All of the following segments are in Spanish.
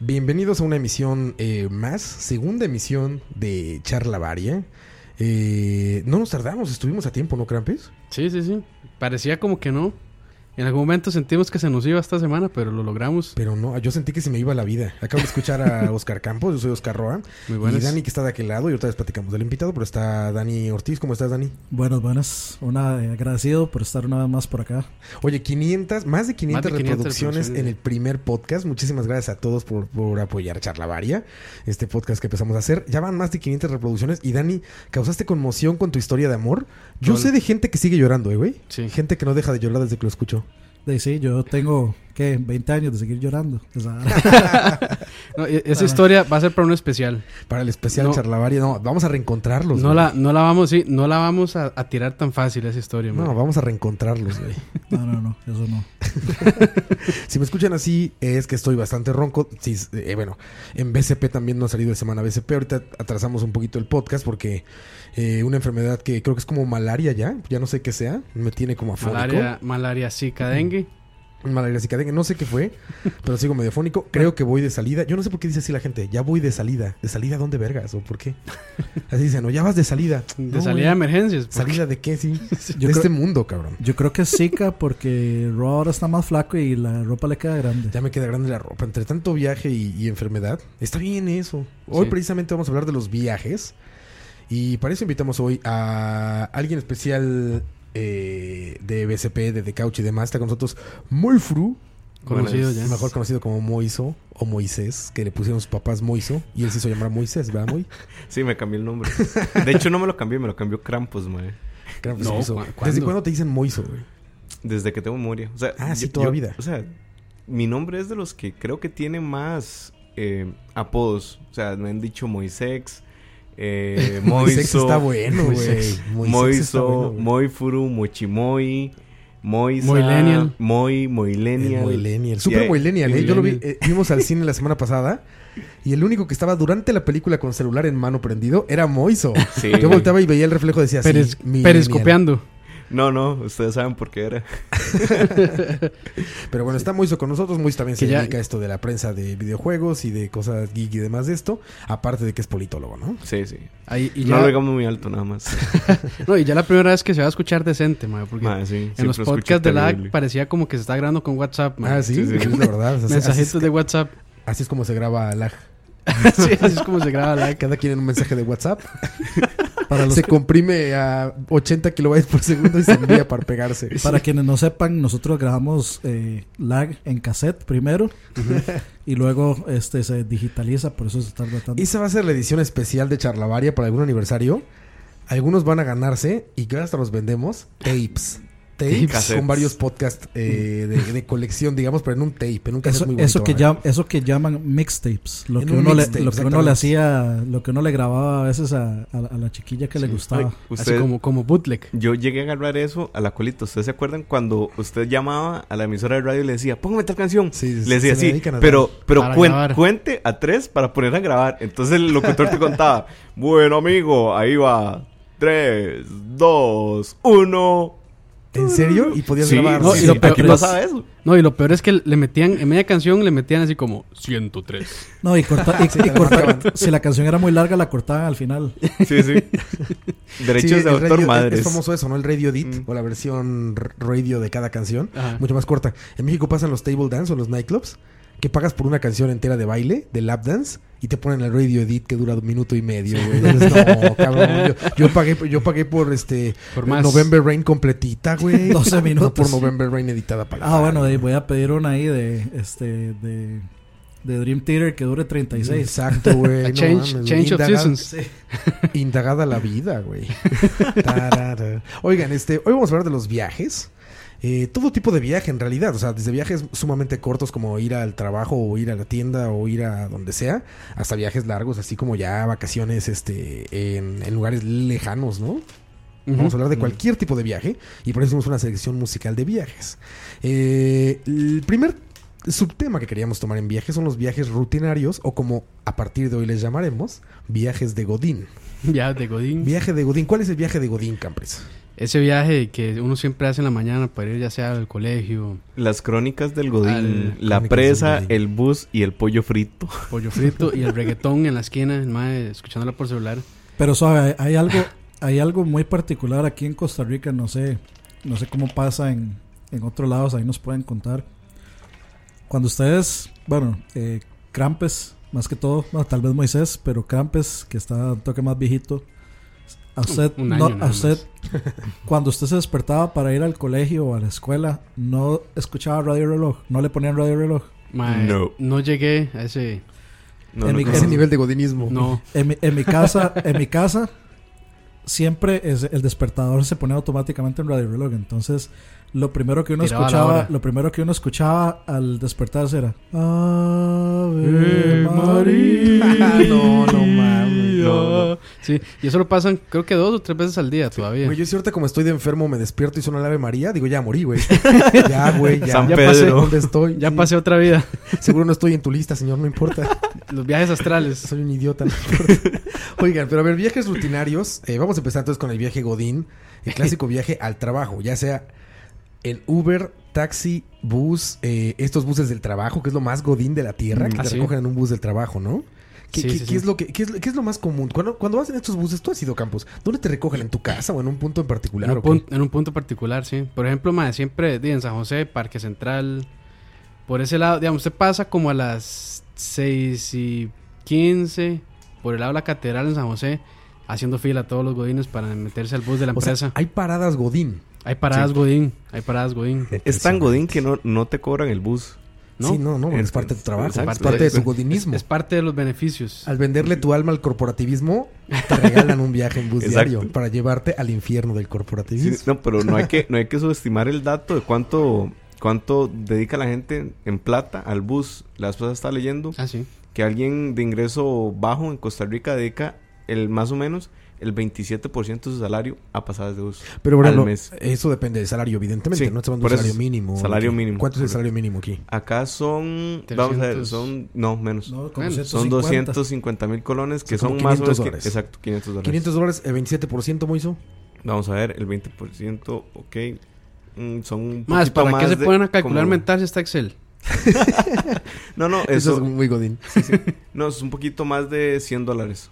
Bienvenidos a una emisión eh, más, segunda emisión de Charla Varia. Eh, no nos tardamos, estuvimos a tiempo, ¿no, Krampus? Sí, sí, sí. Parecía como que no. En algún momento sentimos que se nos iba esta semana, pero lo logramos. Pero no, yo sentí que se me iba la vida. Acabo de escuchar a Oscar Campos, yo soy Oscar Roa. Muy Y buenas. Dani que está de aquel lado y otra vez platicamos del invitado, pero está Dani Ortiz. ¿Cómo estás, Dani? Buenas, buenas. Una eh, agradecido por estar una vez más por acá. Oye, 500, más de 500, Más de 500 reproducciones en el primer podcast. Muchísimas gracias a todos por, por apoyar Charla Varia, este podcast que empezamos a hacer. Ya van más de 500 reproducciones y Dani, causaste conmoción con tu historia de amor. Yo sé de gente que sigue llorando, ¿eh, güey? Sí. Gente que no deja de llorar desde que lo escucho. De sí, yo tengo, ¿qué? 20 años de seguir llorando. O sea, No, esa historia va a ser para un especial. Para el especial No. Charla Varia, no, vamos a reencontrarlos. No güey. la, no la vamos, sí, no la vamos a, a tirar tan fácil esa historia, No, man. vamos a reencontrarlos, güey. no, no, no, eso no. Si me escuchan así, es que estoy bastante ronco. Sí, eh, bueno, en BCP también no ha salido de semana BCP. Ahorita atrasamos un poquito el podcast porque eh, una enfermedad que creo que es como malaria ya, ya no sé qué sea, me tiene como afónico. Malaria, malaria, zika, dengue. Malaria cicadengue, no sé qué fue, pero sigo medio afónico. Creo que voy de salida. Yo no sé por qué dice así la gente, ya voy de salida. ¿De salida a dónde vergas? ¿O por qué? Así dicen, no, ya vas de salida. De No, salida de emergencias. ¿Salida de qué? Sí. Yo de creo- este mundo, cabrón. Yo creo que es Zika porque Ro ahora está más flaco y la ropa le queda grande. Ya me queda grande la ropa. Entre tanto viaje y, y enfermedad. Está bien eso. Hoy Sí. precisamente vamos a hablar de los viajes. Y para eso invitamos hoy a alguien especial eh, de BCP, de The Couch y demás. Está con nosotros Moifru, Conocido ya. mejor conocido como Moiso o Moisés, que le pusieron sus papás Moiso. Y él se hizo llamar Moisés, ¿verdad, Moy? Sí, me cambié el nombre. De hecho, no me lo cambié, me lo cambió Krampus. Claro, pues, No, Moiso. ¿cu- ¿Desde cuándo? cuándo te dicen Moiso, güey? Desde que tengo memoria. O sea, Ah, sí, yo- toda yo- vida. O sea, mi nombre es de los que creo que tiene más eh, apodos. O sea, me han dicho Moisex, eh, Moisés Moiso, está bueno, güey. Moisés. Moisés está Moiso, bueno. Moifuru, Mochimoy, Moisa, Moilenial. El Moilenial. Moilenial. Super ahí- Moilenial, ¿eh? Yo lo vi, Moilenial. eh, vimos al cine la semana pasada y el único que estaba durante la película con celular en mano prendido era Moiso. Sí. Yo volteaba y veía el reflejo y decía así. Peris- millennial. No, no, ustedes saben por qué era. Pero bueno, está Moiso con nosotros. Moiso también se Que ya- dedica a esto de la prensa de videojuegos y de cosas geek y demás de esto. Aparte de que es politólogo, ¿no? Sí, sí. Ahí, y, no lo digamos muy alto nada más. no, y ya la primera vez que se va a escuchar decente, man, porque sí, en los podcasts de lag terrible. parecía como que se está grabando con WhatsApp. Ah, sí, Sí, sí. es la verdad. O sea, así, Mensajitos es, de WhatsApp. así es como se graba lag. sí, así es como se graba lag. Cada quien en un mensaje de WhatsApp. Para, los se que- comprime a 80 kilobytes por segundo y se envía para pegarse. para quienes no sepan, nosotros grabamos eh, lag en cassette primero y luego este se digitaliza, por eso se tarda tanto. Esa va a ser la edición especial de Charlavaria para algún aniversario. Algunos van a ganarse y que hasta los vendemos tapes. Tapes con varios podcasts eh, de, de colección, digamos, pero en un tape, en un cassette Eso, muy bonito. eso, que ¿eh? llam- eso que llaman mixtapes, lo En que, un uno le, lo que uno le hacía, lo que uno le grababa a veces a, a la- a la chiquilla que le gustaba. Ay, Así usted- como, como bootleg. Yo llegué a agarrar eso a la colita. ¿Ustedes se acuerdan cuando usted llamaba a la emisora de radio y le decía, póngame tal canción? Sí, sí, le decía así, pero, pero cuen- cuente a tres para poner a grabar. Entonces el locutor te contaba, bueno amigo, ahí va. Tres, dos, uno. ¿En serio? Y podías Sí, grabar. no, sí, y lo peor- pasaba eso. No, y lo peor es que le metían, en media canción le metían así como 103. No, y, corta- y- Sí, y te la cortaban- si la canción era muy larga, la cortaban al final. Sí, sí. Derechos Sí, de autor, radio- madres. Es famoso eso, ¿no? El radio edit Mm. o la versión radio de cada canción. Ajá. Mucho más corta. En México pasan los table dance o los nightclubs que pagas por una canción entera de baile, de lap dance, y te ponen el radio edit que dura un minuto y medio, güey. Entonces, no, cabrón. Yo, yo pagué, yo pagué por este Por más. November Rain completita, güey. 12 No minutos. por November Rain editada para la Ah, bueno, ahí voy a pedir una ahí de este de, de Dream Theater que dure 36. Exacto, güey. No change, mames, change of Indagada- seasons. Indagada la vida, güey. Tarara. Oigan, este, hoy vamos a hablar de los viajes. Eh, todo tipo de viaje en realidad, o sea, desde viajes sumamente cortos como ir al trabajo o ir a la tienda o ir a donde sea, hasta viajes largos, así como ya vacaciones este, en, en lugares lejanos, ¿no? Vamos a hablar de cualquier tipo de viaje y por eso hicimos una selección musical de viajes. Eh, el primer subtema que queríamos tomar en viajes son los viajes rutinarios o como a partir de hoy les llamaremos viajes de Godín. Ya, de Godín. Viaje de Godín. ¿Cuál es el viaje de Godín, Campres? Ese viaje que uno siempre hace en la mañana para ir ya sea al colegio, Las crónicas del Godín, Al- la presa, Godín. el bus y el pollo frito. pollo frito y el reggaetón en la esquina, el mae escuchándola por celular. Pero suave, hay algo, hay algo muy particular aquí en Costa Rica, no sé, no sé cómo pasa en, en otros lados, ahí nos pueden contar. Cuando ustedes, bueno, eh, Krampes, más que todo, bueno, tal vez Moisés, pero Krampes, que está un toque más viejito, a usted, Un año no, nada a usted, cuando usted se despertaba para ir al colegio o a la escuela, no escuchaba radio reloj, no le ponían radio reloj. No. no llegué a ese... No, En no mi creo. Ese nivel de godinismo. No, En mi, en mi casa, en mi casa, siempre es, el despertador se pone automáticamente en radio reloj. Entonces, lo primero que uno Tiraba escuchaba, lo primero que uno escuchaba al despertarse era Ave Eh, María. no, no mames. No, no. Sí, y eso lo pasan creo que dos o tres veces al día todavía. Güey, yo si ahorita como estoy de enfermo me despierto y suena la Ave María, digo, ya morí, güey. ya, güey, ya. San ya Pedro. pasé dónde estoy. ya Sí. pasé otra vida. Seguro no estoy en tu lista, señor, no importa. Los viajes astrales. Soy un idiota. no importa. Oigan, pero a ver, viajes rutinarios. eh, vamos a empezar entonces con el viaje Godín. El clásico viaje al trabajo, ya sea el Uber, taxi, bus, eh, estos buses del trabajo, que es lo más Godín de la tierra, que Ah, te sí. recogen en un bus del trabajo, ¿no? ¿Qué, Sí, qué- sí, qué sí. es lo que, qué, es, qué es lo más común? Cuando, cuando vas en estos buses, tú has ido campos, ¿dónde te recogen? ¿En tu casa o en un punto en particular? En un, punto, en un punto particular, sí. Por ejemplo, siempre en San José, Parque Central. Por ese lado, digamos, usted pasa como a las 6 y 15 por el lado de la catedral en San José, haciendo fila a todos los godines para meterse al bus de la O sea, empresa. hay paradas Godín. Hay paradas sí. Godín, hay paradas Godín. Es tan godín que no, no te cobran el bus. ¿no? Sí, no, no, es Es- parte de tu trabajo, exacto. es parte de tu godinismo. Es parte de los beneficios. Al venderle tu alma al corporativismo, te regalan un viaje en bus Exacto. diario para llevarte al infierno del Sí, corporativismo. no, pero no hay que no hay que subestimar el dato de cuánto cuánto dedica la gente en plata al bus. La esposa está leyendo Ah, sí. que alguien de ingreso bajo en Costa Rica dedica el más o menos el 27% de su salario a pasadas de bus. Pero bueno, al mes. eso depende del salario, evidentemente. Sí, no estamos hablando de salario mínimo. salario ¿Qué? mínimo, ¿Cuánto es el salario mínimo aquí? Acá son vamos a ver, 300. son no menos. No, como Bueno, Son 150. 250 mil colones que Son más o 500 menos que- dólares. exacto 500 dólares. 500 dólares, el 27%, Moiso. Vamos a ver el 20%, ok. Mm, son un Más, ¿para qué se de- a calcular como- mental si está Excel? No, no, Eso, eso, es muy godín. no, es un poquito más de 100 dólares.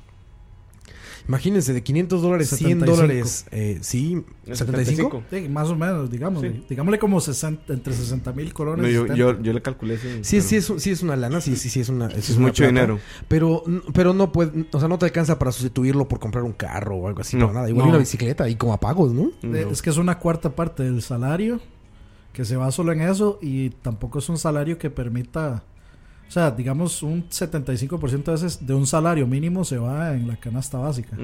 Imagínense, de 500 dólares, 100 75. dólares. Eh, sí, 75. Sí, más o menos, digamos. Sí. Digámosle como 60, entre 60 mil colones. No, yo, 70. yo, yo le calculé ese, Sí, pero sí es, sí es una lana, sí, sí, sí es una. sí es una mucho plata. dinero. Pero, pero no puede, o sea, no te alcanza para sustituirlo por comprar un carro o algo así, No, para nada. Igual no. una bicicleta y como a pagos, ¿no? De- No. Es que es una cuarta parte del salario que se va solo en eso y tampoco es un salario que permita, o sea, digamos un 75% de, veces de un salario mínimo se va en la canasta básica.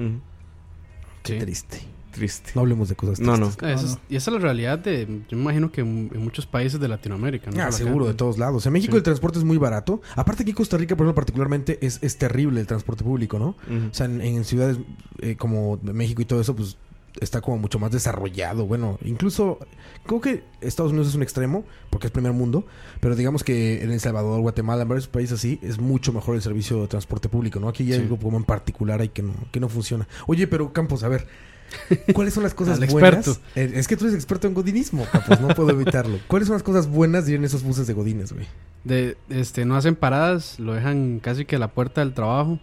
Qué Sí. triste. Triste. No hablemos de cosas tristes. no. Es- no. y esa es la realidad de, yo me imagino que en, en muchos países de Latinoamérica. ¿no? Ah, seguro, de todos lados. En México Sí. el transporte es muy barato. Aparte aquí en Costa Rica, por ejemplo, particularmente es, es terrible el transporte público, ¿no? O sea, en, en ciudades eh, como México y todo eso, pues está como mucho más desarrollado. Bueno, incluso creo que Estados Unidos es un extremo, porque es primer mundo, pero digamos que en El Salvador, Guatemala, en varios países así, es mucho mejor el servicio de transporte público, ¿no? Aquí ya hay Sí. algo como en particular ahí que no, que no funciona. Oye, pero Campos, a ver, ¿cuáles son las cosas Al buenas? experto. Eh, es que tú eres experto en godinismo, Campos, no puedo evitarlo. ¿Cuáles son las cosas buenas de ir en esos buses de godines, güey? De, este, no hacen paradas, lo dejan casi que a la puerta del trabajo.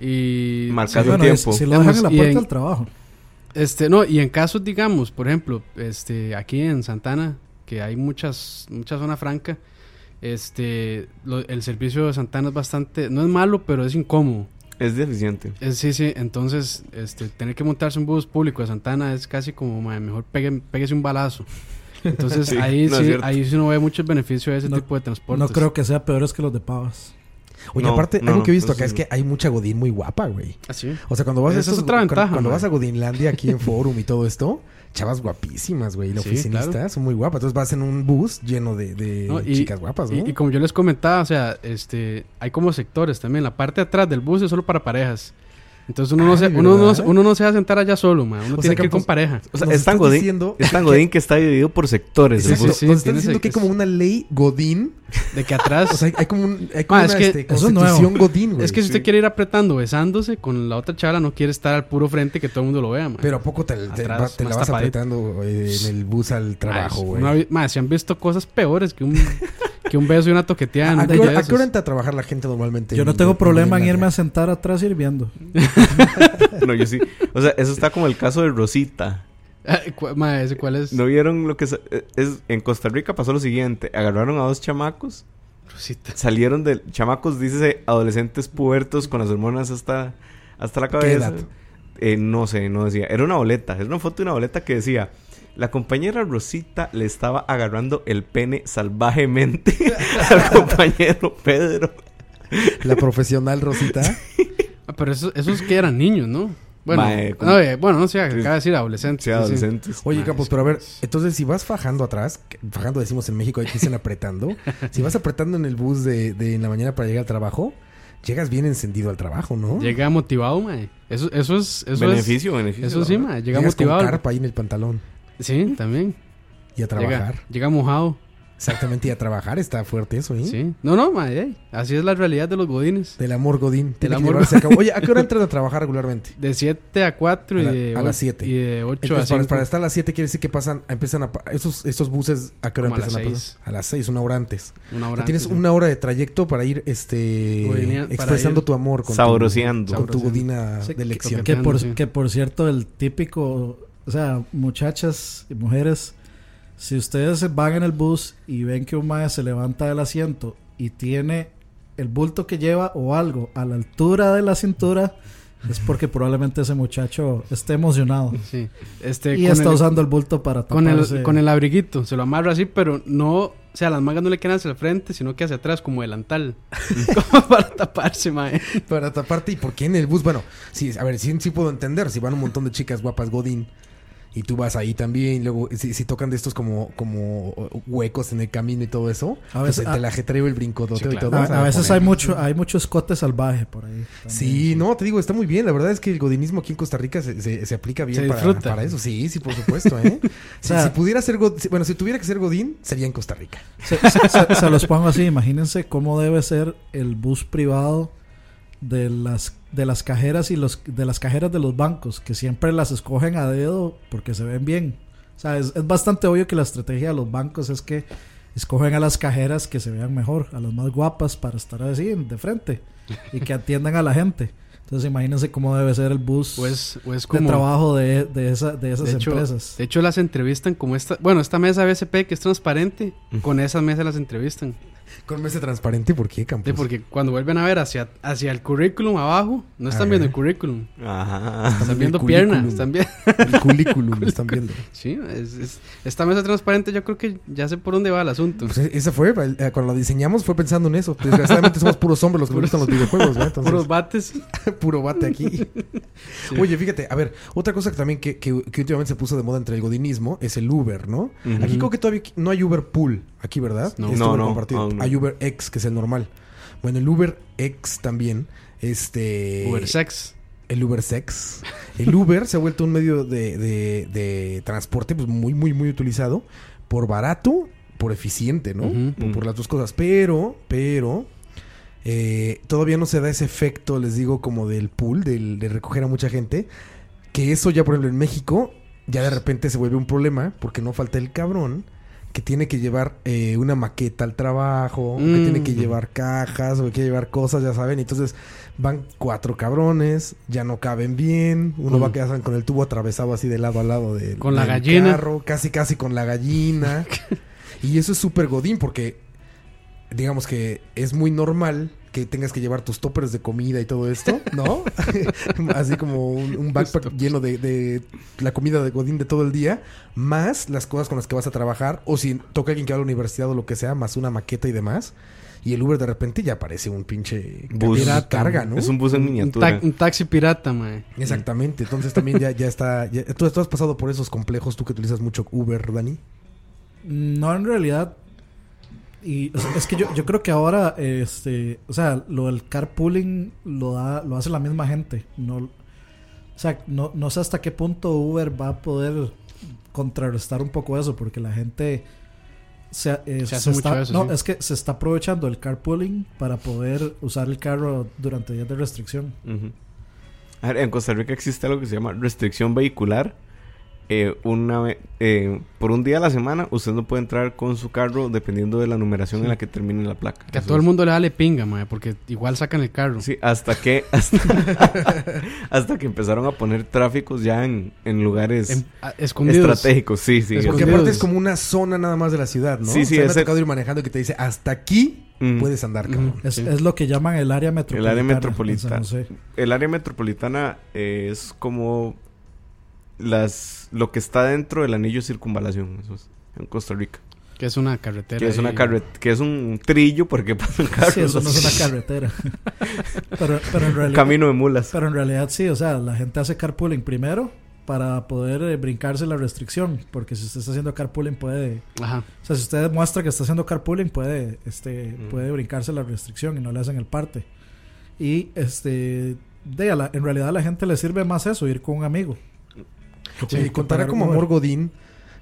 Y Marcado Bueno, tiempo. es- si lo dejan en la puerta en- del trabajo. Este, no, y en casos, digamos, por ejemplo, este, aquí en Santana, que hay muchas, mucha zona franca, este, lo- el servicio de Santana es bastante, no es malo, pero es incómodo. Es deficiente. Es- sí, sí, entonces, este, tener que montarse un bus público de Santana es casi como, "Mae, mejor pegue, un balazo. Entonces, Sí, ahí, no es sí, ahí sí uno ve muchos beneficios de ese No- tipo de transportes. No creo que sea peores que los de Pavas. Oye, No, aparte, no, algo que he visto eso acá es que hay mucha godín muy guapa, güey. Así. O sea, cuando vas a estos- otra ventaja, cuando vas a Godinlandia aquí en Forum y todo esto, chavas guapísimas, güey. Los Sí, oficinistas claro. son muy guapas. Entonces vas en un bus lleno de, de No, y- chicas guapas, ¿no? Y, y como yo les comentaba, o sea, este, hay como sectores también. La parte de atrás del bus es solo para parejas. Entonces uno, no se, uno, no, uno no se va a sentar allá solo, ma. Uno O tiene sea, que ir con pareja. O sea, es tan godín, diciendo es tan godín que está dividido por sectores. sí, tiene diciendo que hay como una ley Godín. De que atrás... O sea, hay, como, un, hay como una es que este, es constitución Godín, güey. es que si usted quiere ir apretando, besándose con la otra chavala, no quiere estar al puro frente que todo el mundo lo vea, ma. Pero ¿a poco te, te, Atrás, va- te la vas tapadito. apretando eh, en el bus al trabajo, güey? ma, se han visto cosas peores que un, que un beso y una toqueteada. ¿A qué, hora, a qué hora entra a trabajar la gente normalmente? Yo no en- tengo problema en irme a sentar atrás hirviendo. No, yo sí. O sea, eso está como el caso de Rosita. ¿ese cuál es? ¿No vieron lo que es, es- En Costa Rica pasó lo siguiente. Agarraron a dos chamacos. Rosita. Salieron de... Chamacos, dice adolescentes pubertos con las hormonas hasta, hasta la cabeza. edad? Eh, no sé, no decía. Era una boleta. Era una foto de una boleta que decía... La compañera Rosita le estaba agarrando el pene salvajemente al compañero Pedro. La profesional Rosita. Ah, pero esos, esos que eran niños, ¿no? Bueno, no, eh, bueno, no sé, acaba de decir adolescentes. Sí, sí, sí. adolescentes. Oye, Ma, Campos, es pero a ver, entonces si vas fajando atrás, fajando decimos en México, ahí te dicen apretando. si vas apretando en el bus de, de en la mañana para llegar al trabajo, llegas bien encendido al trabajo, ¿no? Llega motivado, ma. Eso, eso es... Eso beneficio, es, beneficio. Eso sí, ma. Llega Llegas con motivado. carpa ahí en el pantalón Sí, también. y a trabajar. Llega, llega mojado. Exactamente, y a trabajar está fuerte eso, ¿eh? Sí. No, no, ma. ey, Así es la realidad de los godines. Del amor Godín. Que amor a cabo. Oye, ¿a qué hora entran a trabajar regularmente? De 7 a 4 A y la- de a o- las siete. Y de 8 a Entonces, para, 5. para estar a las 7 quiere decir que pasan, empiezan a esos, esos buses a qué hora Como a empiezan a, las pasar? A las 6, una hora antes. Una O hora sea, tienes antes, una hora de trayecto para ir este expresando ir tu amor con Sabroseando. tu, con tu godina Sí, de elección. que- Que por, sí. que por cierto, el típico, o sea, muchachas y mujeres, si ustedes van en el bus y ven que un maestro se levanta del asiento y tiene el bulto que lleva o algo a la altura de la cintura, es porque probablemente ese muchacho esté emocionado Sí. Este, y con está el- usando el bulto para con taparse. el, con el abriguito. Se lo amarra así, pero no... O sea, las mangas no le quedan hacia el frente, sino que hacia atrás, como delantal. como para taparse, mae. Para taparte, ¿y por qué en el bus? Bueno, sí, a ver, sí, sí puedo entender. Si van un montón de chicas guapas Godín y tú vas ahí también, luego si, si tocan de estos como, como huecos en el camino y todo eso, A pues veces- te la jetreo el brincototeo Sí, y todo. a, a veces hay mucho, hay mucho escote salvaje por ahí. Sí, no, te digo, está muy bien. La verdad es que el godinismo aquí en Costa Rica se, se- se aplica bien Se para, disfruta. para eso. Sí, sí, por supuesto, ¿eh? si, sea- si pudiera ser God- bueno, si tuviera que ser Godín, sería en Costa Rica. Se, se- se- se los pongo así, imagínense cómo debe ser el bus privado de las de las cajeras y los de las cajeras de los bancos, que siempre las escogen a dedo porque se ven bien. O sea, es, es bastante obvio que la estrategia de los bancos es que escogen a las cajeras que se vean mejor, a las más guapas para estar así en- de frente y que atiendan a la gente. Entonces imagínense cómo debe ser el bus O es, o es de trabajo de, de, esa, de esas de hecho, empresas. de hecho, las entrevistan como esta... Bueno, esta mesa BSP que es transparente, con esa mesa las entrevistan. Con mesa transparente, ¿por qué, Campos? Sí, porque cuando vuelven a ver hacia, hacia el currículum abajo, no están viendo el currículum. Ajá. Están viendo piernas. Están viendo... El currículum, lo están viendo. Sí, es- es- esta mesa transparente yo creo que ya sé por dónde va el asunto. Pues esa fue, eh, cuando la diseñamos fue pensando en eso. Desgraciadamente somos puros hombres los que nos gustan los videojuegos. Entonces, Puros bates. puro bate aquí. Oye, fíjate, a ver, otra cosa que también que, que- que últimamente se puso de moda entre el godinismo es el Uber, ¿no? Aquí creo que todavía no hay Uber Pool, aquí, ¿verdad? No. No, no. Hay Uber X, que es el normal. Bueno, el Uber X también, este... Uber sex. El Uber Sex. El Uber se ha vuelto un medio de, de- de transporte pues, muy, muy, muy utilizado. Por barato, por eficiente, ¿no? Por las dos cosas. Pero, pero, eh, todavía no se da ese efecto, les digo, como del pool, del, de recoger a mucha gente. Que eso ya, por ejemplo, en México, ya de repente se vuelve un problema porque no falta el cabrón que tiene que llevar eh, una maqueta al trabajo, que Mm. tiene que llevar cajas, o que quiere llevar cosas, ya saben. Entonces van cuatro cabrones, ya no caben bien. Uno Mm. va a quedar con el tubo atravesado así de lado a lado de, Con la del gallina. carro, casi casi con la gallina. y eso es súper godín porque digamos que es muy normal que tengas que llevar tus toppers de comida y todo esto, ¿no? Así como un, un backpack lleno de, de la comida de Godín de todo el día, más las cosas con las que vas a trabajar, o si toca alguien que va a la universidad o lo que sea, más una maqueta y demás. Y el Uber de repente ya parece un pinche Bus. de carga, ¿no? Es un bus en Un, miniatura. ta- un taxi pirata, mae. Exactamente. Entonces también ya, ya está. ya- ¿tú, tú has pasado por esos complejos, tú que utilizas mucho Uber, Dani. No, en realidad. Y o sea, es que yo, yo creo que ahora, este, o sea, lo del carpooling lo da, lo hace la misma gente. No, o sea, no, no sé hasta qué punto Uber va a poder contrarrestar un poco eso, porque la gente se, eh, Se hace mucho está, eso, no, sí. es que se está aprovechando el carpooling para poder usar el carro durante días de restricción. A ver, en Costa Rica existe algo que se llama restricción vehicular. Eh, una eh, por un día a la semana usted no puede entrar con su carro dependiendo de la numeración en la que termine la placa. Que a Eso todo el mundo le vale pinga, mae, porque igual sacan el carro. Sí, hasta que hasta, hasta que empezaron a poner tráficos ya en, en lugares En- a- escondidos. estratégicos. Sí, sí. Escondidos. Porque aparte es como una zona nada más de la ciudad, ¿no? Sí, sí, O sea, me ese- ha tocado ir manejando que te dice, hasta aquí Mm. puedes andar, Ujú. cabrón. Es, Sí. es lo que llaman el área metropolitana. área en metropolitana. El área metropolitana eh, es como las lo que está dentro del anillo de circunvalación, eso es, en Costa Rica. Que es una carretera. Que es una ahí. carret que es un trillo porque pasan carros. Sí, eso no es una carretera. pero, pero en realidad, Camino de mulas. pero en realidad sí, o sea, la gente hace carpooling primero para poder eh, brincarse la restricción, porque si usted está haciendo carpooling puede, Ajá. o sea, si usted demuestra que está haciendo carpooling puede, este, Mm. puede brincarse la restricción y no le hacen el parte. Y este, de, la- en realidad a la gente le sirve más eso, ir con un amigo. Sí, contará como Uber. amor Godín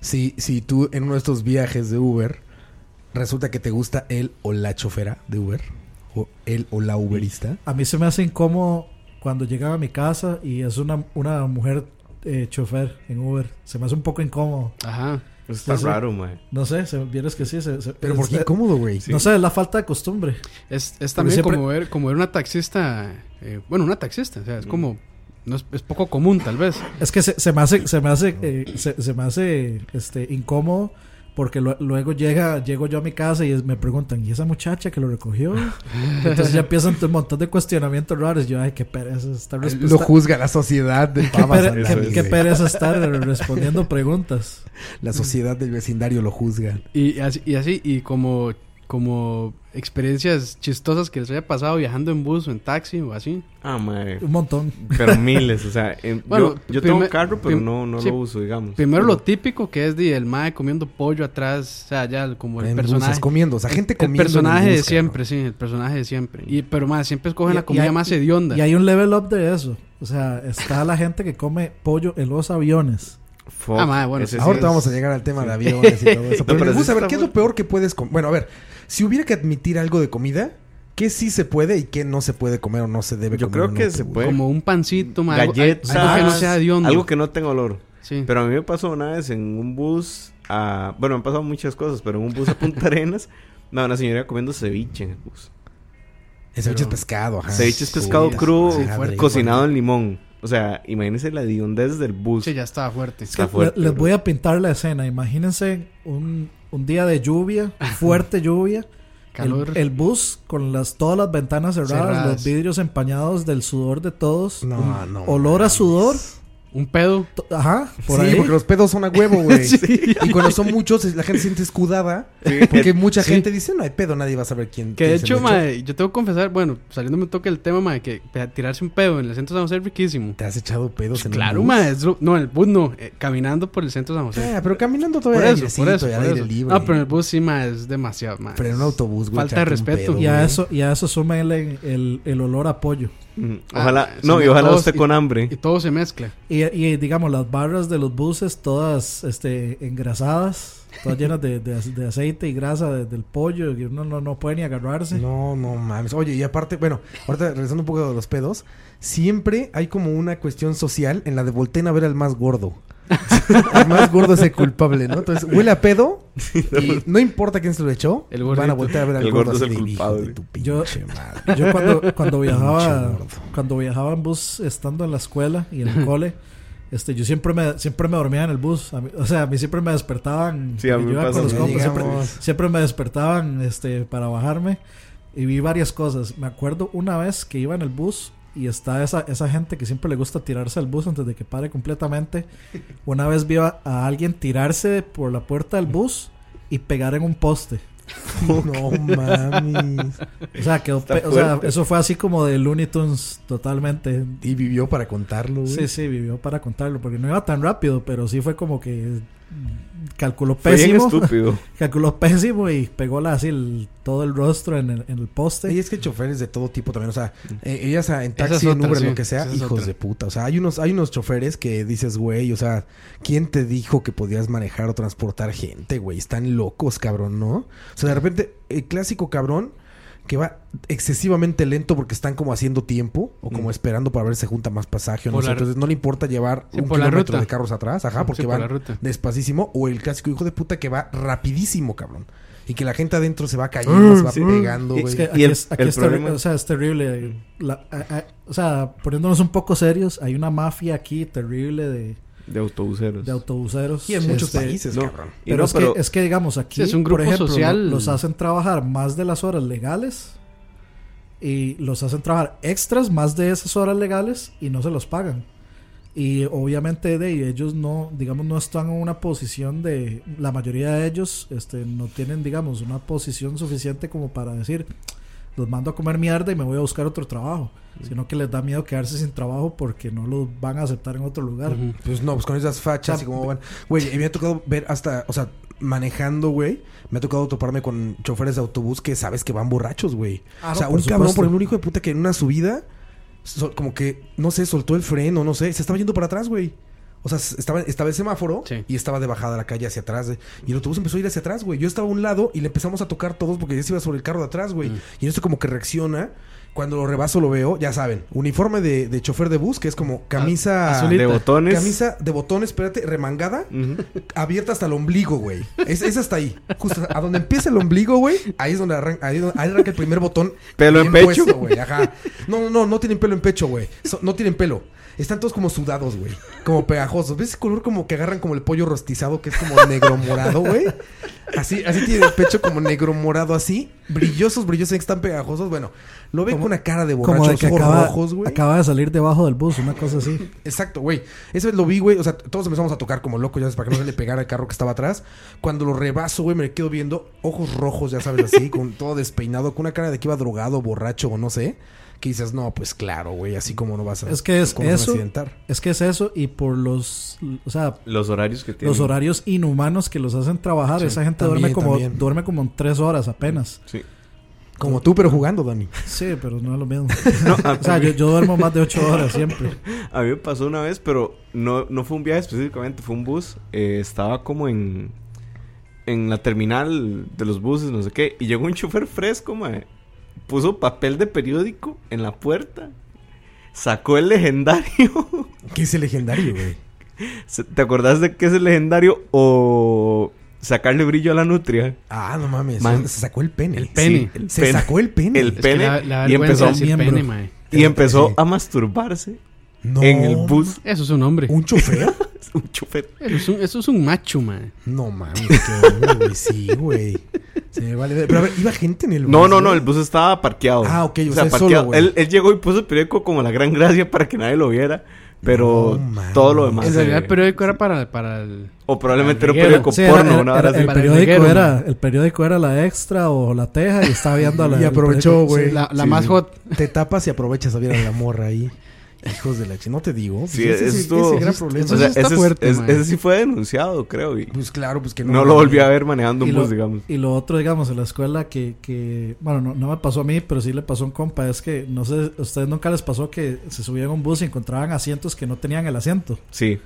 si, si tú en uno de estos viajes de Uber resulta que te gusta él o la chofera de Uber o él o la Uberista. A mí se me hace incómodo cuando llegaba a mi casa y es una, una mujer eh, chofer en Uber. Se me hace un poco incómodo. Ajá. Está Sí, sí. raro, mae. No sé, se, vieras que sí. se- se- Pero es- ¿por qué incómodo, güey? No sé, es la falta de costumbre. Es, también siempre- como, ver, como ver una taxista. eh, bueno, una taxista. O sea, es como. No es, es poco común, tal vez. Es que se, se me hace, se me hace, eh, se, se me hace este, incómodo porque lo- luego llega, llego yo a mi casa y es- me preguntan, ¿y esa muchacha que lo recogió? Entonces ya empiezan un montón de cuestionamientos raros. Yo, ay, qué pereza estar Lo respuesta- juzga la sociedad de qué, pere- qué- pereza estar respondiendo preguntas. La sociedad del vecindario lo juzga. Y así, y así, y como, como experiencias chistosas que les haya pasado viajando en bus o en taxi o así. Ah, mae. Un montón. Pero miles, o sea, en- Bueno, yo, yo tengo carro, pero no, no sí, lo uso, digamos. Primero Pero- lo típico que es de el mae comiendo pollo atrás, o sea, ya como el en personaje. buses comiendo. O sea, gente el comiendo. en personaje bus, de siempre, sí, el personaje de siempre. Y, pero más, siempre escogen Y- la comida hay- más hedionda. Y hay un level up de eso. O sea, está la gente que come pollo en los aviones. Fuck, Ah, mae, bueno, ese sí Ahorita es- vamos a llegar al tema de aviones y todo eso. No, Pero, pero me sí gusta ver está qué es lo peor que puedes comer. Bueno, a ver, si hubiera que admitir algo de comida, ¿qué sí se puede y qué no se puede comer o no se debe Yo comer? creo en que se puede. Como un pancito, algo- Galletas, algo que no sea hediondo. algo que no tenga olor. Sí. Pero a mí me pasó una vez en un bus a... Bueno, me han pasado muchas cosas, pero en un bus a Punta Arenas, no, una señora comiendo ceviche en el bus. El ceviche es Pero- pescado, ajá. ceviche es pescado crudo, cocinado en limón. O sea, imagínense la hediondez del bus. Sí, ya estaba fuerte. Está Le- fuerte, les voy a pintar la escena. Imagínense un, un día de lluvia, fuerte lluvia. Calor. El, el bus con las, todas las ventanas cerradas, Cerradas. los vidrios empañados del sudor de todos. No, un no. olor a sudor. Un pedo. Ajá, por sí, ahí. porque los pedos son a huevo, güey. Sí. Y cuando son muchos, la gente se siente escudada. Sí. Porque mucha Sí. gente dice, no hay pedo, nadie va a saber quién. Que de quién se hecho, lo echó". mae, yo tengo que confesar, bueno, saliéndome un toque del tema, mae, que tirarse un pedo en el centro de San José es riquísimo. ¿Te has echado pedos en Claro, un bus? mae, es lo- no, en el bus no, eh, caminando por el centro de San José. Ah, pero caminando por todavía eso, por eso, por aire eso. libre. No, pero en el bus sí, mae, es demasiado, mae. Pero en un autobús, güey. Falta de respeto. pedo, Y a eso, y a eso súmenle el, el olor a pollo. Mm, Ah, Ojalá, no, y ojalá todos- usted y- con hambre. Y todo se mezcla. Y, y digamos, las barras de los buses todas este, engrasadas, todas llenas de, de, de aceite y grasa de- del pollo, uno no, no puede ni agarrarse. No, no mames. Oye, y aparte, bueno, ahorita regresando un poco de los pedos, siempre hay como una cuestión social en la de volteen a ver al más gordo. el más gordo es el culpable, ¿no? Entonces, huele a pedo y no importa quién se lo echó, El van a voltear a ver al El gordo, gordo es así el de, "Hijo culpable". de tu Yo- madre. Yo cuando, cuando viajaba cuando viajaba en bus estando en la escuela y en el cole, este, yo siempre me, siempre me dormía en el bus. A mí- o sea, a mí siempre me despertaban. Sí, a mí yo me iba pasa con los lo Ya compas, siempre, me despertaban este, para bajarme y vi varias cosas. Me acuerdo una vez que iba en el bus y está esa, esa gente que siempre le gusta tirarse al bus antes de que pare completamente. Una vez vi a, a alguien tirarse por la puerta del bus y pegar en un poste. No mames. O sea, quedó o sea, eso fue así como de Looney Tunes totalmente. Y vivió para contarlo, güey. Sí, sí, vivió para contarlo, porque no iba tan rápido, pero sí fue como que calculó pésimo. estúpido. calculó pésimo y pegó la, así el- todo el rostro en el, en el poste. Y es que choferes de todo tipo también, o sea, eh, ellas en taxi, es en Uber, sí, lo que sea, esa hijos otra. de puta. O sea, hay unos, hay unos choferes que dices, güey, o sea, ¿quién te dijo que podías manejar o transportar gente, güey? Están locos, cabrón, ¿no? O sea, de repente, el clásico cabrón que va excesivamente lento porque están como haciendo tiempo o como Mm. esperando para ver si se junta más pasaje o no Por Entonces no le importa llevar Sí, un por la kilómetro ruta. de carros atrás, ajá, porque Sí, por van ruta. despacísimo. O el clásico hijo de puta que va rapidísimo, cabrón. Y que la gente adentro se va cayendo, se va sí. pegando, Y güey. es que Y aquí, el- es, aquí el es terri- problema- o sea, es terrible. La- a- a- o sea, poniéndonos un poco serios, hay una mafia aquí terrible de, De autobuseros. de autobuseros. Y en muchos Este, países, no. cabrón. Pero, no, es, pero- que, es que, digamos, aquí, es un por grupo ejemplo, social. lo- los hacen trabajar más de las horas legales y los hacen trabajar extras más de esas horas legales y no se los pagan. Y obviamente de ellos no, digamos, no están en una posición de, la mayoría de ellos este, no tienen, digamos, una posición suficiente como para decir, los mando a comer mierda y me voy a buscar otro trabajo, sino que les da miedo quedarse sin trabajo porque no los van a aceptar en otro lugar. Pues no, pues con esas fachas O sea, y cómo van. Güey, me ha tocado ver hasta, o sea, manejando, güey. Me ha tocado toparme con choferes de autobús que sabes que van borrachos, güey. Ah, o sea, un cabrón, supuesto. por ejemplo, un hijo de puta que en una subida, so- como que, no sé, soltó el freno, no sé, se estaba yendo para atrás, güey. O sea, estaba, estaba el semáforo Sí. y estaba de bajada la calle hacia atrás. güey. Y el autobús empezó a ir hacia atrás, güey. Yo estaba a un lado y le empezamos a tocar todos porque ya se iba sobre el carro de atrás, güey. Mm. Y en eso como que reacciona. Cuando lo rebaso lo veo, ya saben, uniforme de, de chofer de bus, que es como camisa... azulita. de botones. Camisa de botones, espérate, remangada, abierta hasta el ombligo, güey. Es, es hasta ahí. Justo a donde empieza el ombligo, güey. Ahí es donde arranca, ahí, donde- ahí arranca el primer botón. Pelo en pecho. puesto, güey. Ajá. No, no, no, no tienen pelo en pecho, güey. So- no tienen pelo. Están todos como sudados, güey. Como pegajosos. ¿Ves ese color como que agarran como el pollo rostizado que es como negro morado, güey? Así, así tiene el pecho como negro morado, así. Brillosos, brillosos, están pegajosos. Bueno, lo Como- con una cara de Como de que ojos acaba, rojos, güey. acaba de salir debajo del bus, una cosa así. Exacto, güey. Esa vez lo vi, güey. O sea, todos empezamos a tocar como locos, ya sabes, para que no se le pegara el carro que estaba atrás. Cuando lo rebaso, güey, me quedo viendo ojos rojos, ya sabes, así, con todo despeinado, con una cara de que iba drogado, borracho o no sé. Que dices, no, pues claro, güey, así como no vas a. Es que es ¿cómo se va a eso. accidentar? Es que es eso y por los, o sea, Los horarios que tienen. los horarios inhumanos que los hacen trabajar. Sí, Esa gente también, duerme como también. duerme como en tres horas apenas. Sí. Como tú, pero jugando, Dani. Sí, pero no es lo mismo. No, O sea, yo, yo duermo más de ocho horas siempre. a mí me pasó una vez, pero no, no fue un viaje específicamente, fue un bus. Eh, estaba como en, en la terminal de los buses, no sé qué. Y llegó un chofer fresco, mae. Puso papel de periódico en la puerta. Sacó el legendario. ¿Qué es el legendario, güey? ¿Te acordás de qué es el legendario? O sacarle brillo a la nutria. Ah, no mames. Man. Se sacó el pene. El pene. el Se pene. sacó el pene. El Es que pene. la, la y empezó, pene, y Sí. a masturbarse No. en el bus. Eso es un hombre. ¿Un chofer? Un chofer. Eso es un, eso es un macho, mae. No mames, qué hombre, güey. Sí, güey. Se me vale. Pero a ver, ¿iba gente en el No, bus, no, no, güey? el bus estaba parqueado. Ah, ok, o o sea, solo, parqueado. él llegó y puso el periódico como la gran gracia para que nadie lo viera. Pero No, todo lo demás. En realidad el periódico era para, para el... o probablemente era un periódico Sí, porno, era- el, periódico era, el periódico era la extra o la teja y estaba viendo a la. Y aprovechó, güey. sí. La, la Sí, más sí. hot. Te tapas y aprovechas a ver a la morra ahí. Hijos de la. No te digo. Sí, ese, eso ese- ese gran problema. eso O sea, está ese, es- fuerte, es- man. ese sí fue denunciado, creo. Y Pues claro, pues que no. no, lo volví a ver manejando un bus, digamos. y lo otro, digamos, en la escuela que, que bueno, no, no me pasó a mí, pero sí le pasó a un compa, es que, no sé, ¿a ustedes nunca les pasó que se subían a un bus y encontraban asientos que no tenían el asiento? Sí.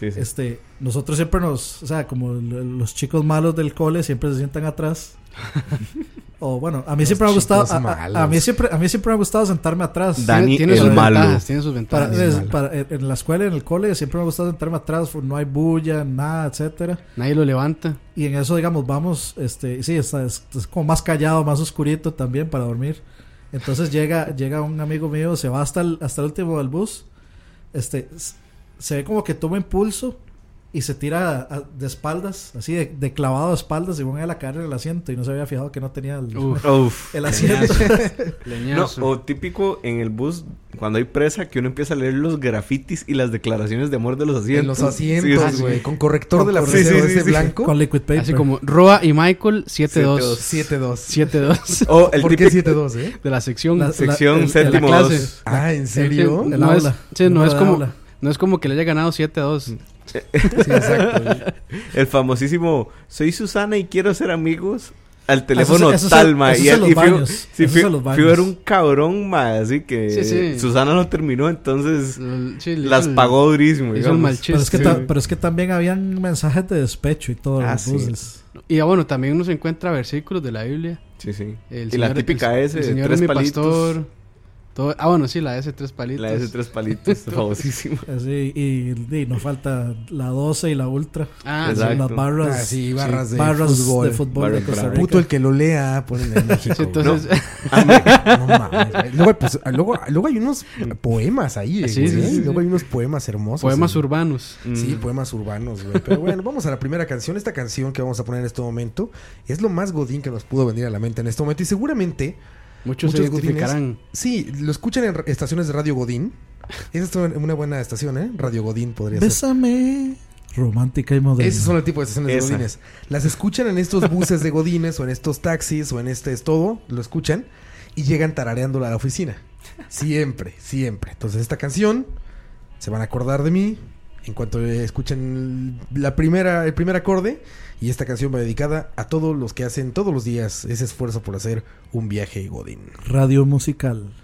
Sí, sí. Este, nosotros siempre nos, o sea, como los chicos malos del cole siempre se sientan atrás. o bueno, a mí Los siempre me ha gustado, a, a- a malos. mí siempre, a mí siempre me ha gustado sentarme atrás. Dani tiene el sus malo. ventajas, tiene sus Para, ventajas. es- para- en la escuela en el cole siempre me ha gustado sentarme atrás, no hay bulla, nada, etcétera. Nadie lo levanta. Y en eso, digamos, vamos, este, sí, está, es, es como más callado, más oscurito también para dormir. Entonces llega, llega un amigo mío, se va hasta el, hasta el último del bus, este, se ve como que toma impulso y se tira a- de espaldas, así de, de clavado de espaldas, según él a caer en el asiento y no se había fijado que no tenía el, Uf, Uf. el asiento. No, leñazo. o típico en el bus, cuando hay presa, que uno empieza a leer los grafitis y las declaraciones de amor de los asientos. En los asientos, sí, sí. güey. Con corrector Con de la fresa sí, sí, blanco. con liquid paper. Así como Roa y Michael 7-2. 7-2. 7-2 O el ¿Por qué típico 7-2, eh? de la sección. La- sección el- séptimo la clase. 2. Ah, ¿en el- serio? el no, aula. es, sí, no Número es de como aula. No es como que le haya ganado 7 a 2. Sí, exacto. El famosísimo, soy Susana y quiero ser amigos. Al teléfono Eso- eso- tal, ma. eso Y, es los y Fiu- baños. sí, es Fiu- era un cabrón, ma. Así que Sí, sí. Susana no terminó, entonces las el- pagó durísimo. el Pero es, que pero es también habían mensajes de despecho y todo Ah. Y ah, bueno, también uno se encuentra versículos de la Biblia. Sí, sí. El y la típica el- S, El de Señor tres es mi palitos. pastor. Todo, ah, bueno, sí, la S, tres palitos. La S tres palitos, famosísima. Así, y, y nos falta la 12 y la ultra. Ah, sí. Exacto. las barras, Ah, sí, barras de barras fútbol. de fútbol Barras de Costa. Rica. Puto el que lo lea, ponen en México. Sí, entonces, No mames, güey. Luego, pues, luego, luego hay unos poemas ahí, Sí, güey. sí, sí, Luego sí. hay unos poemas hermosos. poemas güey. urbanos. Sí, Mm. poemas urbanos, güey. Pero bueno, vamos a la primera canción. Esta canción que vamos a poner en este momento es lo más godín que nos pudo venir a la mente en este momento. Y seguramente, Muchos, se Muchos identificarán. sí, lo escuchan en estaciones de Radio Godín. Esa es una buena estación, ¿eh? Radio Godín podría ser. Bésame. Romántica y moderna. Esos son el tipo de estaciones Esa. de Godines. Las escuchan en estos buses de Godines o en estos taxis o en este es todo. Lo escuchan y llegan tarareándola a la oficina. Siempre, siempre. Entonces esta canción se van a acordar de mí en cuanto escuchen la primera, el primer acorde. Y esta canción va dedicada a todos los que hacen todos los días ese esfuerzo por hacer un viaje Godín. Radio musical.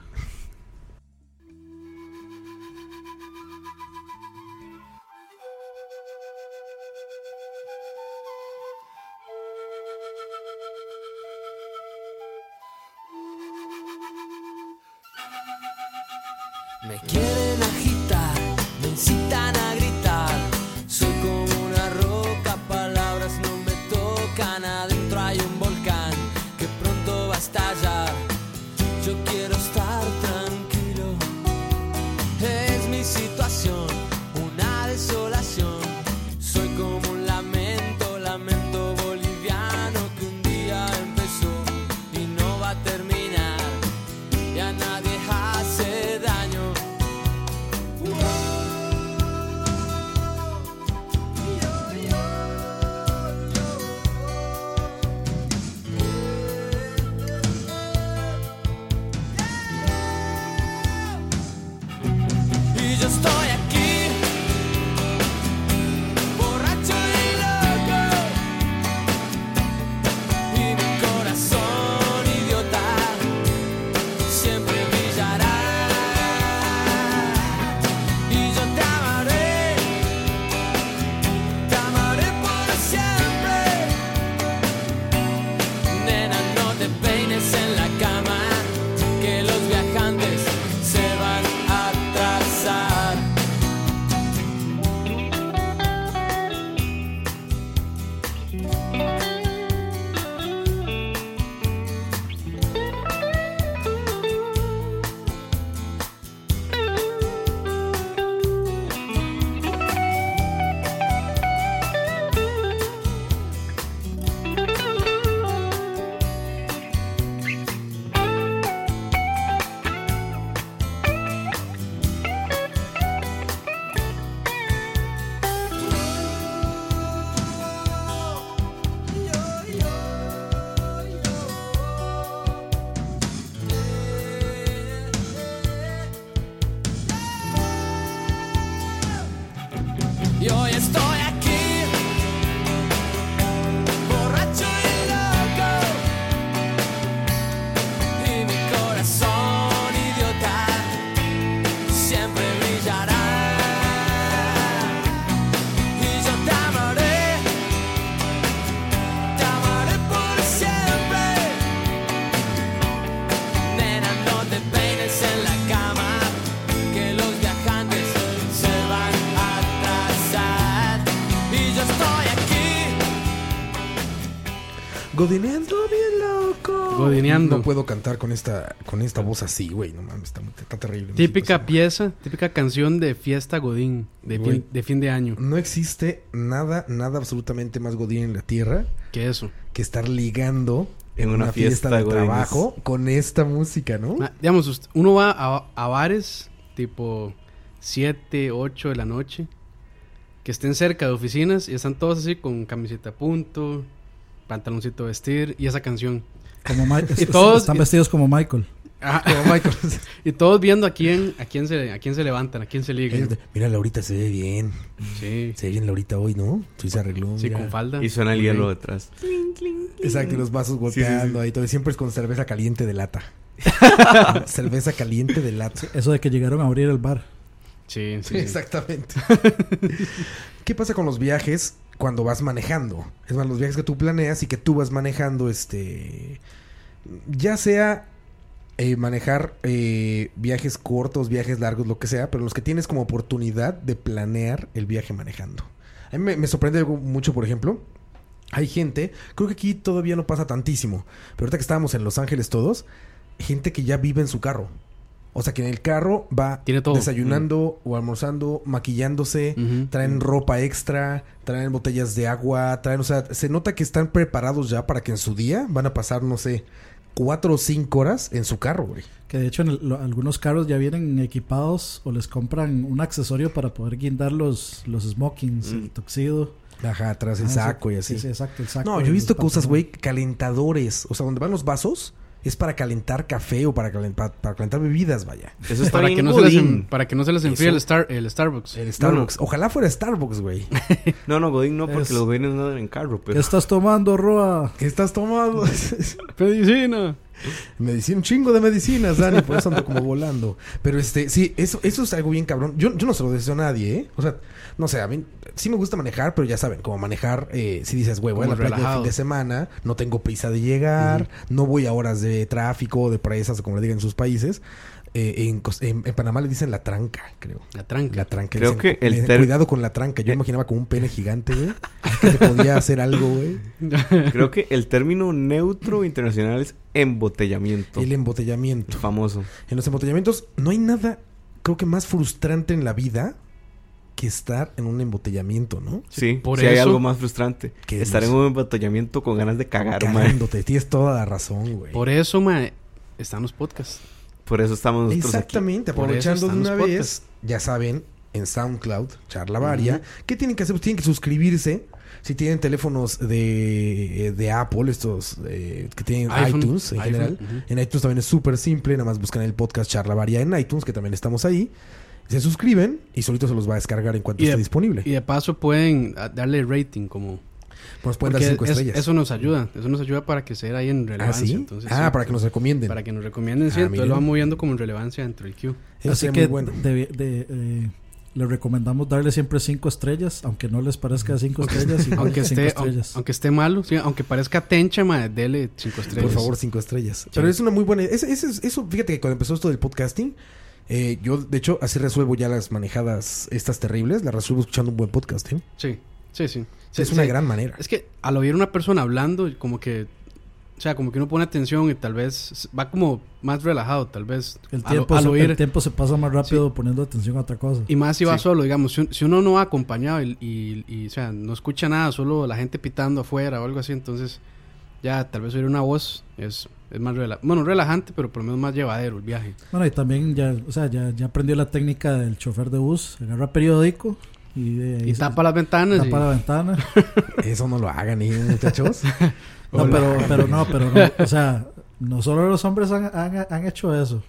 Godineando bien loco. Godineando. No puedo cantar con esta, con esta voz así, güey. No mames, está, muy- está terrible. Típica pieza, típica canción de fiesta Godín, de Güey. fin, de fin de año. No existe nada, nada absolutamente más godín en la tierra Que eso. que estar ligando En una una, fiesta, fiesta de godines. trabajo con esta música, ¿no? Ah, Digamos, uno va a, a bares tipo 7, 8 de la noche, que estén cerca de oficinas y están todos así con camiseta a punto, pantaloncito vestir y esa canción. Como Ma- Y todos- están vestidos como Michael. Ajá. Como Michael. Y todos viendo a quién, a quién se, a quién se levantan, a quién se ligan. Mira, Laurita se ve bien. Sí, Se ve bien Laurita hoy, ¿no? Sí se arregló. sí, mira. con falda. Y suena el Sí. hielo detrás. Exacto, y los vasos sí, sí. golpeando ahí todo. Siempre es con cerveza caliente de lata. cerveza caliente de lata. Eso de que llegaron a abrir el bar. Sí, sí. sí. Exactamente. ¿Qué pasa con los viajes cuando vas manejando? Es más, los viajes que tú planeas y que tú vas manejando, este. Ya sea eh, manejar eh, viajes cortos, viajes largos, lo que sea, pero los que tienes como oportunidad de planear el viaje manejando. A mí me, me sorprende mucho, por ejemplo. Hay gente, creo que aquí todavía no pasa tantísimo, pero ahorita que estábamos en Los Ángeles todos, gente que ya vive en su carro. O sea, que en el carro va Tiene todo. desayunando o almorzando, maquillándose, traen ropa extra, traen botellas de agua, traen, o sea, se nota que están preparados ya para que en su día van a pasar, no sé, cuatro o cinco horas en su carro, güey. Que de hecho en el- lo- algunos carros ya vienen equipados o les compran un accesorio para poder guindar los, los smokings, el tuxedo. Ajá, atrás el Ah, sí. saco y así. Sí, sí, exacto, el saco. no, yo he visto cosas, güey, calentadores. O sea, donde van los vasos es para calentar café o para calentar, para calentar bebidas, vaya. Eso está Para bien que, no se les, godín. en- para que no se les enfríe el, Star, el Starbucks. El Starbucks. Ojalá fuera Starbucks, güey. No, no, Godín no, porque Es- los godines no deben carro, ¿Qué pero... estás tomando, Roa? ¿Qué estás tomando? Medicina. Medicina, un chingo de medicinas, Dani, por eso ando como volando. Pero este, sí, eso, eso es algo bien cabrón. Yo, yo no se lo deseo a nadie, ¿eh? O sea, no sé, a mí sí me gusta manejar, pero ya saben, como manejar, eh, si dices, güey, voy a la playa fin de semana, no tengo prisa de llegar, no voy a horas de tráfico, de presas, o como le digan en sus países. Eh, en, en- en Panamá le dicen la tranca, creo. La tranca. La tranca. Creo dicen, que el le dicen, ter- Cuidado con la tranca. Yo imaginaba como un pene gigante, güey. Que te podía hacer algo, güey. Creo que el término neutro internacional es embotellamiento. El embotellamiento. Famoso. En los embotellamientos no hay nada, creo que más frustrante en la vida que estar en un embotellamiento, ¿no? Sí, por sí hay algo más frustrante. ¿Qué Estar en un embotellamiento con ganas de cagar, man. Cagándote. Tienes toda la razón, güey. Por eso, mae, están los podcasts. Por eso estamos nosotros Exactamente. Por eso Aprovechando de están una los vez, ya saben, en SoundCloud, Charla Varia, ¿qué tienen que hacer? Pues tienen que suscribirse. Si tienen teléfonos de, eh, de Apple, estos eh, que tienen iPhone, iTunes en iPhone, general. En iTunes también es súper simple. Nada más buscan el podcast Charla Varia en iTunes, que también estamos ahí. Se suscriben y solito se los va a descargar en cuanto Y esté de- disponible. Y de paso pueden ah, darle rating como... Pues pueden dar cinco es- estrellas. Eso nos ayuda. Eso nos ayuda para que sea ahí en ah, relevancia. sí. Entonces, ah, sí, para que nos recomienden. Para que nos recomienden, sí. Ah, entonces lo vamos viendo como en relevancia dentro del queue. Eso Así sería que muy bueno. de- de- eh, les recomendamos darle siempre cinco estrellas, aunque no les parezca cinco estrellas. Aunque cinco esté, aun- estrellas. aunque esté malo, sí, aunque parezca tencha, mae, dele cinco estrellas. Por favor, cinco estrellas. Pero es una muy buena. ese- ese es- eso, fíjate que cuando empezó esto del podcasting, eh, yo de hecho así resuelvo ya las manejadas estas terribles. Las resuelvo escuchando un buen podcast. ¿eh? Sí, sí, sí. es Sí, una sí. gran manera. Es que al oír una persona hablando, como que... O sea, como que uno pone atención y tal vez va como más relajado, tal vez. El al- tiempo, al se, oír- el tiempo se pasa más rápido poniendo atención a otra cosa. Y más si va Sí. solo, digamos, si, un- si uno no va acompañado y, y- y, o sea, no escucha nada, solo la gente pitando afuera o algo así, entonces ya tal vez oír una voz es, es más relajante. Bueno, relajante, pero por lo menos más llevadero el viaje. Bueno, y también ya, o sea, ya, ya aprendió la técnica del chofer de bus. Agarra periódico y de ahí Y se- tapa las ventanas. y- tapa la ventana. Eso no lo hagan, ¿eh, muchachos. No, pero, pero no, pero no. O sea, no solo los hombres han, han, han hecho eso.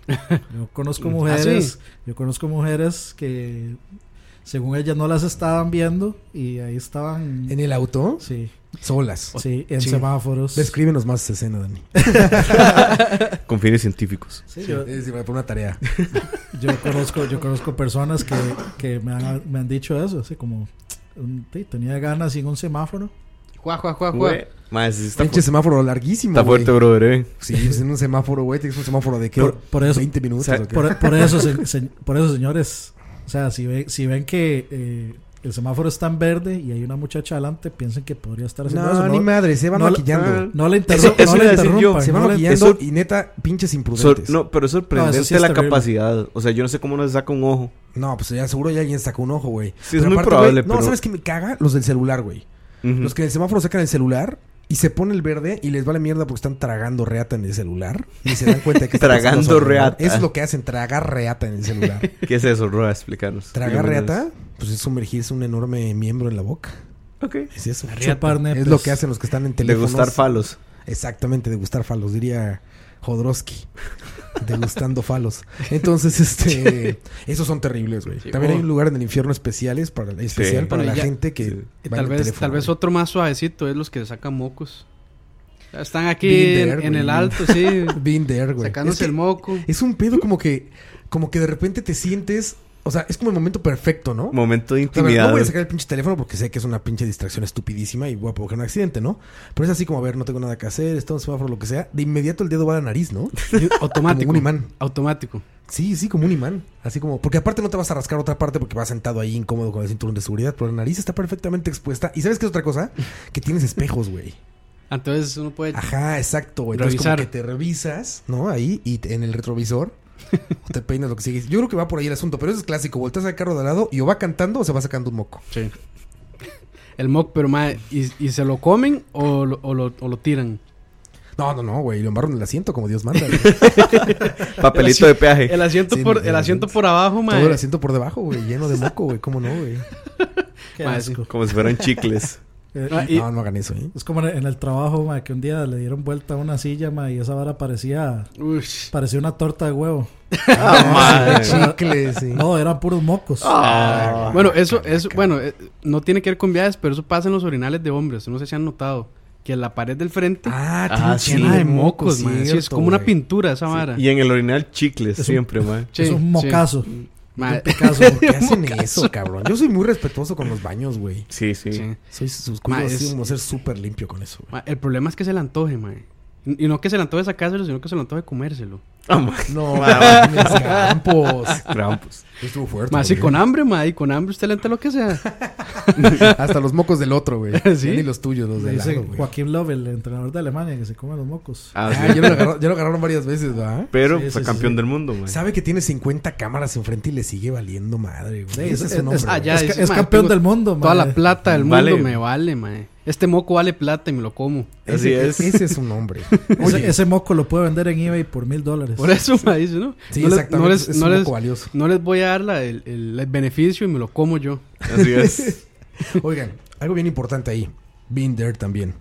Yo conozco ¿Ah, mujeres, sí? yo conozco mujeres que según ellas no las estaban viendo y ahí estaban, En el auto, sí, solas. sí, en Sí. semáforos. Descríbenos más esa escena, Dani. Con fines científicos. Sí, yo, por una tarea. yo conozco, yo conozco personas que, que me, han, me han dicho eso, así como un- sí, tenía ganas en un semáforo. Juá, juá, juá, juá. Más, sí está, Pinche semáforo larguísimo. está fuerte, brother, eh. Sí, es en un semáforo, güey. Tienes un semáforo de qué? Por, por eso, 20 minutos. O sea, ¿o qué? por, por eso, se- se- por eso, señores, o sea, si, ve- si ven que eh, el semáforo está en verde y hay una muchacha adelante, piensen que podría estar haciendo No, eso. ni madre, se van no maquillando. No le, interru- Eso- eso no le iba a decir yo. interrumpan. se van no le- maquillando eso- y neta, pinches imprudentes. no. no, pero es sorprendente No, eso sí es la terrible. capacidad. O sea, yo no sé cómo nos saca un ojo. pues ya seguro ya alguien sacó un ojo, güey. Sí, es muy probable, No, pero- ¿sabes qué me caga? Los del celular, güey. Los que en el semáforo sacan el celular y se pone el verde y les vale mierda porque están tragando reata en el celular. Y se dan cuenta de que Tragando reata. Es lo que hacen, tragar reata en el celular. ¿Qué es eso, Roa? Explícanos. Tragar reata, pues es sumergirse un enorme miembro en la boca. Ok. Es eso. Chupar. Es lo que hacen los que están en De teléfonos. gustar falos. Exactamente, de gustar falos, diría Jodorowsky. Degustando falos. Entonces, este, esos son terribles, güey. Sí, También hay un lugar en el infierno especiales para, especial para la ya- gente que sí. Va tal vez, teléfono, tal vez otro más suavecito es los que sacan mocos. Están aquí en, el alto, sí. There, güey. sacándose Es que el moco. Es un pedo como que, como que de repente te sientes, o sea, es como el momento perfecto, ¿no? Momento de O sea, a ver, intimidad. no voy a sacar el pinche teléfono porque sé que es una pinche distracción estupidísima y voy a provocar un accidente, ¿no? Pero es así como, a ver, no tengo nada que hacer, estoy en un semáforo, lo que sea. De inmediato el dedo va a la nariz, ¿no? Automático. Como un imán. Automático. Sí, sí, como un imán. Así como, porque aparte no te vas a rascar otra parte porque vas sentado ahí incómodo con el cinturón de seguridad, pero la nariz está perfectamente expuesta. ¿Y sabes qué es otra cosa? Que tienes espejos, güey. Entonces uno puede... Ajá, exacto, güey. Entonces como Revisar. que te revisas, ¿no? Ahí y en el retrovisor. o te peinas lo que sigues. Yo creo que va por ahí el asunto, pero eso es clásico. Volteas al carro de al lado y o va cantando o se va sacando un moco. Sí. El moco, pero mae, ¿y, y se lo comen o lo, o lo, o lo tiran? No, no, no, güey. Lo embarro en el asiento como Dios manda. Papelito de peaje. El asiento, Sí, por, el asiento por abajo, mae. Todo el asiento por debajo, güey. Lleno de moco, güey. ¿Cómo no, güey? Como si fueran chicles. Eh, Ah, y- No, no hagan eso, ¿eh? Es como en el trabajo, ma, que un día le dieron vuelta a una silla, ma, y esa vara parecía, Ush. parecía una torta de huevo. Ah, Chicle, sí. No, eran puros mocos. Ah. Bueno, eso, eso, bueno, eh, no tiene que ver con viajes, pero eso pasa en los orinales de hombres. No sé si han notado. Que la pared del frente Ah, Ah, tiene sí. llena de mocos, man. Sí, es como una pintura esa vara. Y en el orinal chicles, Es un- siempre, man. Sí, es un sí. mocazo. Picasso. ¿Por qué hacen eso, cabrón? Yo soy muy respetuoso con los baños, güey. Sí, sí. sí. Soy sus es- como ser súper limpio con eso, güey. El problema es que se le antoje, mae. Y no que se le antoje sacárselo, sino que se le antoje comérselo. Ah. No, mames, campos. Trampos. Estuvo fuerte. Más si güey. con hambre, mae, y con hambre usted le entra lo que sea. Hasta los mocos del otro, güey. ¿Sí? Ni los tuyos, los del güey. Joaquín Love, el entrenador de Alemania, que se come los mocos. Ah, Ah, sí. ya lo, agarraron, ya lo agarraron varias veces, ¿verdad? Pero Sí, fue sí, campeón sí. del mundo, man. Sabe que tiene 50 cámaras enfrente y le sigue valiendo madre, güey. Sí, Ese es- es, su nombre. es- Ah, güey. ya, es, es ma, campeón del mundo, Toda ma. la plata del mundo Vale. me vale, mae. Este moco vale plata y me lo como. Así Ese, es. ese es su nombre. Ese, Oye, ese moco lo puede vender en eBay por mil dólares. Por eso me dice, ¿no? sí, no, les, exactamente. no, les, es no, un les, moco valioso. no les voy a dar la- el, el- el beneficio y me lo como yo. Así es. Oigan, algo bien importante ahí. Being there también.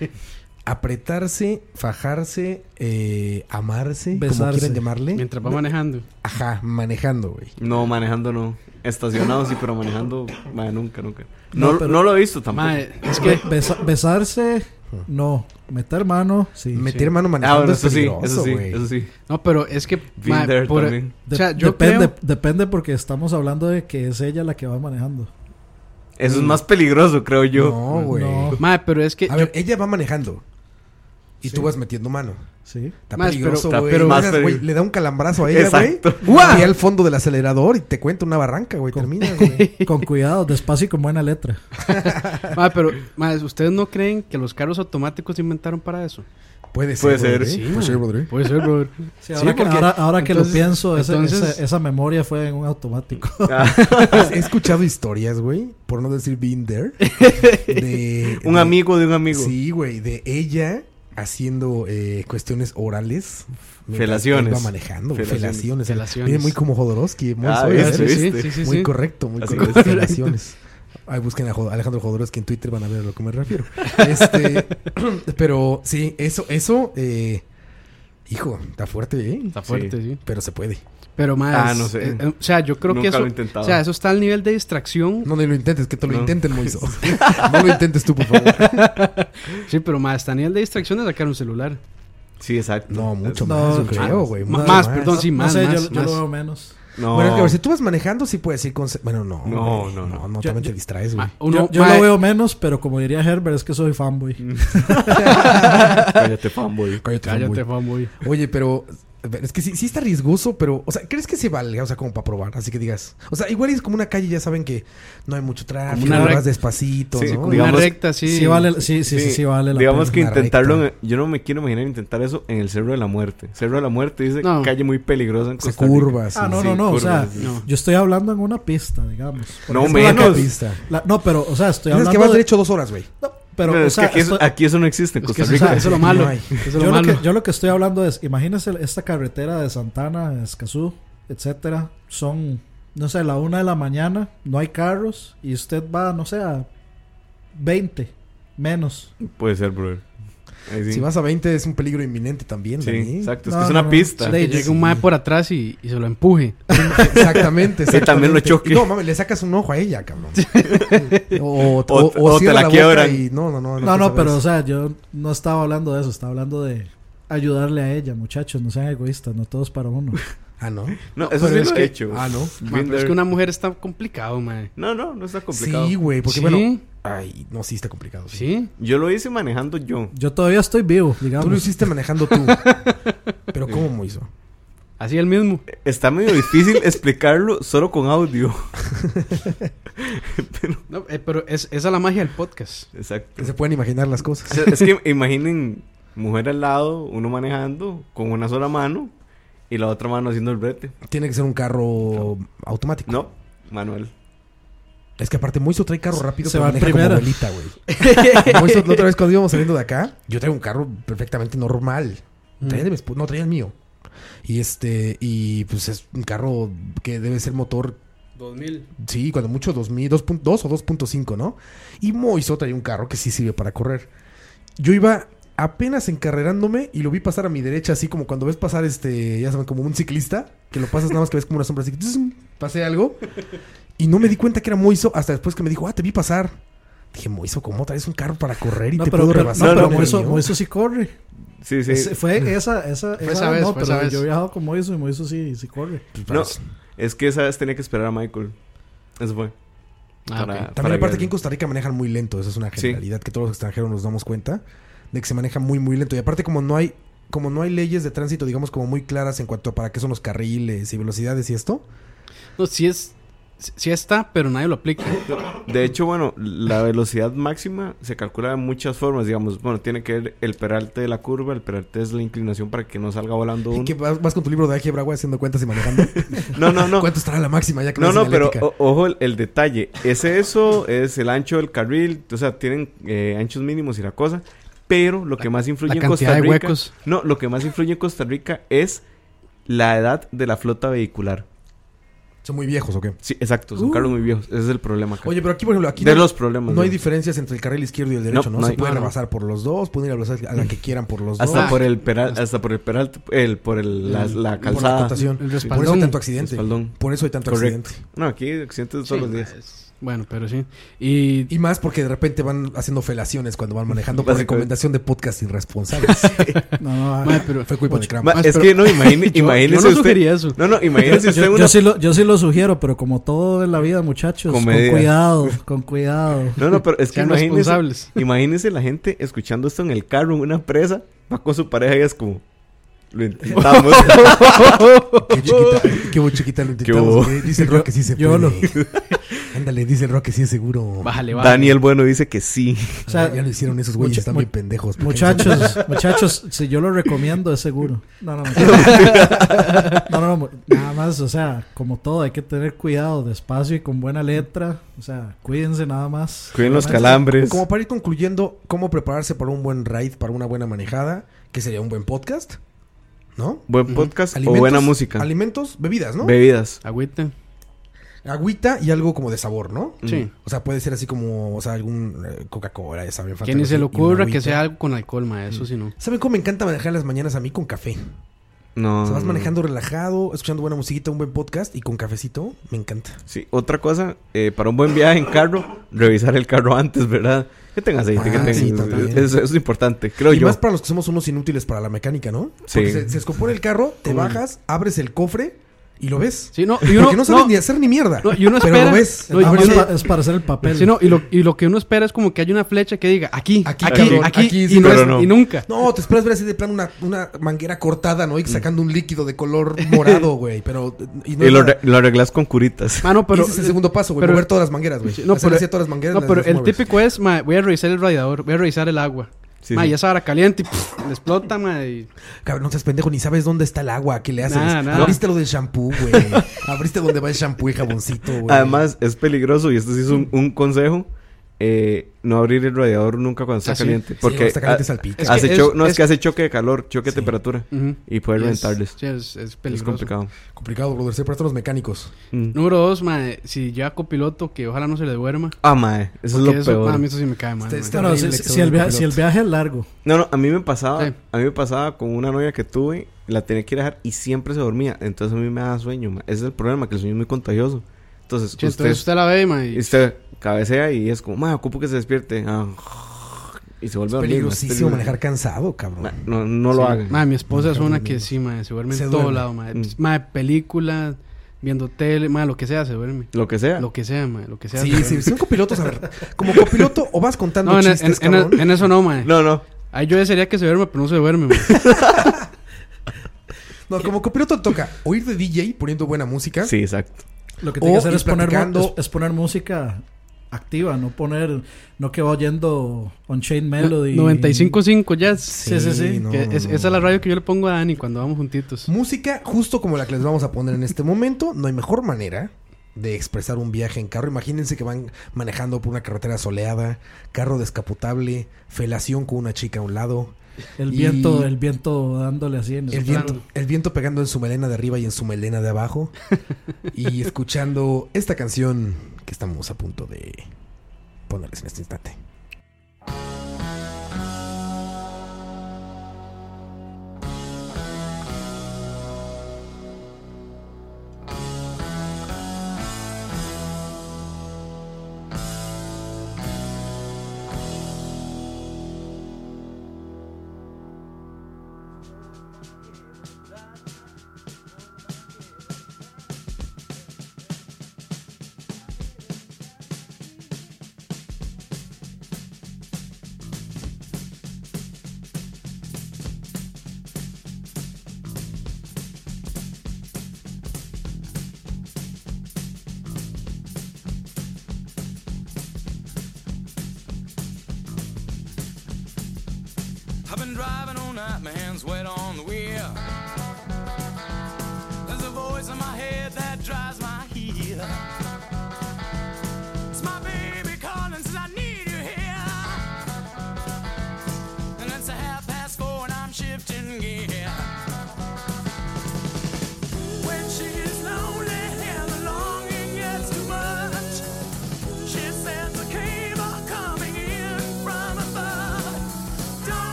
Apretarse, fajarse, eh, amarse, como Besarse. llamarle. Mientras va manejando. Ajá, manejando, güey. No, manejando no. Estacionado sí, pero manejando, man, nunca, nunca. No, No, lo he visto tampoco. Mae, es que... Besa- besarse, no. Meter mano, sí. Meter mano ah, manejando bueno, es eso sí, eso sí, güey. eso sí. No, pero es que... There por- también. De- o sea, yo depende, creo- depende porque estamos hablando de que es ella la que va manejando. Eso es más peligroso, creo yo. No, güey. No. Mae, pero es que... A ver, ella va manejando. Y Sí. tú vas metiendo mano. Sí. Está Más, peligroso, pero- güey. pero- más. Le da un calambrazo a ella, güey. Y al fondo del acelerador y te cuenta una barranca, güey. Terminas, güey. Con cuidado, despacio y con buena letra. mae, pero... mae, ¿ustedes no creen que los carros automáticos se inventaron para eso? Puede ser. Puede ser. Sí, Puede ser, brother. Puede ser, brother. Sí, ahora, que, porque- ahora, ahora que entonces- lo pienso, ese- entonces- esa, esa memoria fue en un automático. Ah, He escuchado historias, güey. Por no decir being there. De, un de- amigo de un amigo. Sí, güey. De ella haciendo eh, cuestiones orales. Felaciones. iba manejando. Felaciones. Felaciones. Felaciones. Mire, muy como Jodorowsky. Muy Ah, muy sí. correcto, muy Así correcto. es. Felaciones. Ay, busquen a Alejandro Jodorowsky en Twitter, van a ver a lo que me refiero. Este, pero sí, eso, eso, eh, hijo, está fuerte, ¿eh? Está fuerte, sí. Pero se puede. Pero más... Ah, no sé. o sea, yo creo Nunca que eso... lo he intentado. O sea, eso está al nivel de distracción. No, no lo intentes, que te lo No. intenten, Moiso. no lo intentes tú, por favor. Sí, pero más está a nivel de distracción de sacar un celular. Sí, exacto. No, mucho No, más, yo creo, güey. Más, perdón, sí, no más, sé, más, yo, lo veo menos. No. Bueno, claro, si tú vas manejando, sí puedes ir con... Bueno, no. No, güey. no, no. No, Yo- también te yo- distraes, güey. Yo lo veo menos, pero como diría Herbert, es que soy fanboy. Cállate, fanboy. Cállate, Cállate, fanboy. fanboy. Oye, pero... Es que sí, sí está riesgoso, pero... O sea, ¿crees que se valga? O sea, como para probar. Así que digas... O sea, igual es como una calle, ya saben que no hay mucho tráfico. vas rec- despacito, Sí, ¿no? como Una Digamos- recta, sí. Sí, vale, sí, sí, sí, sí, vale la Digamos pena. que intentarlo, en- yo no me quiero imaginar intentar eso en el Cerro de la Muerte. Cerro de la Muerte dice No. calle muy peligrosa en Se Costa Rica. curvas. Ah, no, Sí, no, no, o sea, curvas, sí. No. yo estoy hablando en una pista, digamos. No, es menos. la- no, pero, o sea, estoy hablando que vas de- derecho dos horas, güey. no, pero, Pero o es sea, que aquí, eso, estoy- aquí eso no existe en Es que Costa eso, Rica. eso es lo No malo. hay. Eso es yo, lo lo malo. que, yo lo que estoy hablando es, imagínese esta carretera de Santana, Escazú, etcétera, son, no sé, la una de la mañana, no hay carros y usted va, no sé, a 20, menos. Puede ser, brother. Sí. Si vas a 20 es un peligro inminente también, Sí, Dani. exacto. Es No, que es no, una no. pista. Llegue un mae por atrás y, y se lo empuje. Exactamente. Y también lo exactamente. choque. Y No, mames, le sacas un ojo a ella, cabrón. O, O- o te cierra la boca quiebran. y- No, no, no. No, no, pero o sea, yo no estaba hablando de eso, estaba hablando de ayudarle a ella, muchachos, no sean egoístas, no todos para uno. Ah, ¿no? No, eso pero sí es lo que- he hecho. Ah, ¿no? Pero es que una mujer está complicado, mae. No, no, no está complicado. Sí, güey. Porque Sí. bueno. Ay, no, sí está complicado. Sí. Sí. Yo lo hice manejando yo. Yo todavía estoy vivo, Tú lo hiciste manejando tú. pero ¿cómo me hizo? Así el mismo. Está medio difícil explicarlo solo con audio. No, eh, pero es, esa es la magia del podcast. Exacto. Que se pueden imaginar las O cosas. sea, es que imaginen mujer al lado, uno manejando con una sola mano y la otra mano haciendo el brete. Tiene que ser un carro automático. No, Manuel. Es que aparte Moiso trae carro rápido, Se pero va maneja como primera. abuelita, güey. Moiso, la otra vez cuando íbamos saliendo de acá, yo traigo un carro perfectamente normal. Traía de mi esp- no, traía el mío. Y este, y pues es un carro que debe ser motor, 2000. sí, cuando mucho 2000, 2.2 o 2.5, ¿no? Y Moiso traía un carro que sí sirve para correr. Yo iba apenas encarrerándome y lo vi pasar a mi derecha, así como cuando ves pasar este, ya saben, como un ciclista, que lo pasas nada más que ves como una sombra así, pasé algo. Y no me di cuenta que era Moiso hasta después que me dijo, ah, te vi pasar. Dije, Moiso, ¿cómo traes un carro para correr y No, te pero, puedo pero, rebasar? no, pero Moiso, mío?" Moiso sí corre. Sí, sí. Fue esa, esa, Fue esa esa vez, no, fue pero esa vez. yo he viajado con Moiso y Moiso sí, sí corre. Pues, No, pues, es que esa vez tenía que esperar a Michael. Eso fue. Ah, Para-. También para aparte que- aquí en Costa Rica manejan muy lento, esa es una Sí. generalidad que todos los extranjeros nos damos cuenta de que se maneja muy muy lento y aparte como no hay como no hay leyes de tránsito digamos como muy claras en cuanto a para qué son los carriles y velocidades y esto, No, sí es. Sí está, pero nadie lo aplica. De hecho, bueno, la velocidad máxima se calcula de muchas formas, digamos. Bueno, tiene que ver el peralte de la curva, el peralte es la inclinación para que no salga volando ¿Y que vas, vas con tu libro de álgebra güey, haciendo cuentas y manejando? No, no, no. ¿Cuánto estará la máxima ya que No, no, pero o- ojo el, el detalle. Es eso, es el ancho del carril, o sea, tienen eh, anchos mínimos y la cosa. Pero lo que más influye La en Costa de Rica... huecos. No, lo que más influye en Costa Rica es la edad de la flota vehicular. ¿Son muy viejos o qué? Sí, exacto, son Uh. carros muy viejos. Ese es el problema acá. Oye, pero aquí por ejemplo, aquí de no, los problemas. no hay diferencias entre el carril izquierdo y el derecho, ¿no? no Se hay. puede No, no. rebasar por los dos, pueden ir a la velocidad a la que quieran por los Hasta dos. por el peral, hasta por el peral, el, por el, la, la por la calzada. Por eso hay tanto accidente. Respaldón. Por eso hay tanto Correcto. accidente. No, aquí accidentes todos Sí, los días. es- Bueno, pero sí. Y, Y más porque de repente van haciendo felaciones cuando van manejando por recomendación de podcast irresponsables. No, no, ah, Mae, pero, Fue culpa de Más, es pero- que no, imagine, yo, imagínese yo no usted. eso. No, no, imagínese usted yo, una. yo sí lo, yo sí lo sugiero, pero como todo en la vida, muchachos, Con cuidado, con cuidado. No, no, pero es que imagínese. Imagínese la gente escuchando esto en el carro, en una presa, va con su pareja y es como. Lo intentamos. Qué chiquita, qué chiquita, lo intentamos. Dice el Rock que sí se Yo puede. lo- Ándale, dice el Rock que sí es seguro. Bájale, bájale. Daniel Bueno dice que sí. O sea, ya lo hicieron esos güeyes, están mu- bien pendejos. Muchachos, muchachos, si yo lo recomiendo es seguro. No, no, no. No, no, no, nada más, o sea, como todo, hay que tener cuidado, despacio y con buena letra. O sea, cuídense nada más. Cuiden los calambres. Como para ir concluyendo, cómo prepararse para un buen ride, para una buena manejada, que sería un buen podcast, ¿no? Buen podcast o Alimentos, buena música. Alimentos, bebidas, ¿no? Bebidas. Agüita. Agüita y algo como de sabor, ¿no? Sí. O sea, puede ser así como, o sea, algún eh, Coca-Cola, ya saben. Que ni se le y ocurra que sea algo con alcohol, ma. Eso sí no. ¿Saben cómo me encanta manejar las mañanas a mí con café? No. O sea, vas manejando relajado, escuchando buena musiquita, un buen podcast y con cafecito, me encanta. Sí, otra cosa, eh, para un buen viaje en carro, revisar el carro antes, ¿verdad? Que tenga aceite, Ah, que sí, también. eso, eso es importante, creo y yo. más para los que somos unos inútiles para la mecánica, ¿no? Sí. Porque se, se el carro, te bajas, abres el cofre y lo ves. Sí, no. Y uno, Porque no sabes no, ni hacer ni mierda. no, y uno pero espera. lo ves. No, Ah, es para hacer el papel. Sí, no, y lo, y lo que uno espera es como que hay una flecha que diga aquí, Aquí, aquí, aquí, cabrón, aquí, aquí, sí, y, no pero es- no. y nunca. No, te esperas ver así de plano una, una manguera cortada, ¿no? Y sacando un líquido de color morado, güey. Pero. Y, no y es lo, lo arreglas con curitas. Mano, pero. ese es el segundo paso, güey. pero- Mover todas las mangueras, güey. No, pero- así todas las mangueras. No, las- pero las el típico es, ma, voy a revisar el radiador, voy a revisar el agua. Sí, ma, sí. ya estaba caliente y pff, le explota, ma. Y... Cabrón, no seas pendejo, ni sabes dónde está el agua. ¿Qué le haces? Nada, nada. Abriste lo del shampoo, güey. Abriste donde va el shampoo y jaboncito, güey. Además, es peligroso y esto sí es un, un consejo. Eh, no abrir el radiador nunca cuando está Ah, sí. caliente. Sí, Porque cuando está caliente ha- salpica. Hace es- no es, es- que hace choque de calor, choque de Sí. temperatura. Y puede Y es- sí, es, es Es peligroso. complicado. Complicado, brother. Se para los mecánicos. Mm. Número dos, mae, si lleva copiloto, que ojalá no se le duerma. Ah, mae, eso es lo peor. ah, a mí eso sí me cae mal. Este- mae. este- si, el si viaje es largo. No, no, a mí me pasaba, Sí. a mí me pasaba con una novia que tuve, la tenía que ir a dejar y siempre se dormía. Entonces a mí me da sueño, mae. Ese es el problema, que el sueño es muy contagioso. Entonces, Sí, usted, entonces usted la ve, mae, y- usted cabecea y es como, mae, ocupo que se despierte. Ah, y se vuelve Es a dormir. mae. peligrosísimo manejar cansado, cabrón. Ma- No, no lo Sí. hagan. Mae, mi esposa es una que sí, mae, se duerme Se en todo duerme. lado, mae. Mm. Mae, películas, viendo tele, mae, lo que sea, se duerme. Lo que sea. Lo que sea, mae, lo que sea. Sí, se sí, duerme. si un copiloto, a ver, como copiloto o vas contando No, en, chistes, en- en- cabrón. en eso no, mae. No, no. Ahí yo desearía que se duerma, pero no se duerme, mae. No, como copiloto te toca oír de DJ poniendo buena música. Sí, exacto. Lo que tiene que hacer es poner, es poner música activa, no poner, no que va oyendo on chain melody. 95.5 ya. Sí, sí, sí. no, que no, es- no. Esa es la radio que yo le pongo a Dani cuando vamos juntitos. Música justo como la que les vamos a poner en este momento. No hay mejor manera de expresar un viaje en carro. Imagínense que van manejando por una carretera soleada, carro descapotable, felación con una chica a un lado, El Y- viento, el viento dándole así en el viento, el viento pegando en su melena de arriba y en su melena de abajo, y escuchando esta canción que estamos a punto de ponerles en este instante.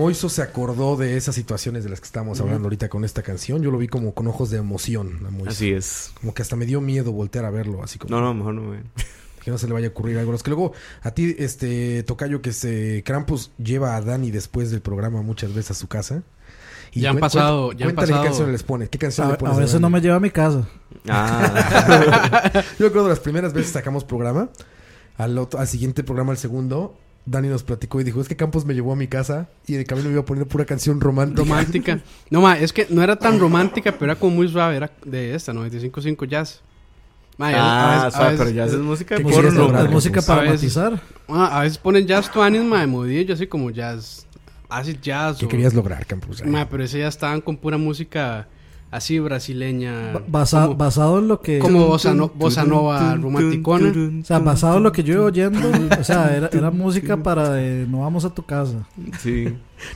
Moiso se acordó de esas situaciones de las que estábamos hablando ahorita con esta canción. Yo lo vi como con ojos de emoción a Moiso. Así es. Como que hasta me dio miedo voltear a verlo, así como No, no, mejor no, güey. que no se le vaya a ocurrir algo. Los que luego a ti, este Tocayo, que se Krampus lleva a Dani después del programa muchas veces a su casa. Ya han pasado- ya han cuéntale pasado- qué canción les pone. ¿Qué canción A, le pones a veces no me lleva a mi casa. Ah, Yo recuerdo las primeras veces sacamos programa. Al, otro- al siguiente programa, al segundo, Dani nos platicó y dijo: Es que Campos me llevó a mi casa y de camino me iba a poner pura canción romántica. Romántica. No, ma, es que no era tan romántica, pero era como muy suave. Era de esta, 95.5 Jazz. Ma, ah veces- a suave, veces- pero ya es música de ¿Qué Música, quieres porno. lograr? es música para A veces. matizar. ah, a veces ponen jazz tuanis, ma, de modillo, así como jazz. Acid jazz. ¿Qué o- querías lograr, Campos? Ma, pero ese ya estaban con pura música así brasileña. Ba- basa- como, basado en lo que. como bossa, no- bossa nova romanticona. O sea, basado en lo que yo iba oyendo. O sea, era, era música para no vamos a tu casa. Sí.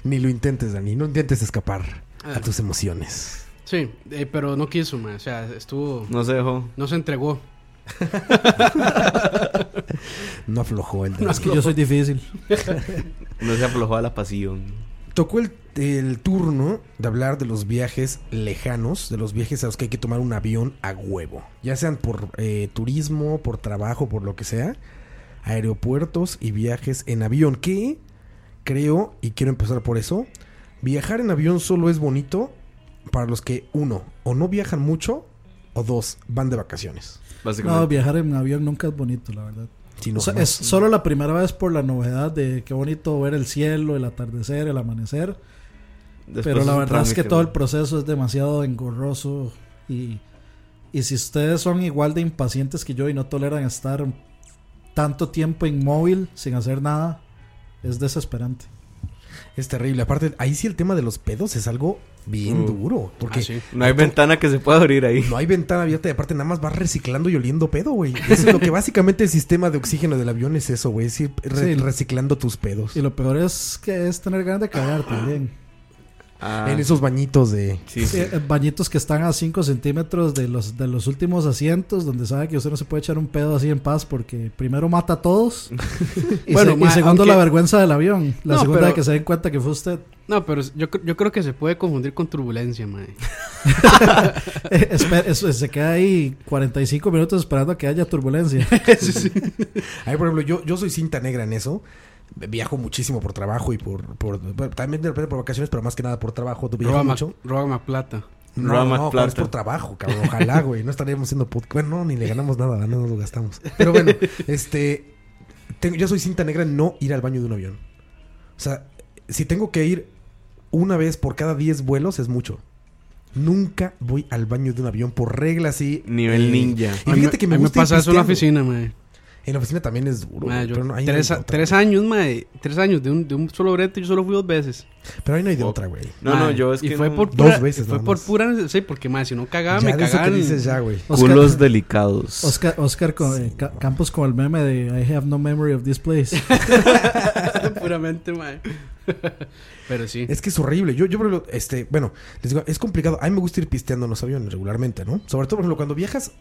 Ni lo intentes, Dani. No intentes escapar Ah. a tus emociones. Sí, eh, pero no quiso, ma. O sea, estuvo. No se dejó. No se entregó. No aflojó el Dani. Es que yo soy difícil. No se aflojó a la pasión. Tocó el, el turno de hablar de los viajes lejanos, de los viajes a los que hay que tomar un avión a huevo. Ya sean por eh, turismo, por trabajo, por lo que sea. Aeropuertos y viajes en avión. Que creo, y quiero empezar por eso, viajar en avión solo es bonito para los que, uno, o no viajan mucho, o dos, van de vacaciones. No, viajar en avión nunca es bonito, la verdad. Si no, O sea, jamás. es solo la primera vez por la novedad de qué bonito ver el cielo, el atardecer, el amanecer. Después pero la verdad es que todo el proceso es demasiado engorroso. Y, y si ustedes son igual de impacientes que yo y no toleran estar tanto tiempo inmóvil sin hacer nada, es desesperante. Es terrible. Aparte, ahí sí el tema de los pedos es algo bien Mm. duro. Porque Ah, sí. No hay ventana que se pueda abrir ahí. No hay ventana abierta y aparte nada más vas reciclando y oliendo pedo, güey. Eso es lo que básicamente el sistema de oxígeno del avión es eso, güey. Es ir re- Sí. reciclando tus pedos. Y lo peor es que es tener ganas de cagar también. Ah, En esos bañitos de... sí, sí. Eh, bañitos que están a 5 centímetros de los, de los últimos asientos, donde sabe que usted no se puede echar un pedo así en paz porque primero mata a todos y, Bueno, se- y ma, segundo aunque- la vergüenza del avión. La No, segunda pero- de que se den cuenta que fue usted. No, pero yo, yo creo que se puede confundir con turbulencia, mae. Eh, se queda ahí 45 minutos esperando a que haya turbulencia. Ahí, por ejemplo, yo, yo soy cinta negra en eso. Viajo muchísimo por trabajo y por... por bueno, también de repente por vacaciones, pero más que nada por trabajo. Tú viajas mucho. roba plata. No, Rama no, Plata. es por trabajo, cabrón. Ojalá, güey. No estaríamos haciendo podcast. Bueno, no, ni le ganamos nada, no nos lo gastamos. Pero bueno, este. tengo- yo soy cinta negra en no ir al baño de un avión. O sea, si tengo que ir una vez por cada 10 vuelos, es mucho. Nunca voy al baño de un avión por regla así. Nivel ninja. Y fíjate que me gusta ir pasa eso en la oficina. En la oficina también es duro. Yo- pero no, ahí no hay tres, otra. tres años, mae. Tres años de un, de un solo brete, yo solo fui dos veces. Pero ahí no hay de Oh. otra, güey. No, no, yo es y que fue no- por Dos veces Fue por pura... Sí, porque, mae, si no cagaba, Ya me de eso que cagaban. dices ya, güey. Oscar, Culos delicados. Oscar, Oscar con, eh, Ca- Campos con el meme de I have no memory of this place. Puramente, mae. pero sí. Es que es horrible. Yo, yo, por ejemplo, este, bueno, les digo, es complicado. A mí me gusta ir pisteando en los aviones regularmente, ¿no? Sobre todo, por ejemplo, cuando viajas,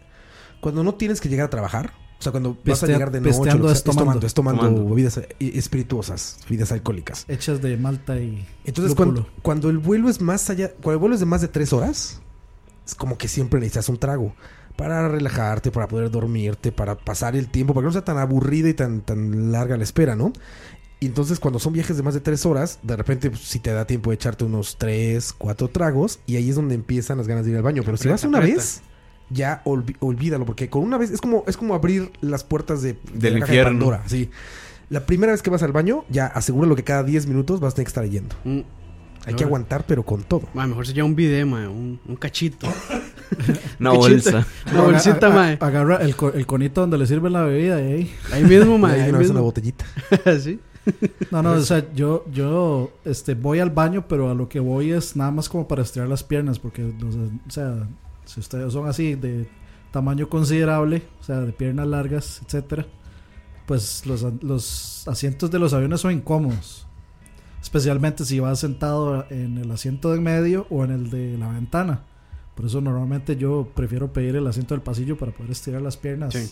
cuando no tienes que llegar a trabajar. O sea, cuando vas a llegar de noche, lo que sea, es tomando. tomando, es tomando Tomando. bebidas eh, espirituosas, bebidas alcohólicas. Hechas de malta y. Entonces, lúpulo. cuando, cuando el vuelo es más allá, cuando el vuelo es de más de tres horas, es como que siempre necesitas un trago para relajarte, para poder dormirte, para pasar el tiempo, para que no sea tan aburrida y tan, tan larga la espera, ¿no? Y entonces, cuando son viajes de más de tres horas, de repente, pues, si te da tiempo de echarte unos tres, cuatro tragos, y ahí es donde empiezan las ganas de ir al baño. Pero si vas una aprieta. vez, ya olvídalo, porque con una vez es como, es como abrir las puertas de, de Del la caja de infierno. Pandora, sí. La primera vez que vas al baño, ya asegúralo que cada 10 minutos vas a tener que estar yendo. Mm, Hay que aguantar, pero con todo. mejor se lleva un video. Un, un cachito. Una bolsa. Una bolsita, mae. Agarra el, co- el conito donde le sirve la bebida y ahí. Ahí mismo, Ahí de Ahí una vez una botellita. sí. No, no, o sea, yo, yo este, voy al baño, pero a lo que voy es nada más como para estirar las piernas, porque, o sea, si ustedes son así de tamaño considerable, o sea, de piernas largas, etcétera, pues los, los asientos de los aviones son incómodos. Especialmente si vas sentado en el asiento de en medio o en el de la ventana. Por eso normalmente yo prefiero pedir el asiento del pasillo para poder estirar las piernas Sí.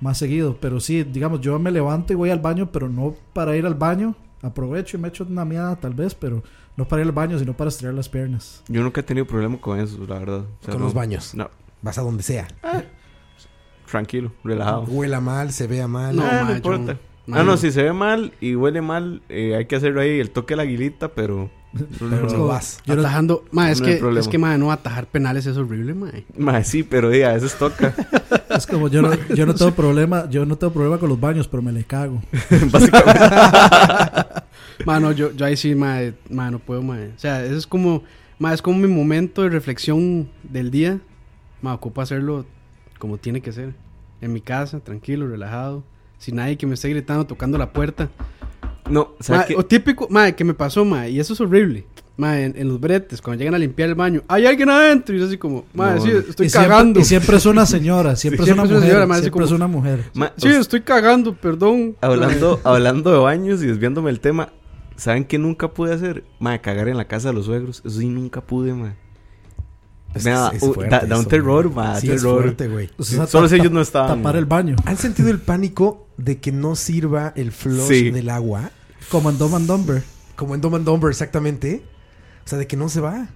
más seguido. Pero sí, digamos, yo me levanto y voy al baño, pero no para ir al baño, Aprovecho y me echo una miada tal vez, pero no para ir al baño, sino para estirar las piernas. Yo nunca he tenido problema con eso, la verdad. O sea, Con no- los baños. No, Vas a donde sea. tranquilo, relajado. Huela mal, se vea mal. No, Ah, no yo- importa. Ah, no, si se ve mal y huele mal, eh, hay que hacerlo ahí, el toque de la aguilita, pero... Pero como- vas. Yo no- Atajando, ma, es No que, problema. es que, ma, no atajar penales es horrible, ma. Ma, sí, pero di, a veces toca. es como yo no, yo no tengo problema, yo no tengo problema con los baños, pero me le cago. Básicamente. Ma, no, yo, yo ahí sí, ma, ma, no puedo, ma. O sea, eso es como, ma, es como mi momento de reflexión del día. Ma, ocupo hacerlo como tiene que ser. En mi casa, tranquilo, relajado. Sin nadie que me esté gritando, tocando la puerta. No, Ma, ¿sabes qué? o típico, ma, que me pasó, ma, y eso es horrible. Ma, en, en los bretes, cuando llegan a limpiar el baño, hay alguien adentro. Y yo así como, ma, No, sí, estoy y, siempre, cagando. y siempre es una señora, siempre, Sí, es una siempre es una mujer. señora, siempre como- es una mujer. Ma, Sí, o sea, estoy cagando, perdón. hablando, hablando de baños y desviándome el tema, ¿saben qué nunca pude hacer? Ma, cagar en la casa de los suegros. Eso sí, nunca pude, ma. Es- Me da, es uh, fuerte da, da un terror, ma, Sí, es terror. fuerte, güey. O sea, Solo si ellos no estaban. Tapar el baño. ¿Han sentido el pánico de que no sirva el flush Sí. del agua? Como en Dumb and Dumber. Como en Dumb and Dumber, exactamente. O sea, de que no se va.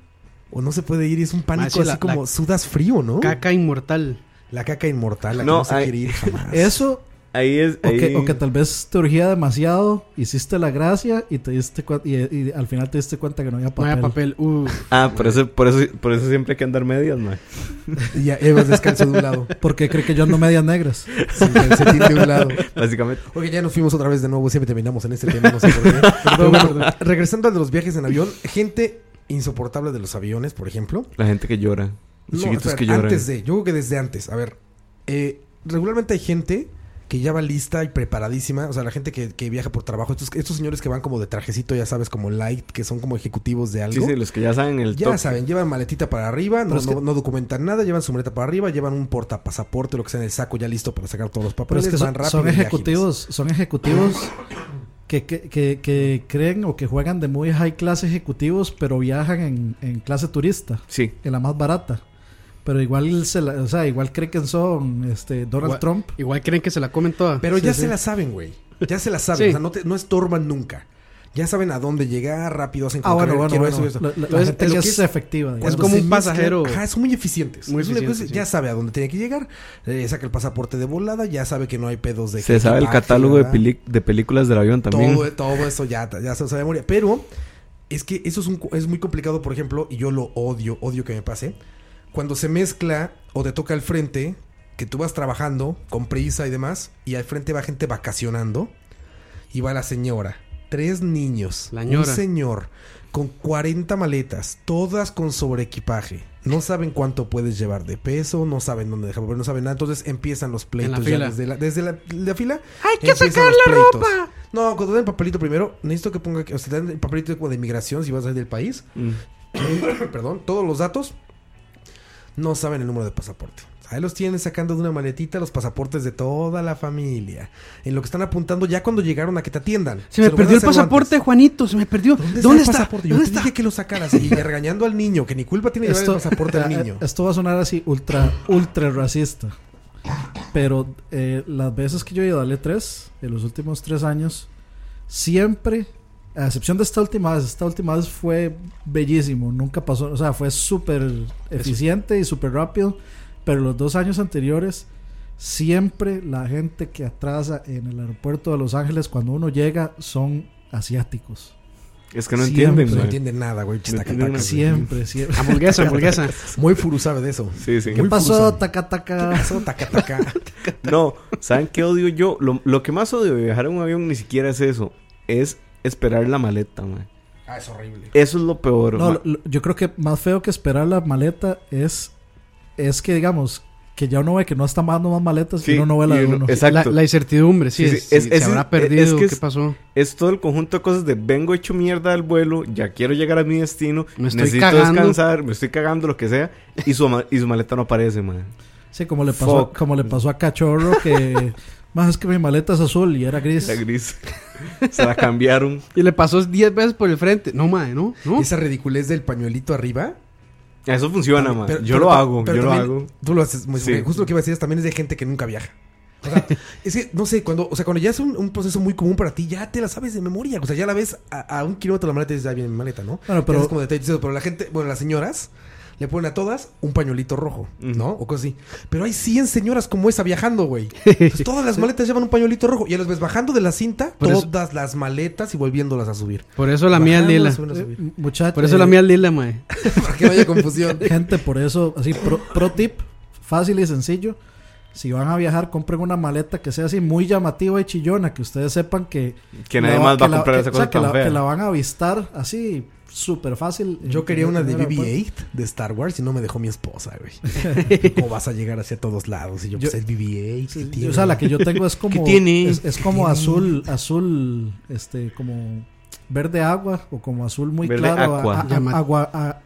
O no se puede ir. Y es un pánico sí, así la- como la- sudas frío, ¿no? Caca inmortal. La caca inmortal, la que No, no, se hay- quiere ir jamás. Eso, Ahí es. o que, o que tal vez te urgía demasiado, hiciste la gracia y te diste y, y al final te diste cuenta que no había No papel. había papel. Uh, Ah, por eso, por, eso, por eso siempre hay que andar medias, ma. Y ya Eva descansa de un lado. Porque cree que yo ando medias negras. Sin calcetín de un lado. Básicamente. Oye, ya nos fuimos otra vez de nuevo. Siempre terminamos en este tema, no sé por qué. Pero bueno, regresando al de los viajes en avión. Gente insoportable de los aviones, por ejemplo. La gente que llora. Los No, chiquitos que lloran. antes de, yo creo que desde antes. A ver, eh, regularmente hay gente que ya va lista y preparadísima. O sea, la gente que, que viaja por trabajo. Estos, estos señores que van como de trajecito, ya sabes, como light, que son como ejecutivos de Sí, algo. sí, los que ya saben el Ya saben, llevan maletita para arriba, no, Pero es que- no- no documentan nada, llevan su maleta para arriba, llevan un portapasaporte, lo que sea en el saco ya listo para sacar todos los Pero papeles. es que son, van rápido son y ágiles. ejecutivos, son ejecutivos que, que, que, que creen o que juegan de muy high class ejecutivos, pero viajan en, en clase turista, Sí. en la más barata. Pero igual se la- o sea, igual creen que son este Donald Igual- Trump. igual creen que se la comen toda. Pero Sí, ya sí. se la saben, güey. Ya se la saben. Sí. O sea, no, te- no estorban nunca. Ya saben a dónde llegar, rápido hacen Ah, bueno, bueno, quiero bueno. eso, eso. La, la- la Entonces, gente es que es, es- efectiva. digamos. como un pasajero. Ajá, son muy eficientes. Muy Es una eficientes, cosa- sí. Ya sabe a dónde tiene que llegar. eh, saca el pasaporte de volada. Ya sabe que no hay pedos de Se sabe el catálogo de, de películas del avión también. Todo, todo eso ya, ya se sabe de memoria. Pero es que eso es, un, es muy complicado, por ejemplo, y yo lo odio, odio que me pase. Cuando se mezcla o te toca al frente, que tú vas trabajando con prisa y demás, y al frente va gente vacacionando, y va la señora, tres niños, La un señor con 40 maletas, todas con sobreequipaje. No saben cuánto puedes llevar de peso, no saben dónde dejar, no saben nada. Entonces empiezan los pleitos ya desde la, desde la, la fila. ¡Hay que sacar la ropa! No, cuando den el papelito primero, necesito que ponga, que- o sea, te dan el papelito como de inmigración si vas a salir del país. Mm. Perdón, todos los datos. No saben el número de pasaporte. Ahí los tienen sacando de una maletita los pasaportes de toda la familia. En lo que están apuntando ya cuando llegaron a que te atiendan. Se me perdió a el pasaporte, antes. Juanito. Se me perdió. ¿Dónde, ¿Dónde, está, el pasaporte? Yo ¿Dónde te está? dije que lo sacaras. Y regañando al niño, que ni culpa tiene de llevar el pasaporte al niño. Esto va a sonar así ultra, ultra racista. Pero eh, las veces que yo he ido al E3, en los últimos tres años, siempre, a excepción de esta última vez, esta última vez fue bellísimo. Nunca pasó, o sea, fue súper eficiente y súper rápido. Pero los dos años anteriores, siempre la gente que atrasa en el aeropuerto de Los Ángeles cuando uno llega son asiáticos. Es que no Siempre. entienden, No güey. entienden nada, güey. No Chistaca, entienden taca, nada. güey. Siempre, siempre. Hamburguesa, hamburguesa. Muy furu sabe de eso. Sí, sí. ¿Qué Muy pasó? Taca, taca. Pasó, taca, taca. No, ¿saben qué odio yo? Lo, lo que más odio de viajar en un avión ni siquiera es eso. Es esperar la maleta, man. Ah, es horrible. Eso es lo peor, No, ma. lo- lo- yo creo que más feo que esperar la maleta es, es que, digamos, que ya uno ve que no está mandando más maletas Sí, y uno no ve la de uno-. Exacto. La, la incertidumbre, sí. Sí, sí, es- es- si es- se habrá perdido. es que ¿Qué es- pasó? Es todo el conjunto de cosas de vengo hecho mierda del vuelo, ya quiero llegar a mi destino, Me estoy necesito cagando. descansar, me estoy cagando, lo que sea, y su, y su maleta no aparece, man. Sí, como le pasó, Fuck. como le pasó a Cachorro que... más es que mi maleta es azul y era gris. La gris. Se la cambiaron. Y le pasó 10 veces por el frente. No, madre, no. no. Esa ridiculez del pañuelito arriba. Eso funciona. Pero- yo pero lo hago, pero yo lo hago. Tú lo haces muy Sí. bien. Justo lo que iba a decir es también es de gente que nunca viaja. O sea, es que, no sé, cuando, o sea, cuando ya es un, un proceso muy común para ti, ya te la sabes de memoria. O sea, ya la ves a, a un kilómetro de la maleta y dices, ya viene mi maleta, ¿no? Bueno, pero- es como detalle, pero la gente, bueno, las señoras le ponen a todas un pañuelito rojo, ¿no? O cosas así. Pero hay 100 señoras como esa viajando, güey. Entonces, todas las maletas llevan un pañuelito rojo. Y ya las ves bajando de la cinta, Por eso- todas las maletas y volviéndolas a subir. Por eso la mía lila. a subir. Muchachos. Por eso la mía lila, mae. Para que no haya confusión. Gente, por eso, así, pro, pro tip, fácil y sencillo. Si van a viajar, compren una maleta que sea así muy llamativa y chillona, que ustedes sepan que... Que nadie más va a que la- comprar que- esa o sea, cosa que tan la, fea. que la van a avistar así, súper fácil. Yo quería una de en el aeropuerto. BB-8 de Star Wars y no me dejó mi esposa, güey. ¿Cómo vas a llegar hacia todos lados? Y yo, Yo- pues es BB-8. Sí, ¿qué o sea, la que yo tengo es como... tiene? Es, es como ¿Qué azul, azul, este, como verde agua o como azul muy Verde claro, aqua. a- a- Llama- agua, a-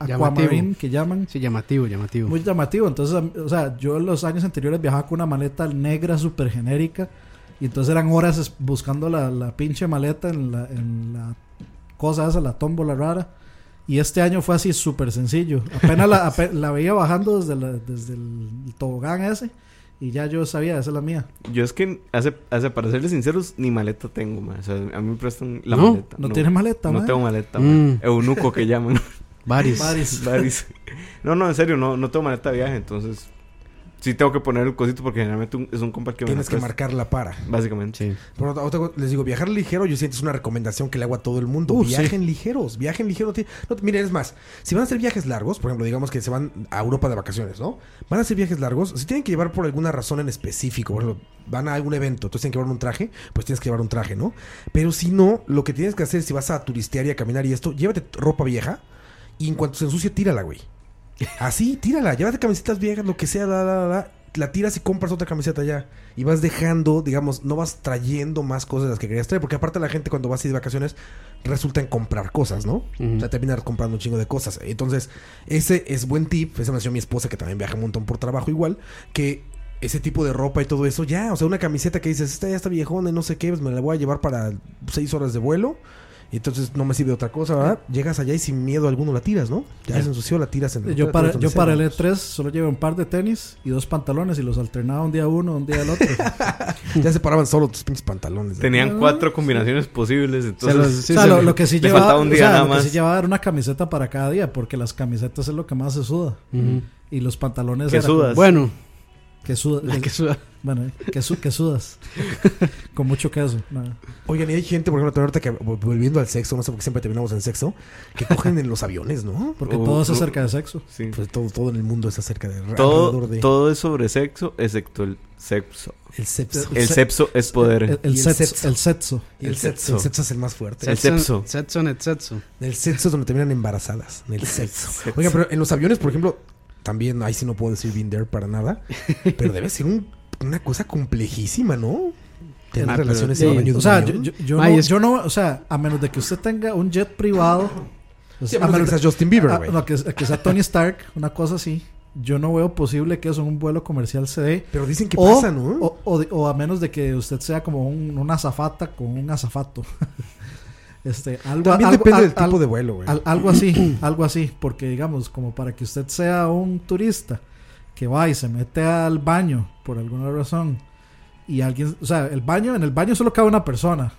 que llaman. Sí, llamativo, llamativo. Muy llamativo. Entonces, o sea, yo en los años anteriores viajaba con una maleta negra súper genérica. Y entonces eran horas buscando la, la pinche maleta en la, en la cosa esa, la tómbola rara. Y este año fue así súper sencillo. Apenas la, ape- la veía bajando desde, la- desde el tobogán ese. Y ya yo sabía, esa es la mía. Yo es que, hace, hace, para serles sinceros, ni maleta tengo, ma. O sea, a mí me prestan la ¿No? maleta. No, tiene maleta, No tengo maleta, Mm. ma. Eunuco que llaman. Varios. Varios. Varios. No, no, en serio, no, no tengo maleta de viaje, entonces... Sí tengo que poner el cosito porque generalmente un- es un compa que Tienes la que presta, marcarla para. Básicamente. Sí. Por otra- les digo, viajar ligero, yo siento es una recomendación que le hago a todo el mundo. Uh, viajen ligeros, viajen ligero. ti- No, miren, es más, si van a hacer viajes largos, por ejemplo, digamos que se van a Europa de vacaciones, ¿no? Van a hacer viajes largos, si tienen que llevar por alguna razón en específico, por ejemplo, van a algún evento, entonces tienen que llevar un traje, pues tienes que llevar un traje, ¿no? Pero si no, lo que tienes que hacer si vas a turistear y a caminar y esto, llévate ropa vieja y en cuanto se ensucie, tírala, güey. Así, tírala, llévate camisetas viejas, lo que sea, la, la, la, la, la tiras y compras otra camiseta ya. Y vas dejando, digamos, no vas trayendo más cosas de las que querías traer, porque aparte la gente cuando vas a ir de vacaciones resulta en comprar cosas, ¿no? Ujú. O sea, terminar comprando un chingo de cosas. Entonces, ese es buen tip, esa me enseñó mi esposa que también viaja un montón por trabajo igual, que ese tipo de ropa y todo eso, ya, o sea, una camiseta que dices, esta ya está viejona y no sé qué, pues me la voy a llevar para seis horas de vuelo. Y entonces no me sirve otra cosa, ¿verdad? Llegas allá y sin miedo alguno la tiras, ¿no? Ya se ensució, la tiras en el Yo hotel, para, yo para el ¿no? E3 solo llevé un par de tenis y dos pantalones y los alternaba un día uno, un día el otro. Ya se paraban solo tus pinches pantalones. ¿eh? Tenían cuatro combinaciones posibles, entonces... los- sí, o sea, lo, que sí le llevaba, faltaba un o día sea, nada lo que sí llevaba era una camiseta para cada día, porque las camisetas es lo que más se suda. Y los pantalones ¿Qué sudas? Bueno, que suda, la que suda. bueno, eh, que, su- que sudas. Con mucho queso. no. Oigan, y hay gente, por ejemplo, ahorita que vol- volviendo al sexo, no sé por qué siempre terminamos en sexo, que cogen en los aviones, ¿no? Porque Uh, todo es uh, acerca de sexo. Sí. Pues todo, todo en el mundo es acerca de todo, de todo es sobre sexo, excepto el sexo. el sexo. El El se- sexo es poder. El, el el sexo, el sexo. Y el el sexo. El es el más fuerte. El sexo. Sexo net sexo. El sexo es donde terminan embarazadas. En el sexo. Sexo. Oigan, pero en los aviones, por ejemplo, también ahí sí no puedo decir been there para nada. Pero debe ser un- una cosa complejísima, ¿no? Tener Ah, pero- relaciones sí, en el baño de O sea, yo, yo, no, es- yo no, o sea, a menos de que usted tenga un jet privado. o Sí, sea, a menos de que sea Justin Bieber, güey. no, que, que sea Tony Stark, una cosa así. Yo no veo posible que eso en un vuelo comercial se dé. Pero dicen que o, pasa, ¿no? O, o a menos de que usted sea como un, una azafata con un azafato. este, algo, También algo- depende al- del tipo al- de vuelo, güey. al- algo así, algo así. Porque digamos, como para que usted sea un turista que va y se mete al baño por alguna razón y alguien, o sea, el baño, en el baño solo cabe una persona.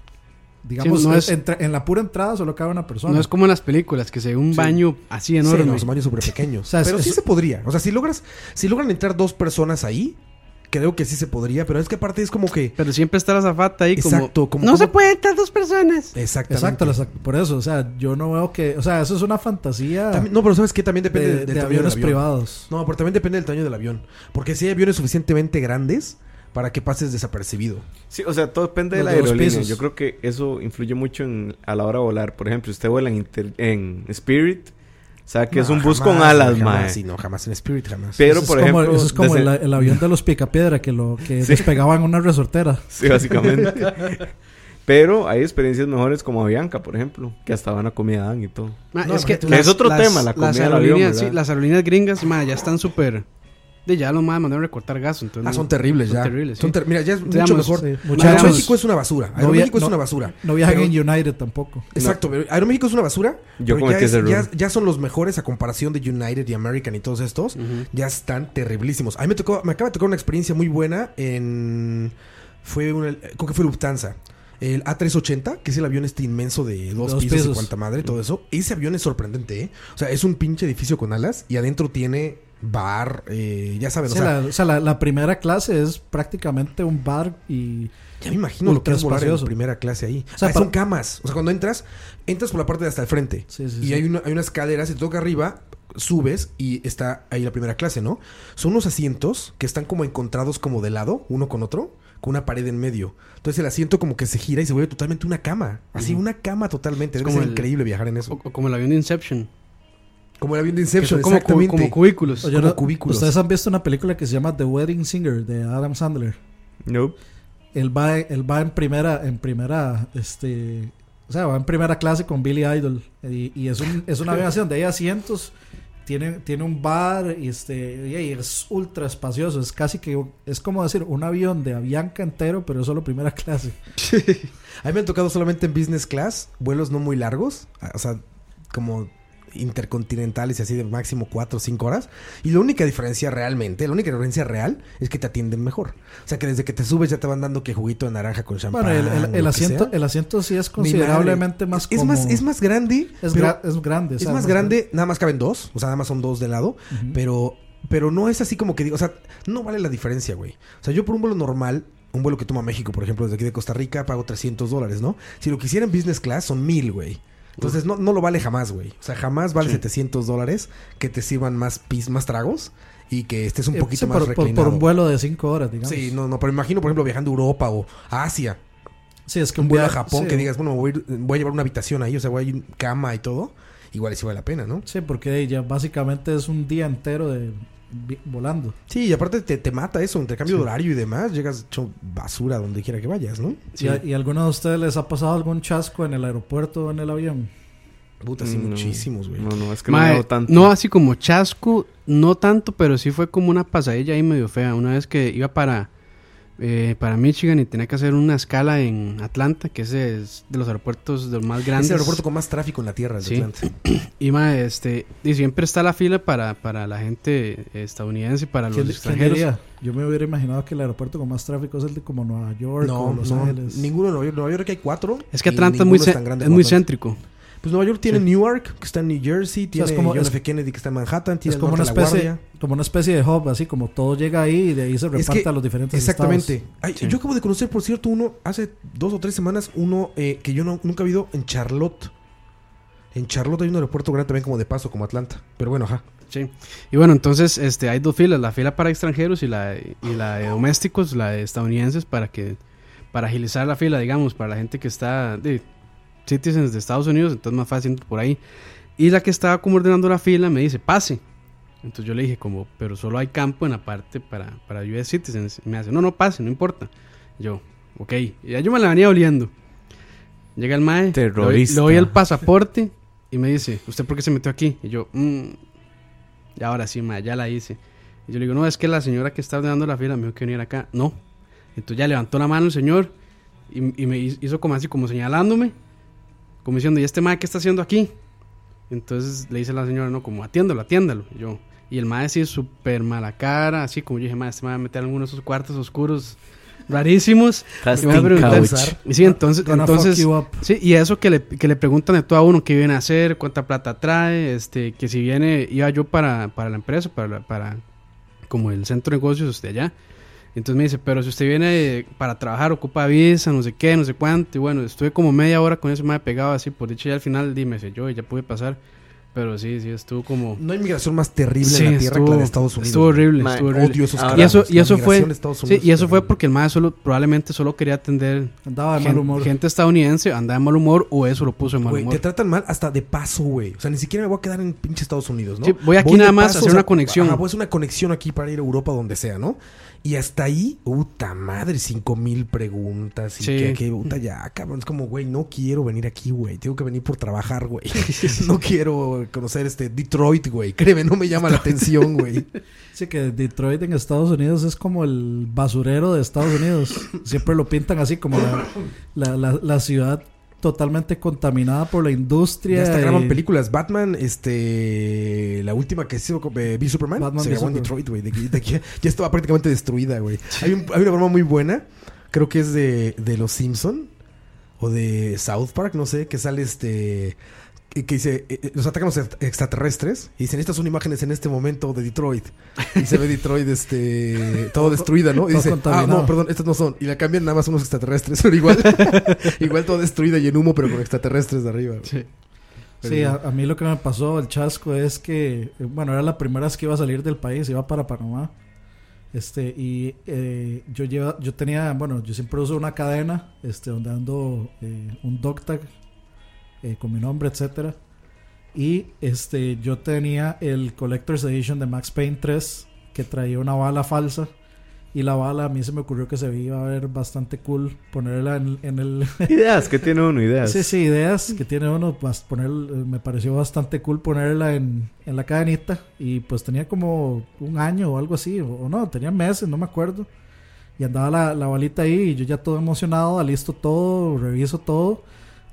Digamos, Sí, no es- entre- en la pura entrada solo cabe una persona. No es como en las películas, que se ve un Sí. baño así Sí, enorme. no, son baños súper pequeños. O sea, es- pero sí es- se podría. O sea, si logras, si logran entrar dos personas ahí, creo que sí se podría. Pero es que aparte es como que. Pero siempre está la zafata ahí Exacto, como... como- no como- se puede entrar dos personas. Exactamente. Exacto, las- por eso, o sea, yo no veo que, o sea, eso es una fantasía También- no, pero sabes que también de, depende del, de tamaño aviones del avión. privados. No, pero también depende del tamaño del avión. Porque si hay aviones suficientemente grandes para que pases desapercibido. Sí, o sea, todo depende de Los la de aerolínea. pisos. Yo creo que eso influye mucho en, a la hora de volar. Por ejemplo, usted vuela en, Inter- en Spirit, sabe que es No, un bus jamás, con alas, jamás, mae. Sí, no, jamás en Spirit, jamás. Pero, eso por es como, ejemplo, eso es como desde- el, el avión de los picapiedra que lo que Sí. despegaban una resortera. Sí, básicamente. Pero hay experiencias mejores como Avianca, por ejemplo, que hasta van a comida dan y todo. Ma, No, es que es otro tema, la las comida del aerolíneas, avión, las aerolíneas gringas, ma, ya están súper de ya los más mandaron a recortar gas. Entonces Ah, no- son terribles son ya. terribles, Son ter- Mira, ya es mucho Digamos, mejor. sí, Aeroméxico es una basura. no Aeroméxico via- es no- una basura. No viajan Pero- en United tampoco. Exacto, pero Aeroméxico es una basura. Yo ya, es- ya, ya son los mejores a comparación de United y American y todos estos. Ya están terriblísimos. A mí me tocó, me acaba de tocar una experiencia muy buena en. Fue una, creo que fue Lufthansa. El A380, que es el avión este inmenso de dos, Dos pisos, y cuanta madre, todo eso. Ese avión es sorprendente, ¿eh? O sea, es un pinche edificio con alas y adentro tiene bar, eh, ya saben, Sí, o sea, la, o sea, la, la primera clase es prácticamente un bar y ya me imagino lo que es volar en primera clase ahí. O sea, Ah, para- son camas. O sea, cuando entras, entras por la parte de hasta el frente. Sí, sí, y. Hay, una, hay unas caderas, y te toca arriba, subes y está ahí la primera clase, ¿no? Son unos asientos que están como encontrados como de lado, uno con otro, con una pared en medio. Entonces el asiento como que se gira y se vuelve totalmente una cama. Así, una cama totalmente. Es Debe como ser el- increíble viajar en eso. O, o como el avión de Inception. Como el avión de Inception, como, cu- exactamente. como cubículos. Oye, como ¿no? cubículos. Ustedes han visto una película que se llama The Wedding Singer de Adam Sandler. Nope. Él va, él va en primera, en primera, este, o sea, va en primera clase con Billy Idol y, y es un, es una avión así donde hay asientos, tiene, tiene un bar y este, y es ultra espacioso, es casi que, es como decir un avión de Avianca entero, pero es solo primera clase. A mí me han tocado solamente en business class, vuelos no muy largos, o sea, como intercontinentales y así de máximo 4 o 5 horas. Y la única diferencia realmente, la única diferencia real es que te atienden mejor. O sea, que desde que te subes ya te van dando que juguito de naranja con champán. Bueno, el, el- asiento, el asiento sí es considerablemente más es, más es más grande, es, pero gra- es grande. o es más grande, nada más caben dos, o sea, nada más son dos de lado, pero pero no es así como que digo, o sea, no vale la diferencia, güey. O sea, yo por un vuelo normal, un vuelo que toma México, por ejemplo, desde aquí de Costa Rica, pago 300 dólares, ¿no? Si lo quisiera en business class, son mil, güey. Entonces, no, no lo vale jamás, güey. O sea, jamás vale 700 dólares que te sirvan más pis, más tragos y que estés un Eh, poquito sí, más por, reclinado. por un vuelo de 5 horas, digamos. Sí, no, no, pero imagino, por ejemplo, viajando a Europa o a Asia, Sí, es que un vuelo a Japón sí. que digas, bueno, voy a, ir- voy a llevar una habitación ahí, o sea, voy a ir cama y todo, igual sí vale la pena, ¿no? Sí, porque ya básicamente es un día entero de volando. Sí, y aparte te, te mata eso, intercambio de horario y demás, llegas hecho basura donde quiera que vayas, ¿no? Sí. ¿Y, a, y a alguno de ustedes les ha pasado algún chasco en el aeropuerto o en el avión? Puta, sí, No. muchísimos, güey. No, no, es que no tanto. no así como chasco, no tanto, pero sí fue como una pasadilla ahí medio fea. Una vez que iba para, eh, para Michigan y tenía que hacer una escala en Atlanta, que ese es de los aeropuertos de los más Es grandes. el aeropuerto con más tráfico en la tierra, el de Sí. Atlanta. Y mae, este, y siempre está la fila para, para la gente estadounidense, para los ¿Quién, quién extranjeros. Yo me hubiera imaginado que el aeropuerto con más tráfico es el de como Nueva York No, o Los no, Ángeles. ninguno en Nueva York. Nueva York hay cuatro. Es que y Atlanta es muy, es muy Atlanta. céntrico. Pues Nueva York tiene Sí. Newark, que está en New Jersey, tiene es como- John es- F. Kennedy, que está en Manhattan, tiene es como una, especie, como una especie de hub, así como todo llega ahí y de ahí se Es reparte que- a los diferentes Exactamente. estados. Ay, Sí. Yo acabo de conocer, por cierto, uno hace dos o tres semanas, uno eh, que yo no- nunca he visto en Charlotte. En Charlotte hay un aeropuerto grande también como de paso, como Atlanta. Pero bueno, ajá. Sí. Y bueno, entonces este, hay dos filas, la fila para extranjeros y la, y la de domésticos, la de estadounidenses, para que para agilizar la fila, digamos, para la gente que está de citizens de Estados Unidos, entonces más fácil por ahí. Y la que estaba como ordenando la fila me dice, pase. Entonces yo le dije como, pero solo hay campo en la parte para, para US citizens. Y me hace, no, no pase, no importa. Y yo, ok. Y ya yo me la venía oliendo. Llega el mae, le doy- Terrorista. le doy el pasaporte y me dice, ¿usted por qué se metió aquí? Y yo, mmm, y ahora sí, ma, ya la hice. Y yo le digo, no, es que la señora que está ordenando la fila me dijo que viniera acá. No. Entonces ya levantó la mano el señor y, y me hizo como así, como señalándome, como diciendo, ¿y este ma qué está haciendo aquí? Entonces le dice a la señora, no, como atiéndalo, atiéndalo. Y yo, y el ma así súper mala cara, así como yo dije, ma, este ma va a meter en alguno de esos cuartos oscuros rarísimos. Y me va a preguntar- couch. Y sí, entonces, entonces. Sí, y eso que le, que le preguntan de todo a uno, qué viene a hacer, cuánta plata trae, este, que si viene, iba yo para, para la empresa, para, la- para como el centro de negocios de allá. Entonces me dice, pero si usted viene para trabajar, ocupa visa, no sé qué, no sé cuánto. Y bueno, estuve como media hora con ese me pegado así, por dicho ya al final, dime, sé yo, y ya pude pasar. Pero sí, sí, estuvo como... No hay migración más terrible Sí, en la tierra que la estuvo- de Estados Unidos. Estuvo horrible, Ma, estuvo horrible. Odio esos Y eso, y eso fue... Sí, y es eso fue porque el más solo, probablemente solo quería atender Andaba de gen- mal humor. gente estadounidense, andaba de mal humor, o eso lo puso de mal Güey, humor. te tratan mal hasta de paso, güey. O sea, ni siquiera me voy a quedar en pinche Estados Unidos, ¿no? Sí, voy aquí nada de más a hacer o una conexión. Ajá, voy a hacer una conexión aquí para ir a Europa donde sea, ¿no? Y hasta ahí, puta madre, cinco mil preguntas. Y Sí. que, que, puta, ya, cabrón. Es como, güey, no quiero venir aquí, güey. Tengo que venir por trabajar, güey. no quiero conocer este Detroit, güey. Créeme, no me llama la atención, güey. Sí, que Detroit en Estados Unidos es como el basurero de Estados Unidos. Siempre lo pintan así como la, la, la- la ciudad totalmente contaminada por la industria. Ya hasta y- graban películas. Batman, este. La última que hizo eh, vi Superman. Batman se grabó en. Detroit, güey. De, de ya estaba prácticamente destruida, güey. Hay, un- hay una broma muy buena. Creo que es de, de Los Simpson o de South Park, no sé, que sale este. Que que dice, eh, eh, los atacan los ext- extraterrestres y dicen, estas son imágenes en este momento de Detroit. Y se ve Detroit, este, todo destruida, ¿no? Y dice, ah, no, perdón, estas no son. Y la cambian nada más unos extraterrestres, pero igual, igual todo destruida y en humo, pero con extraterrestres de arriba. Sí. Sí, a, a mí lo que me pasó, el chasco, es que, eh, bueno, era la primera vez que iba a salir del país, iba para Panamá. Este, y eh, yo lleva, yo tenía, bueno, yo siempre uso una cadena, este, donde ando eh, un dog tag eh, con mi nombre, etcétera. Y este, yo tenía el Collector's Edition de Max Payne 3, que traía una bala falsa. Y la bala a mí se me ocurrió que se iba a ver bastante cool ponerla en, en el, Ideas, ¿qué tiene uno? Ideas. Sí, sí, ideas que tiene uno. bas- Poner, eh, me pareció bastante cool ponerla en, en la cadenita. Y pues tenía como un año o algo así. O, o no, tenía meses, no me acuerdo. Y andaba la, la balita ahí y yo ya todo emocionado, listo todo, reviso todo.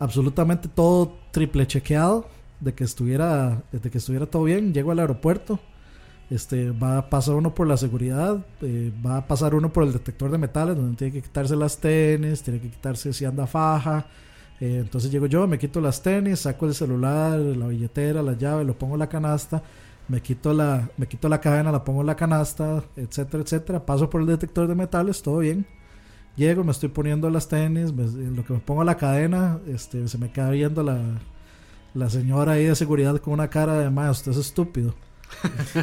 Absolutamente todo triple chequeado de que estuviera, de que estuviera todo bien. Llego al aeropuerto. Este, va a pasar uno por la seguridad, eh, va a pasar uno por el detector de metales, donde tiene que quitarse las tenis, tiene que quitarse si anda faja, eh, entonces llego yo, me quito las tenis, saco el celular, la billetera, la llave, lo pongo en la canasta, me quito la, me quito la cadena, la pongo en la canasta, etcétera, etcétera. Paso por el detector de metales, todo bien. Llego, me estoy poniendo las tenis, me- en lo que me pongo la cadena, este, se me queda viendo la, la señora ahí de seguridad con una cara de más, usted es estúpido.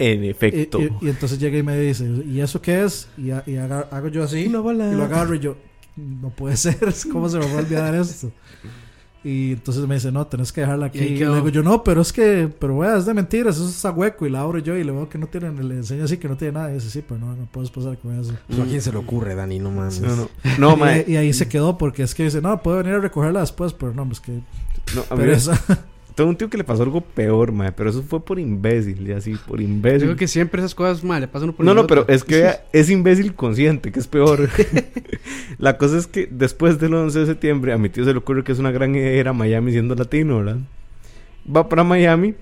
En efecto. y- y entonces llega y me dice, ¿y eso qué es? Y, y haga- hago yo así. Y lo agarro y yo, no puede ser, ¿cómo se me va a olvidar esto? Y entonces me dice, no, tenés que dejarla aquí. Y Y, digo yo, no, pero es que, pero vea, es de mentiras, eso está hueco. Y la abro yo y le veo que no tiene, le enseño así que no tiene nada. Y dice, sí, pero no, no puedes pasar con eso. Pues, ¿A quién se le ocurre, Dani? No mames. no, no. No, y, ahí se quedó porque es que dice, no, puedo venir a recogerla después, pero no, es que No, a mí Tengo un tío que le pasó algo peor, mae. Pero eso fue por imbécil. Y así, por Yo imbécil. creo que siempre esas cosas mal le pasan por No, no, pero es que vea, es imbécil consciente, que es peor. la cosa es que después del 11 de septiembre, a mi tío se le ocurre que es una gran idea ir a Miami siendo latino, ¿verdad? Va para Miami,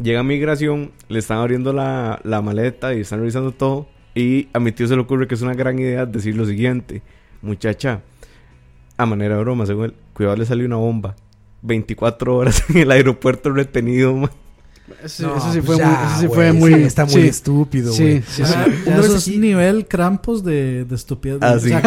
llega a migración, le están abriendo la, la maleta y están revisando todo. Y a mi tío se le ocurre que es una gran idea decir lo siguiente: Muchacha, a manera de broma, según él, cuidado, le salió una bomba. 24 horas en el aeropuerto retenido, ma. Eso, No, eso sí pues fue ya, muy... Eso sí fue sí, muy... está muy sí. estúpido, güey. sí, O sea, Ya una eso es nivel Krampus de, de estupidez. Ah, O sea,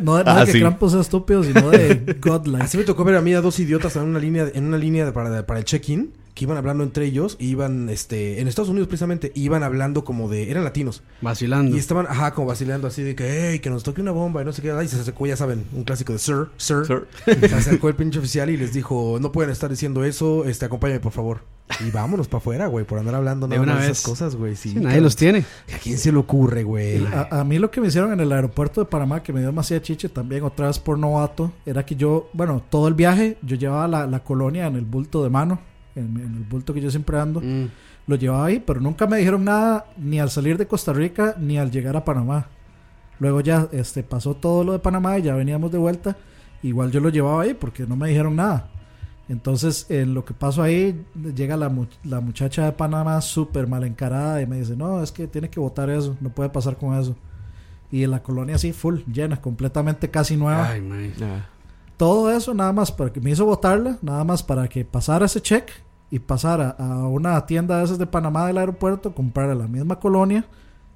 no, no Ah, de que. Krampus sea estúpido, sino de godlike. Así me tocó ver a mí a dos idiotas en una línea, en una línea de- para, para el check-in, que iban hablando entre ellos, iban, este, en Estados Unidos precisamente, iban hablando como de, eran latinos, Vacilando. y estaban, ajá, como vacilando así de que, hey, que nos toque una bomba, y no sé qué, y se acercó, ya saben, un clásico de Sir, Sir, Sir. se acercó el pinche oficial y les dijo, no pueden estar diciendo eso, este, acompáñame por favor. Y vámonos para afuera, güey, por andar hablando De nada una más de vez. esas cosas, güey, sí. Sí, nadie los tiene. ¿A quién se le ocurre, güey? A, a mí lo que me hicieron en el aeropuerto de Panamá, que me dio demasiada chiche también, otra vez por novato, era que yo, bueno, todo el viaje, yo llevaba la, la colonia en el bulto de mano, en, en el bulto que yo siempre ando, Mm. lo llevaba ahí, pero nunca me dijeron nada ni al salir de Costa Rica ni al llegar a Panamá. Luego ya este, pasó todo lo de Panamá y ya veníamos de vuelta. Igual yo lo llevaba ahí porque no me dijeron nada. Entonces, en lo que pasó ahí, llega la, mu- la muchacha de Panamá súper mal encarada y me dice, no, es que tiene que votar eso, no puede pasar con eso. Y en la colonia así, full, llena, completamente casi nueva. Ay, man. Ah. Todo eso nada más para que me hizo votarla, nada más para que pasara ese check y pasara a una tienda de esas de Panamá del aeropuerto, comprara la misma colonia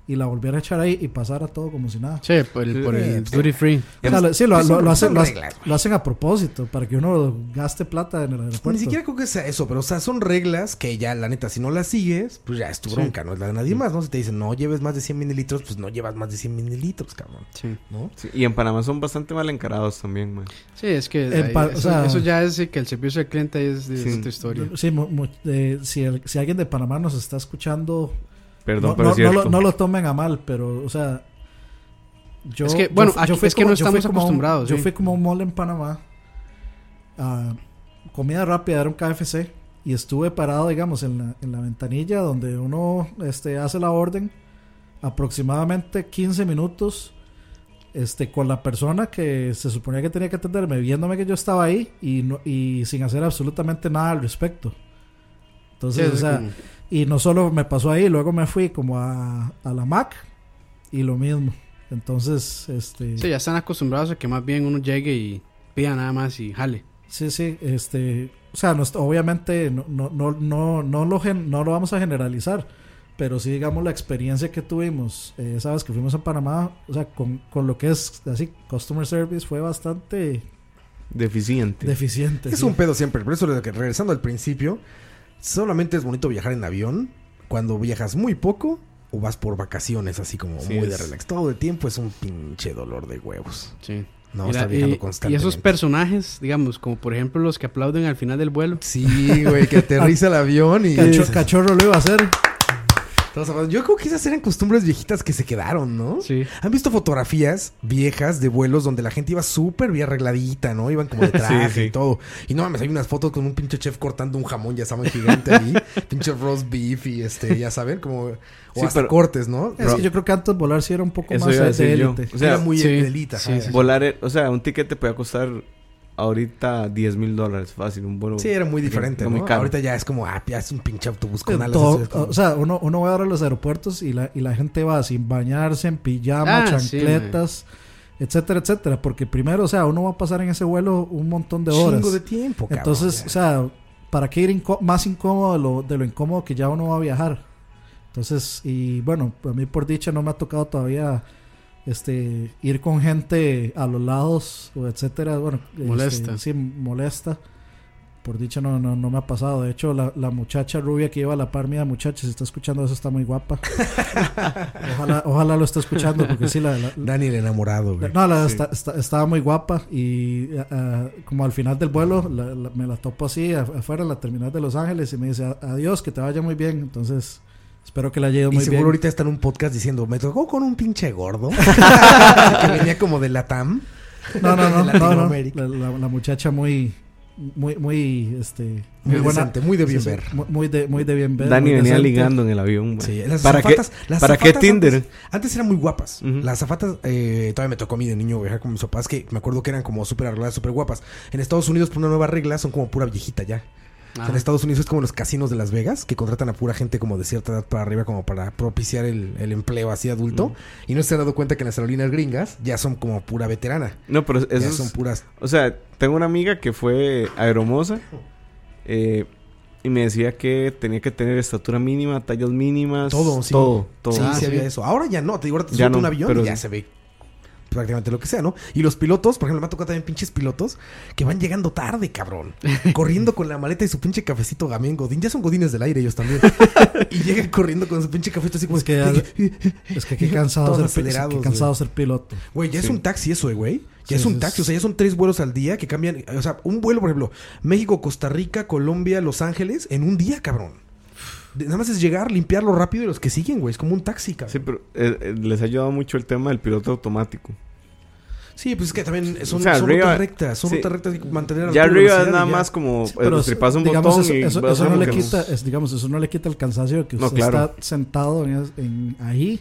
y la volviera a echar ahí y pasara todo como si nada. Sí, por el, por el Sí. duty free. O sea, lo- sí, lo, lo- lo hacen, lo, hacen- reglas, güey. lo hacen a propósito, para que uno gaste plata en el aeropuerto. Ni siquiera creo que sea eso, pero o sea, son reglas que ya, la neta, si no las sigues, pues ya es tu Sí. bronca, no es la de nadie más, ¿no? Si te dicen no lleves más de 100 mililitros, pues no llevas más de 100 mililitros, cabrón, Sí. ¿no? Sí, y en Panamá son bastante mal encarados también, man. Sí, es que En ahí- pa- o eso, sea- eso ya es que el servicio al cliente es de otra historia. Sí, mu- mu- eh, si, el- si alguien de Panamá nos está escuchando, Perdón, no, pero no- es no cierto. lo, no lo tomen a mal, pero, o sea. Yo, Es que, bueno, fu- aquí- fui es que no yo estamos como un- acostumbrados, Yo fui como un mall en Panamá. a comida rápida, era un KFC. Y estuve parado, digamos, en la, en la ventanilla donde uno este, hace la orden. Aproximadamente 15 minutos. Este, con la persona que se suponía que tenía que atenderme, viéndome que yo estaba ahí y, no, y sin hacer absolutamente nada al respecto. Entonces, Sí, o sea, como- y no solo me pasó ahí, luego me fui como a, a la Mac y lo mismo. Entonces, este... sí, ya están acostumbrados a que más bien uno llegue y pida nada más y jale. Sí, sí, este, o sea, no, obviamente no, no, no, no, no, lo, gen- no lo vamos a generalizar, pero sí, digamos, la experiencia que tuvimos, eh, sabes, que fuimos a Panamá, o sea, con, con lo que es así, customer service fue bastante Deficiente. deficiente. Es sí. un pedo siempre. Por eso, regresando al principio, solamente es bonito viajar en avión cuando viajas muy poco o vas por vacaciones, así como Sí, muy de relax. Todo el tiempo es un pinche dolor de huevos. Sí. No, Mira, estar viajando y, y constantemente. esos personajes, digamos, como por ejemplo los que aplauden al final del vuelo. Sí, güey, que aterriza el avión y... Cacho- cachorro lo iba a hacer. Todos hablando. Yo creo que esas eran costumbres viejitas que se quedaron, ¿no? Sí. ¿Han visto fotografías viejas de vuelos donde la gente iba súper bien arregladita, ¿no? Iban como de traje Sí, sí. y todo. Y no mames, hay unas fotos con un pinche chef cortando un jamón, ya saben, gigante ahí. pinche roast beef y este, ya saben, como... O Sí, hasta pero- cortes, ¿no? Es que yo creo que antes volar sí era un poco más de élite. O sea, Era muy sí, delita, sí, sí. Volar, eh, o sea, un ticket te puede costar ahorita 10 mil dólares fácil, un vuelo. Sí, era muy diferente, muy ¿no? caro. Ahorita ya es como, ah, ya es un pinche autobús con Eh, alas. todo- como- o sea, uno, uno va ahora a los aeropuertos y la, y la gente va sin bañarse, en pijama, Ah, sí, chancletas, etcétera, etcétera. Porque primero, o sea, uno va a pasar en ese vuelo un montón de horas. chingo de tiempo, cabrón. Entonces, ya. o sea, ¿para qué ir inco- más incómodo de lo, de lo incómodo que ya uno va a viajar? Entonces, y bueno, a mí por dicha no me ha tocado todavía este ir con gente a los lados o etcétera, bueno, este, Molesta. sí, molesta. Por dicha no, no, no me ha pasado. De hecho, la, la muchacha rubia que iba a la par mía, muchacha, si está escuchando eso, está muy guapa. ojalá, ojalá lo esté escuchando, porque sí, la, la- Daniel enamorado, güey. no, la, está- está- estaba muy guapa y ah, ah, como al final del vuelo la- la- me la topo así afuera en la terminal de Los Ángeles y me dice "A- adiós, que te vaya muy bien. Entonces espero que la haya ido Y muy seguro bien. ahorita está en un podcast diciendo, me tocó con un pinche gordo. que venía como de la TAM. No, no, no, de no, no. La, la- la muchacha muy, muy, muy, este, Muy decente, muy de bien sí, ver. muy- muy de, muy de bien ver. Dani muy venía decente. ligando en el avión. güey. Sí, las ¿Para, azafatas- qué, las ¿Para qué Tinder? Antes, antes eran muy guapas. Ujú. Las zafatas, eh, todavía me tocó a mí de niño viajar con mis papás, que me acuerdo que eran como súper arregladas, súper guapas. En Estados Unidos, por una nueva regla, son como pura viejita ya. O sea, en Estados Unidos es como los casinos de Las Vegas, que contratan a pura gente como de cierta edad para arriba, como para propiciar el, el empleo así adulto. Y no se han dado cuenta que en las aerolíneas gringas ya son como pura veterana. No, pero eso ya son puras. O sea, tengo una amiga que fue aeromosa eh, y me decía que tenía que tener estatura mínima, tallas mínimas. Todo, sí. Todo, todo. Sí, Ah, sí, había eso. Ahora ya no, te digo, ahora te Ya no, un avión pero y ya sí. se ve prácticamente lo que sea, ¿no? Y los pilotos, por ejemplo, me ha tocado también pinches pilotos que van llegando tarde, cabrón. corriendo con la maleta y su pinche cafecito gamín godín. Ya son godines del aire ellos también. y llegan corriendo con su pinche cafecito así como... Es que Es que qué cansado, ser, acelerados, qué cansado ser piloto. Güey, ya es un taxi eso, eh, güey. Ya Sí, es un taxi. O sea, ya son tres vuelos al día que cambian. O sea, un vuelo, por ejemplo, México, Costa Rica, Colombia, Los Ángeles, en un día, cabrón. Nada más es llegar, limpiarlo rápido y los que siguen, güey. Es como un taxi, cabrón. Sí, pero eh, eh, les ha ayudado mucho el tema del piloto automático. Sí, pues es que también son, O sea, son arriba- rutas rectas. Son sí. rutas rectas y mantener a Ya arriba es nada ya. más como Sí, eh, pero un digamos, botón eso, y eso- no le quita, es, digamos, eso no le quita el cansancio de que No, usted claro. está sentado en, en- ahí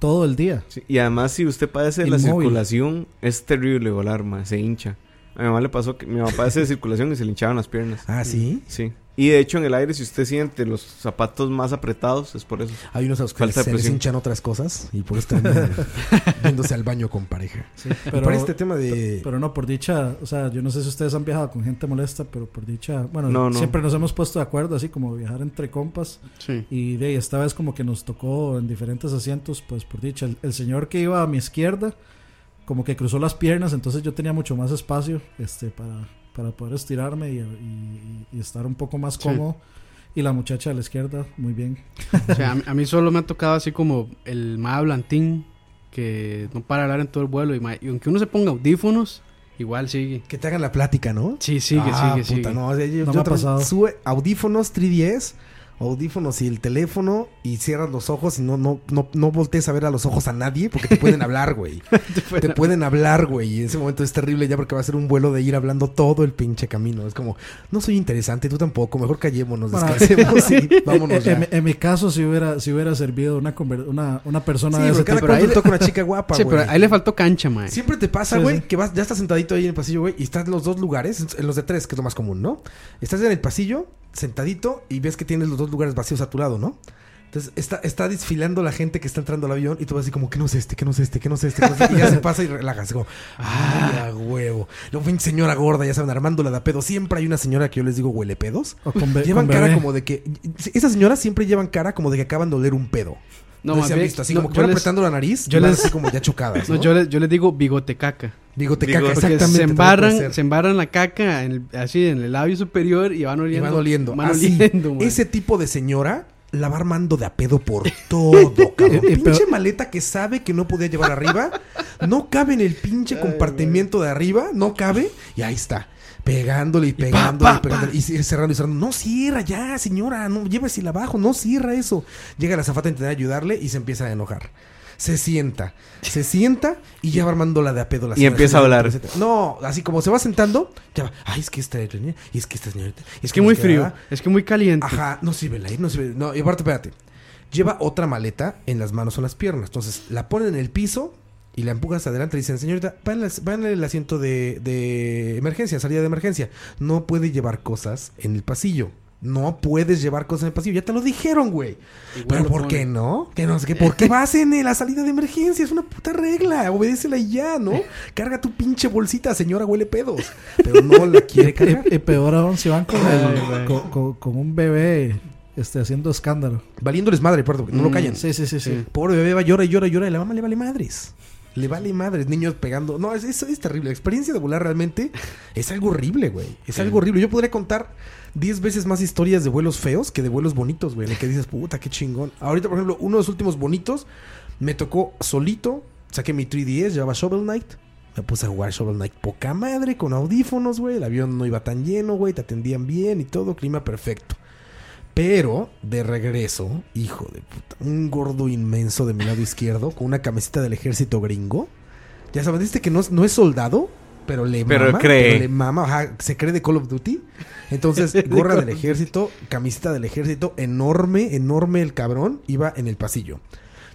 todo el día. Sí, y además, si usted padece de la circulación, es terrible volar, ma, se hincha. A mi mamá le pasó que mi mamá padece de circulación y se le hinchaban las piernas. Ah, sí. Sí. Y de hecho, en el aire, si usted siente los zapatos más apretados, es por eso. Hay unos a los que se les hinchan otras cosas y por eso están yéndose al baño con pareja. Pero, Para este tema de... pero no, por dicha, o sea, yo no sé si ustedes han viajado con gente molesta, pero por dicha, bueno, No, no. siempre nos hemos puesto de acuerdo, así como viajar entre compas. Sí. Y de ahí, esta vez como que nos tocó en diferentes asientos, pues por dicha, el, el señor que iba a mi izquierda, como que cruzó las piernas, entonces yo tenía mucho más espacio este para, para poder estirarme y, y- y estar un poco más Sí. cómodo. Y la muchacha a la izquierda, muy bien. O sea, a, mí, a mí solo me ha tocado así como el más blantín que no para hablar en todo el vuelo. Y, ma- y aunque uno se ponga audífonos, igual sigue. Que te hagan la plática, ¿no? Sí, sigue, Ah, sigue, puta, sigue. No, o sea, yo, No yo me ha pasado. sube audífonos 3DS audífonos y el teléfono y cierras los ojos y no, no, no, no voltees a ver a los ojos a nadie porque te pueden hablar, güey. te pueden hablar, güey. Y en ese momento es terrible ya porque va a ser un vuelo de ir hablando todo el pinche camino. Es como, no soy interesante, tú tampoco, mejor callémonos, descansemos y vámonos ya. En, en mi caso, si hubiera, si hubiera servido una, una, una persona Sí, de ese cada tipo. pero ahí le- toca una chica guapa, Sí, pero ahí le faltó cancha, mae. Siempre te pasa, Sí, güey, sí. que vas, ya estás sentadito ahí en el pasillo, güey, y estás en los dos lugares, en los de tres, que es lo más común, ¿no? Estás en el pasillo, sentadito, y ves que tienes los dos lugares vacíos a tu lado, ¿no? Entonces está, está desfilando la gente que está entrando al avión y tú vas así como, que no es este? que no es este? que no es este? ¿Qué no es este? Y ya se pasa y relajas, como, ¡ay, a huevo! Luego, pinche señora gorda, ya saben, armándola de pedo. Siempre hay una señora que yo les digo huele pedos. Llevan cara como de que... Esas señoras siempre llevan cara como de que acaban de oler un pedo. No, No, más se han bien, visto, así no, como que yo van les- apretando la nariz, yo y van les- así como ya chocadas, yo, le, yo les digo bigote caca. Digo, te Digo, caca, exactamente. se embarran, se embarran la caca en el- así en el labio superior y van Y oliendo. van oliendo. Van oliendo, mae. ese tipo de señora la va armando de a pedo por todo, cabrón. Y- y pinche maleta que sabe que no podía llevar arriba, no cabe en el pinche compartimiento de arriba, no cabe, y ahí está. Pegándole y pegándole y pegándole. Y cerrando y cerrando. No cierra ya, señora. No llévesela abajo. No cierra eso. Llega la zafata a intentar ayudarle y se empieza a enojar. Se sienta. Se sienta y ya va armando la de a pedo la Y empieza a hablar. No, así como se va sentando, ya va. Ay, es que esta y es que esta señorita. y Es que muy queda- frío. Es que muy caliente. Ajá, no sirve la no sirve. No, y aparte, espérate. Lleva otra maleta en las manos o en las piernas. Entonces, la ponen en el piso y la empujas adelante y dicen, señorita, va en, el asiento de, de emergencia, salida de emergencia. No puede llevar cosas en el pasillo. No puedes llevar cosas en el pasillo. Ya te lo dijeron, güey. Pero ¿por qué no? Que no sé qué. ¿Por qué vas en la salida de emergencia? Es una puta regla. Obedécela y ya, ¿no? Carga tu pinche bolsita, señora huele pedos. Pero no la quiere cargar. Y, y peor aún si van con, el- Ay, güey. con, con- con un bebé este, haciendo escándalo. Valiéndoles madre, aparte, porque no lo Mm, callan. Sí, sí, sí, sí. Sí. Pobre bebé va llora y llora y llora y la mamá le vale madres. Le vale madres, niños pegando. No, es, es, es terrible. La experiencia de volar realmente es algo horrible, güey. Es algo horrible. Yo podría contar 10 veces más historias de vuelos feos que de vuelos bonitos, güey. En el que dices, puta, qué chingón. Ahorita, por ejemplo, uno de los últimos bonitos me tocó solito. Saqué mi 3DS, llevaba Shovel Knight. Me puse a jugar Shovel Knight poca madre, con audífonos, güey. El avión no iba tan lleno, güey. Te atendían bien y todo, clima perfecto. Pero de regreso, hijo de puta, un gordo inmenso de mi lado izquierdo con una camiseta del ejército gringo. Ya sabes, viste que no, es- no es soldado, pero le Pero mama. cree. pero le mama, ajá, se cree de Call of Duty. Entonces, gorra del ejército, camiseta del ejército, enorme, enorme el cabrón, iba en el pasillo.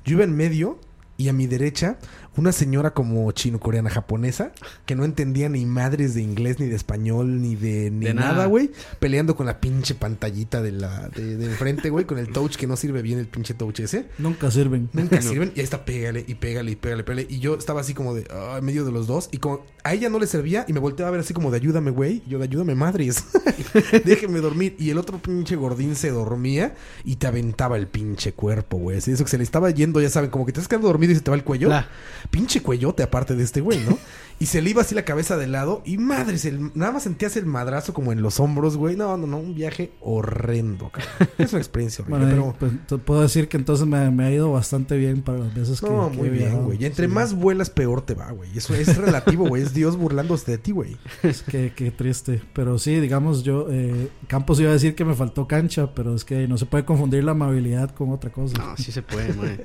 Yo iba en medio y a mi derecha una señora como chino-coreana japonesa que no entendía ni madres de inglés, ni de español, ni de, ni De nada, güey. Peleando con la pinche pantallita de la de, de enfrente, güey, con el touch que no sirve bien el pinche touch ese. Nunca sirven. Nunca sirven. Y ahí está, pégale y pégale y pégale, pégale. Y yo estaba así como de, ah, en medio de los dos. Y como a ella no le servía y me volteaba a ver así como de, ayúdame, güey. Yo de, ayúdame, madres. Déjeme dormir. Y el otro pinche gordín se dormía y te aventaba el pinche cuerpo, güey. Así eso que se le estaba yendo, ya saben, como que te estás quedando dormido y se te va el cuello. La- Pinche cuellote aparte de este güey, ¿no? Y se le iba así la cabeza de lado y madres, el- nada más sentías el madrazo como en los hombros, güey. No, no, no, un viaje horrendo, cabrón. Es una experiencia horrible, Bueno, pero... pues, te puedo decir que entonces me, me ha ido bastante bien para las veces que. No, que muy he bien, güey. Y entre Sí, más vuelas, peor te va, güey. Eso es relativo, güey. Es Dios burlándose de ti, güey. Es que, qué triste. Pero sí, digamos, yo. Eh, Campos iba a decir que me faltó cancha, pero es que no se puede confundir la amabilidad con otra cosa. No, sí se puede, mae.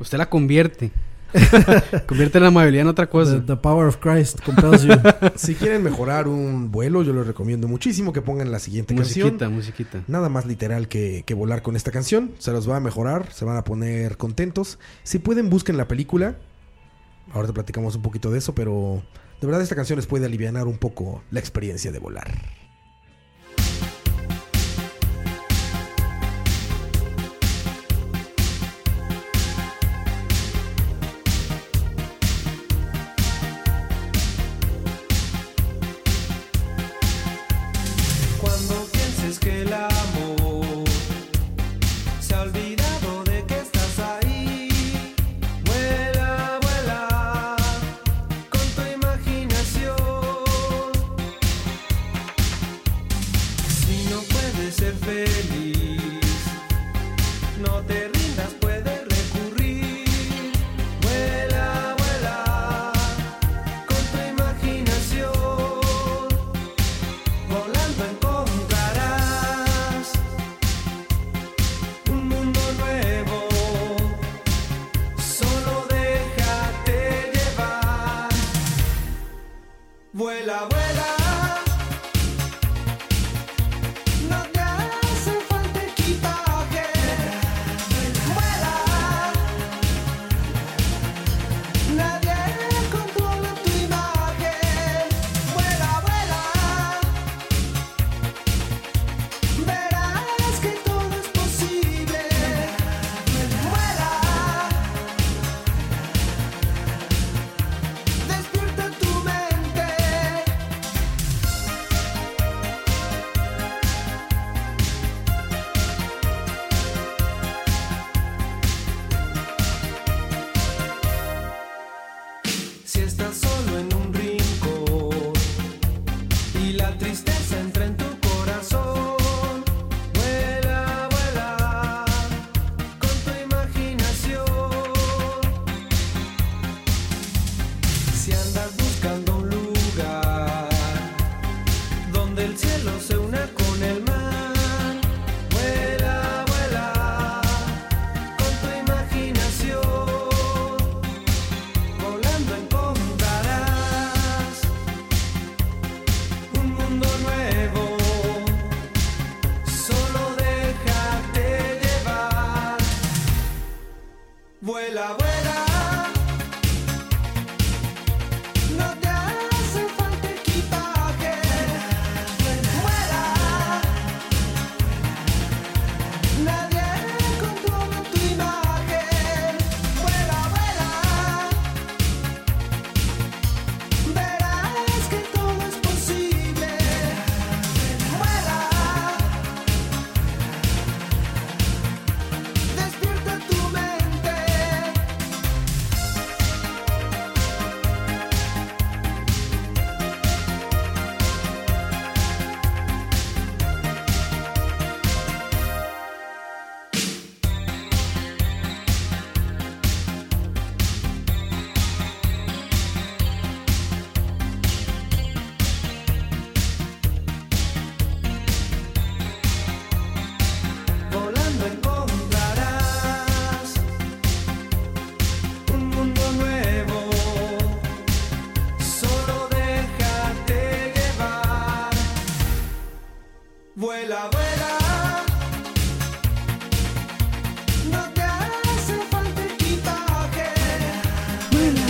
Usted la convierte. convierte la amabilidad en otra cosa. The, the power of Christ compels you. Si quieren mejorar un vuelo, yo les recomiendo muchísimo que pongan la siguiente musiquita, canción. musiquita. Nada más literal que, que volar con esta canción. Se los va a mejorar, se van a poner contentos. Si pueden, busquen la película. Ahorita platicamos un poquito de eso, pero de verdad esta canción les puede aliviar un poco la experiencia de volar.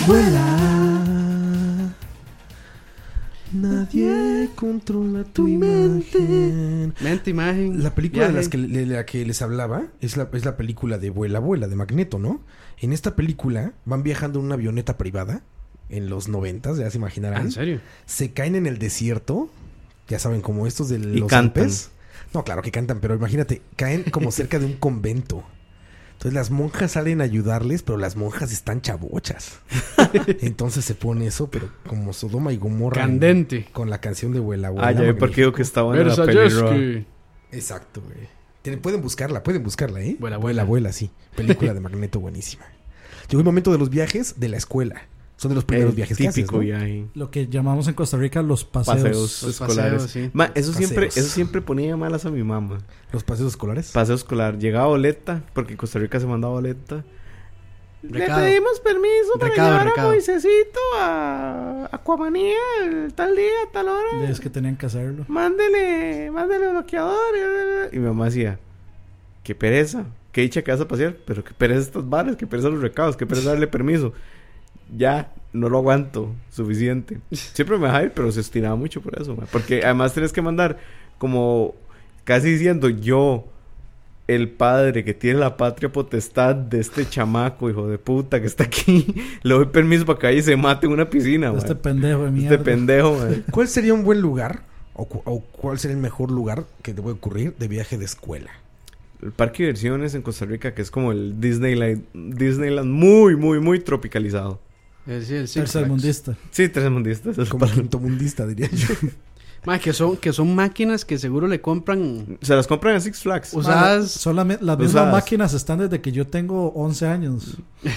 Vuela. Nadie controla tu imagen. Mente, imagen. La película de, las que, de la que les hablaba es la, es la película de Vuela Vuela, de Magneto, ¿no? En esta película van viajando en una avioneta privada en los noventas, ya se Ah, imaginarán. ¿En serio? Se caen en el desierto, ya saben, como estos de Y los cantan. Alpes. No, claro que cantan, pero imagínate, caen como cerca de un convento. Entonces las monjas salen a ayudarles, pero las monjas están chabochas. Entonces se pone eso, pero como Sodoma y Gomorra. Candente. Con la canción de Vuela Vuela. Ah, ya vi por qué digo que está buena la. Versayeski. Exacto, güey. Tienen- Pueden buscarla, pueden buscarla, ¿eh? Vuela. vuela, sí. Película de Magneto buenísima. Llegó el momento de los viajes de la escuela. Son de los primeros El viajes que haces, típico. Lo que llamamos en Costa Rica los paseos. Paseos Los escolares. paseos, sí. Ma, eso siempre, eso siempre ponía malas a mi mamá. Los paseos escolares. Paseo escolar. Llegaba boleta, porque en Costa Rica se mandaba boleta. Recado. Le pedimos permiso para Recado, llevar recado. a Moisecito a Aquamanía el tal día, tal hora. Es que tenían que hacerlo. Mándele, mándele bloqueador. Y mi mamá decía, qué pereza, qué dicha que vas a pasear, pero qué pereza estas balas, qué pereza los recados, qué pereza darle permiso. Ya, no lo aguanto, suficiente. Siempre me dejaba ir, pero se estiraba mucho por eso, ma. porque además tenés que mandar como casi diciendo yo, el padre que tiene la patria potestad de este chamaco, hijo de puta, que está aquí, le doy permiso para que vaya y se mate en una piscina, ma. Este pendejo de mierda. Este pendejo, ma. ¿Cuál sería un buen lugar? O, cu- o cuál sería el mejor lugar que te puede ocurrir de viaje de escuela? El parque de diversiones en Costa Rica, que es como el Disneyland, Disneyland muy, muy, muy tropicalizado. Eh, sí, el Six Flags. Tercermundista. Sí, tres mundistas. es Como para- quinto mundista, diría yo. Ma, que son, que son máquinas que seguro le compran Se las compran en Six Flags. usadas. La- las mismas Usadas. máquinas están desde que yo tengo 11 años.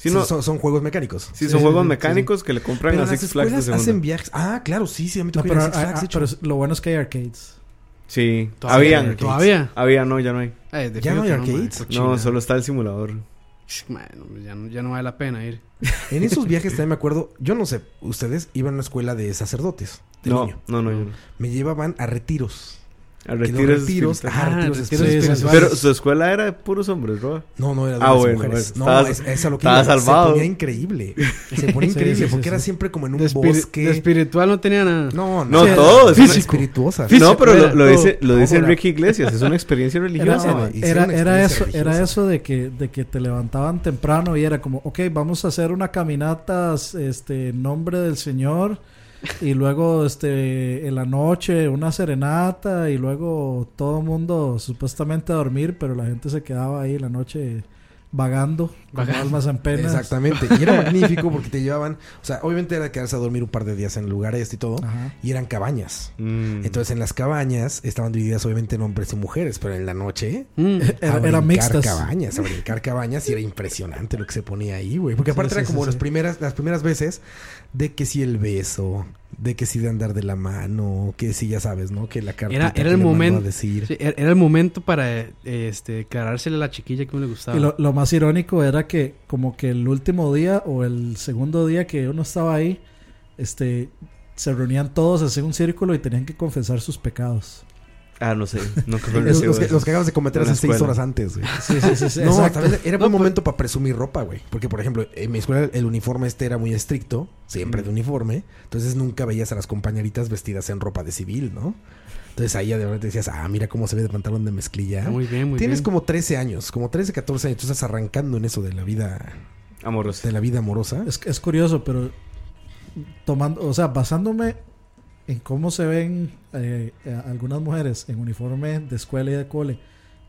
Sí, no, son, son juegos mecánicos. sí, son sí, juegos sí, mecánicos que le compran Pero a las Six Flags de segunda. hacen viajes. Ah, claro, sí, sí, a mí me No, pero, a Six Flags, ah, hecho. pero lo bueno es que hay arcades. Sí, Todavía habían. arcades. Todavía. Había, no, ya no hay. Eh, Ya no hay arcades. No, solo está el simulador. Bueno, ya no, ya no vale la pena ir. En esos viajes también me acuerdo, yo no sé, ustedes iban a una escuela de sacerdotes, de No, niño. no, no, yo no. Me llevaban a retiros. Retiros. retiros, Ah, retiros retiros espirituales. Pero su escuela era de puros hombres, ¿no? No, no era de Ah, bueno, mujeres. bueno, no, estabas- es, es a lo que estabas iba. salvado. Se ponía increíble. Se ponía Sí, increíble sí, sí, porque era sí. siempre como en un De, bosque. de espiritual no tenía nada. No, No, no. todo. es No, pero lo, era lo todo. dice, lo dice Enrique Iglesias. Es una experiencia religiosa. era- eso, era eso de que, de que te levantaban temprano y era como, ok, vamos a hacer una caminata este, en nombre del Señor y luego este, en la noche una serenata y luego todo el mundo supuestamente a dormir, pero la gente se quedaba ahí en la noche vagando, Vagando. almas en pena. Exactamente. Y era magnífico porque te llevaban. O sea, obviamente era quedarse a dormir un par de días en lugares y todo. Ajá. Y eran cabañas. Mm. Entonces en las cabañas estaban divididas obviamente en hombres y mujeres, pero en la noche Mm. Era, era mixtas. cabañas, a brincar cabañas y era impresionante lo que se ponía ahí, güey. Porque aparte sí, era sí, como sí. las primeras las primeras veces de que si el beso, De que si de andar de la mano, que si ya sabes, ¿no? Que la carta Era, era el momento. A decir. sí, era era el momento para eh, este, declarársele a la chiquilla que uno le gustaba. Y lo, lo más irónico era que como que el último día o el segundo día que uno estaba ahí, este, se reunían todos, hacían un círculo y tenían que confesar sus pecados. Ah, no sé. Nunca Los, que, los acabas de cometer hace seis horas antes, güey. Sí, sí, sí, sí, No, exacto. también era buen No, momento para presumir ropa, güey. Porque, por ejemplo, en mi escuela el uniforme este era muy estricto, siempre de uniforme. Entonces nunca veías a las compañeritas vestidas en ropa de civil, ¿no? Entonces ahí ya de repente decías, ah, mira cómo se ve de pantalón de mezclilla. Ah, muy bien, muy Tienes bien. como 13 años, como 13, 14 años. Tú estás arrancando en eso de la vida, Amoroso. de la vida amorosa. Es, es curioso, pero tomando, o sea, basándome en cómo se ven eh, algunas mujeres en uniforme de escuela y de cole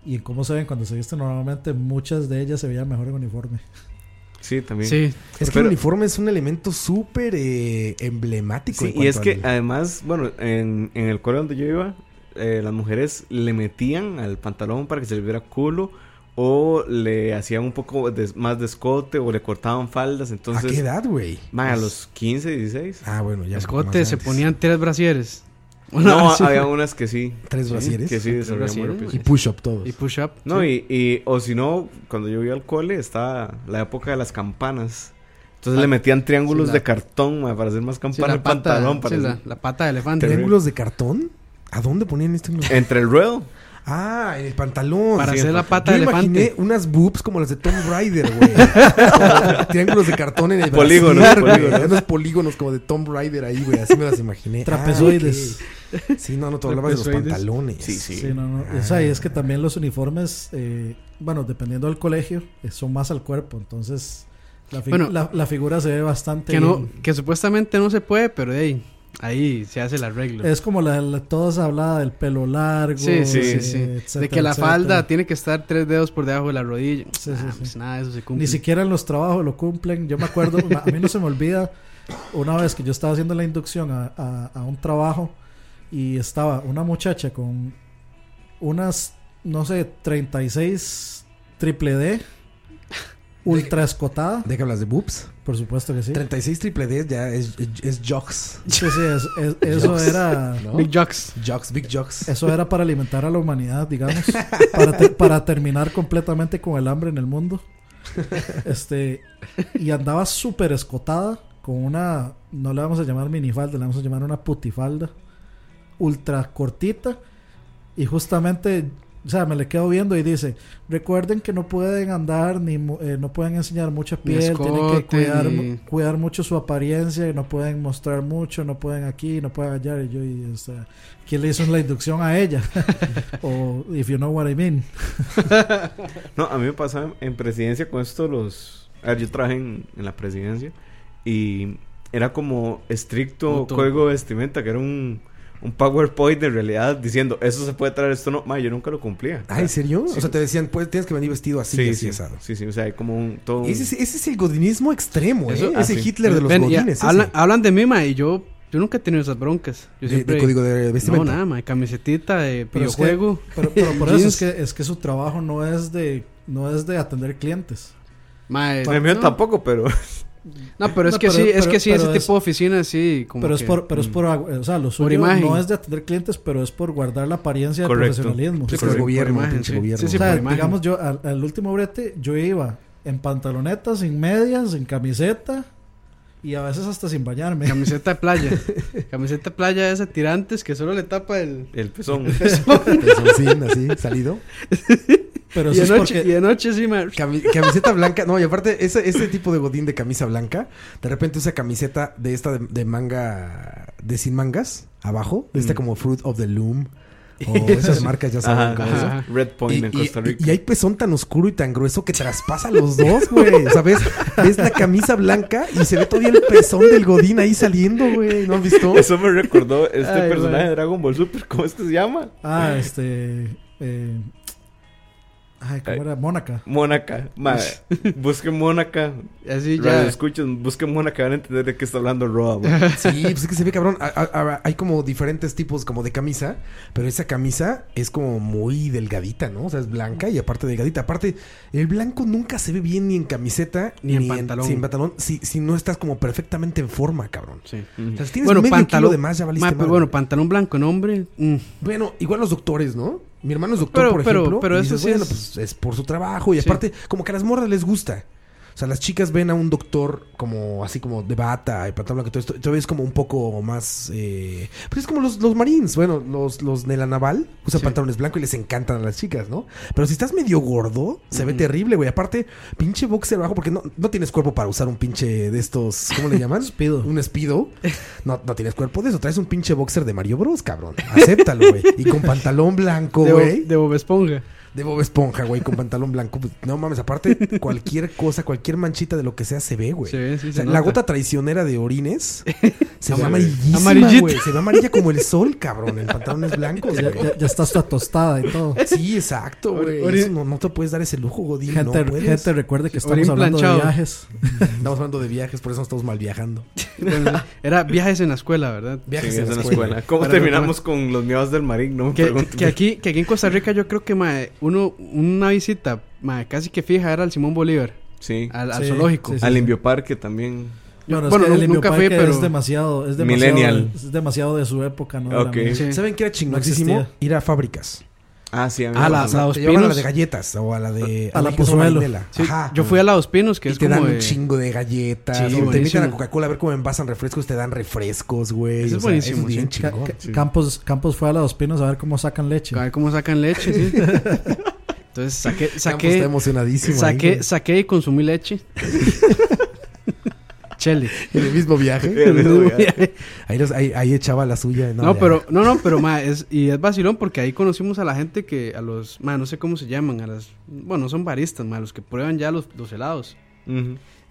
y en cómo se ven cuando se visten normalmente, muchas de ellas se veían mejor en uniforme. Sí, también. Sí, Es que Pero- el uniforme es un elemento súper eh, emblemático. Sí, en y es que al- además, bueno, en, en el cole donde yo iba, eh, las mujeres le metían al pantalón para que se le viera culo o le hacían un poco de- más de escote o le cortaban faldas. ¿A Entonces, qué edad, güey? ma, a los 15, 16. Ah, bueno, ya. escote, se ponían tres brasieres. No, Sí. había unas que sí. Tres brasieres. Que sí, desarrollaban rápido. Y push-up todos. Y push-up. No, sí. y, y o si no, cuando yo iba al cole estaba la época de las campanas. Entonces Ah, le metían triángulos sí, la- de cartón ma, para hacer más campana la el pata, pantalón. para la, pata de elefante. ¿Triángulos de cartón? ¿A dónde ponían este? Entre el ruedo. Ah, en el pantalón. Para Sí, hacer la pata de imaginé elefante. unas boobs como las de Tom Raider, güey. Triángulos de cartón en el Polígonos, polígonos. Unos polígonos como de Tom Raider ahí, güey. Así me las imaginé. Trapezoides. Ah. Sí, no, no, tú hablabas de los pantalones. Sí, sí. Sí, no, no. O sea, y es que también los uniformes, eh, bueno, dependiendo del colegio, eh, son más al cuerpo. Entonces, la, fi- Bueno, la, la figura se ve bastante Que, no, bien. que supuestamente no se puede, pero de ahí, ahí se hace el arreglo. Es como la, la todos hablaba del pelo largo. Sí, sí, eh, sí, etcétera, de que la etcétera. falda tiene que estar tres dedos por debajo de la rodilla. Sí, sí, Ah, sí. pues nada, de eso se cumple. Ni siquiera en los trabajos lo cumplen. Yo me acuerdo, a mí no se me olvida una vez que yo estaba haciendo la inducción a, a- a un trabajo y estaba una muchacha con unas, no sé, 36 triple D, ultra escotada. ¿De qué hablas? ¿De boobs? Por supuesto que sí. 36 triple D ya es, es jogs. Sí, sí, es- es- eso Jocks. era... ¿no? Big Jocks. Jogs, big jogs. Eso era para alimentar a la humanidad, digamos. Para, te- para terminar completamente con el hambre en el mundo. Este. Y andaba súper escotada. Con una. No le vamos a llamar minifalda, le vamos a llamar una putifalda. Ultra cortita. Y justamente. O sea, me le quedo viendo y dice: Recuerden que no pueden andar ni mu- eh, no pueden enseñar mucha piel, tienen que cuidar, cuidar mucho su apariencia, y no pueden mostrar mucho, no pueden aquí, no pueden allá. Y yo, y, o sea, ¿quién le hizo la inducción a ella? o if you know what I mean. No, a mí me pasaba en presidencia con esto los... A ver, yo trabajé en, en la presidencia y era como estricto Puto. código de vestimenta, que era un, un PowerPoint de realidad diciendo, eso se puede traer, esto no. Ma, yo nunca lo cumplía. Ah, ¿en serio? Sí. O sea, te decían, pues tienes que venir vestido así, Sí, así, sí, asado. sí, sí, o sea, hay como un... Todo un- Ese, es- ese es el godinismo extremo, ¿eh? Eso- ah, ese sí. Hitler de los Ven, godines. ese. hablan, hablan de mí, ma, y yo, yo nunca he tenido esas broncas. Yo de, siempre... de código de no, vestimenta. nada, ma, camisetita de Pero es que- videojuego. Pero, pero por eso es que, es que su trabajo no es de no es de atender clientes. Ma, eh, El mío no. tampoco, pero... No, pero es No, que pero- sí, es que sí, ese es- tipo de oficina, sí, como pero es por pero es mm. por o sea, lo suyo imagen. no es de atender clientes, pero es por guardar la apariencia de Correcto. profesionalismo. Sí, O por el por gobierno, imagen, sí. gobierno. Sí, sí, sea, por imagen. digamos yo al, al último brete yo iba en pantalonetas, sin medias, sin camiseta y a veces hasta sin bañarme. Camiseta de playa. Camiseta de playa esa tirantes que solo le tapa el... El pezón. Pezoncín, así, salido. Pero y, eso de es noche, porque y de noche sí, ma. Cami- camiseta blanca. No, y aparte, ese, ese tipo de godín de camisa blanca, de repente usa camiseta de esta de, de manga, de sin mangas, abajo, de esta Mm. como Fruit of the Loom. O esas marcas, ya saben Ajá, cómo ajá. ajá. Red Point Y, en y- Costa Rica. y hay pezón tan oscuro y tan grueso que traspasa los dos, güey. O sea, ves, ves la camisa blanca y se ve todavía el pezón del godín ahí saliendo, güey. ¿No has visto? Eso me recordó este Ay, personaje de Dragon Ball Super. ¿Cómo es que se llama? ah, este eh, Ay, ¿cómo Ay. era? Mónaca. Mónaca. Busquen Mónaca. Así Radio ya. escuchen, busquen Mónaca, van a entender de qué está hablando Roa. Sí, pues es que se ve cabrón. A- a- a- hay como diferentes tipos como de camisa, pero esa camisa es como muy delgadita, ¿no? O sea, es blanca y aparte delgadita. Aparte, el blanco nunca se ve bien ni en camiseta Ni en pantalón. sí, en pantalón si, si no estás como perfectamente en forma, cabrón. Sí. O sea, si tienes Bueno, medio pantalón. kilo de más, ya valiste Ma, madre. bueno, pantalón blanco en hombre. mm. Bueno, igual los doctores, ¿no? Mi hermano es doctor, Pero- por pero- ejemplo. pero eso dices, sí bueno, es- pues es por su trabajo. Y Sí. aparte, como que a las morras les gusta. O sea, las chicas ven a un doctor como así como de bata y pantalón blanco y todo esto. Todavía es como un poco más. Eh, pues es como los, los marines. Bueno, los, los de la naval usan Sí. pantalones blancos y les encantan a las chicas, ¿no? Pero si estás medio gordo, se ve terrible, güey. Aparte, pinche boxer bajo, porque no, no tienes cuerpo para usar un pinche de estos. ¿Cómo le llaman? Speedo. Un speedo. No, no tienes cuerpo de eso. Traes un pinche boxer de Mario Bros, cabrón. Acéptalo, güey. Y con pantalón blanco, de, güey. Bob- de Bob Esponja. De Bob Esponja, güey, con pantalón blanco. Pues, no mames, aparte, cualquier cosa, cualquier manchita de lo que sea se ve, güey. Se ve, sí, O se sea, la gota traicionera de orines se ve amarillísima, Amarillita. güey. Se ve amarilla como el sol, cabrón, en pantalones blancos, Ya, ya, ya está hasta tostada y todo. Sí, exacto, güey. No, no te puedes dar ese lujo, Godín. Gente, no puedes. gente, recuerde que Orín estamos hablando planchado. de viajes. Estamos hablando de viajes, por eso no estamos mal viajando. Bueno, era viajes en la escuela, ¿verdad? Viajes Sí, en en la escuela. escuela. ¿Cómo Para terminamos con los miedos del marín? No me Que, que aquí, que aquí en Costa Rica yo creo que mae, uno, una visita mae, casi que fija era al Simón Bolívar, Sí. al, al Sí, zoológico. sí, sí. Al Invioparque también. Bueno, es Bueno, que el nunca fui, Invioparque pero- es demasiado, es demasiado, Millennial. es demasiado de su época, ¿no? ¿Saben qué era chingoncísimo? existía. Ir a fábricas. Ah, sí, a mí Ah, me la- pasó. la- Dos Te llevaban a la Pinos. de galletas o a la de... A la Pozuelo. Sí, Ajá. yo fui a la Dos Pinos, que y es te como dan un chingo de galletas. Sí, o te invitan a Coca-Cola a ver cómo envasan refrescos, te dan refrescos, güey. Eso es O sea, buenísimo, eso es bien sí. Ca- chingón. ca- Sí. Campos, Campos fue a la Dos Pinos a ver cómo sacan leche. a ver cómo sacan leche, sí. Entonces saqué, Campos está saqué, emocionadísimo. saqué, güey. saqué y consumí leche. Chele. En el mismo viaje. El mismo viaje. ahí, los- ahí, ahí echaba la suya. No, pero, no, no, pero ma, es, y es vacilón porque ahí conocimos a la gente que, a los, ma, no sé cómo se llaman, a las, bueno, no son baristas, ma, los que prueban ya los, los helados.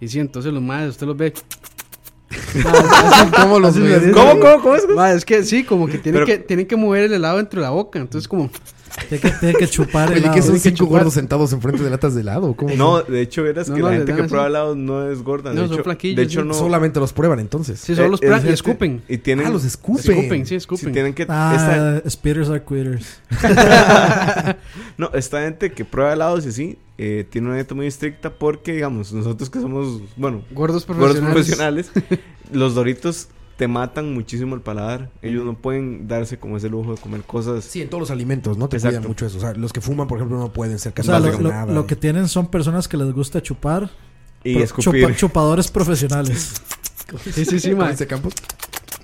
Y sí, entonces los madres, usted los ve. ¿Cómo los ¿Cómo, cómo, cómo es? Ma, es que sí, como que tienen, Pero- que tienen que mover el helado dentro de la boca. Entonces, como, Tiene que, tiene que chupar helado. que son Tienen que cinco chupar. gordos sentados enfrente de latas de helado. ¿Cómo No, de hecho, verás No, que no, la gente que prueba helados no es gorda. No, de son hecho, flaquillos, De hecho, sí. no. Solamente los prueban entonces. sí, solo Eh, los es prueban y escupen. Y tienen. Ah, los escupen. Escupen, sí, sí, escupen. tienen que. Ah, esta- speeders are quitters. no, esta gente que prueba helados y así, eh, tiene una dieta muy estricta porque, digamos, nosotros que somos, bueno, Gordos gordos profesionales. profesionales, los doritos te matan muchísimo el paladar. Ellos no pueden darse como ese lujo de comer cosas. Sí, en todos los alimentos, ¿no? Te Exacto. cuidan mucho eso. O sea, los que fuman, por ejemplo, no pueden ser O sea, capaces lo, nada. lo que tienen son personas que les gusta chupar. Y escupir. chupa- chupadores profesionales. Sí, sí, sí, ¿Cómo ma. dice Campos?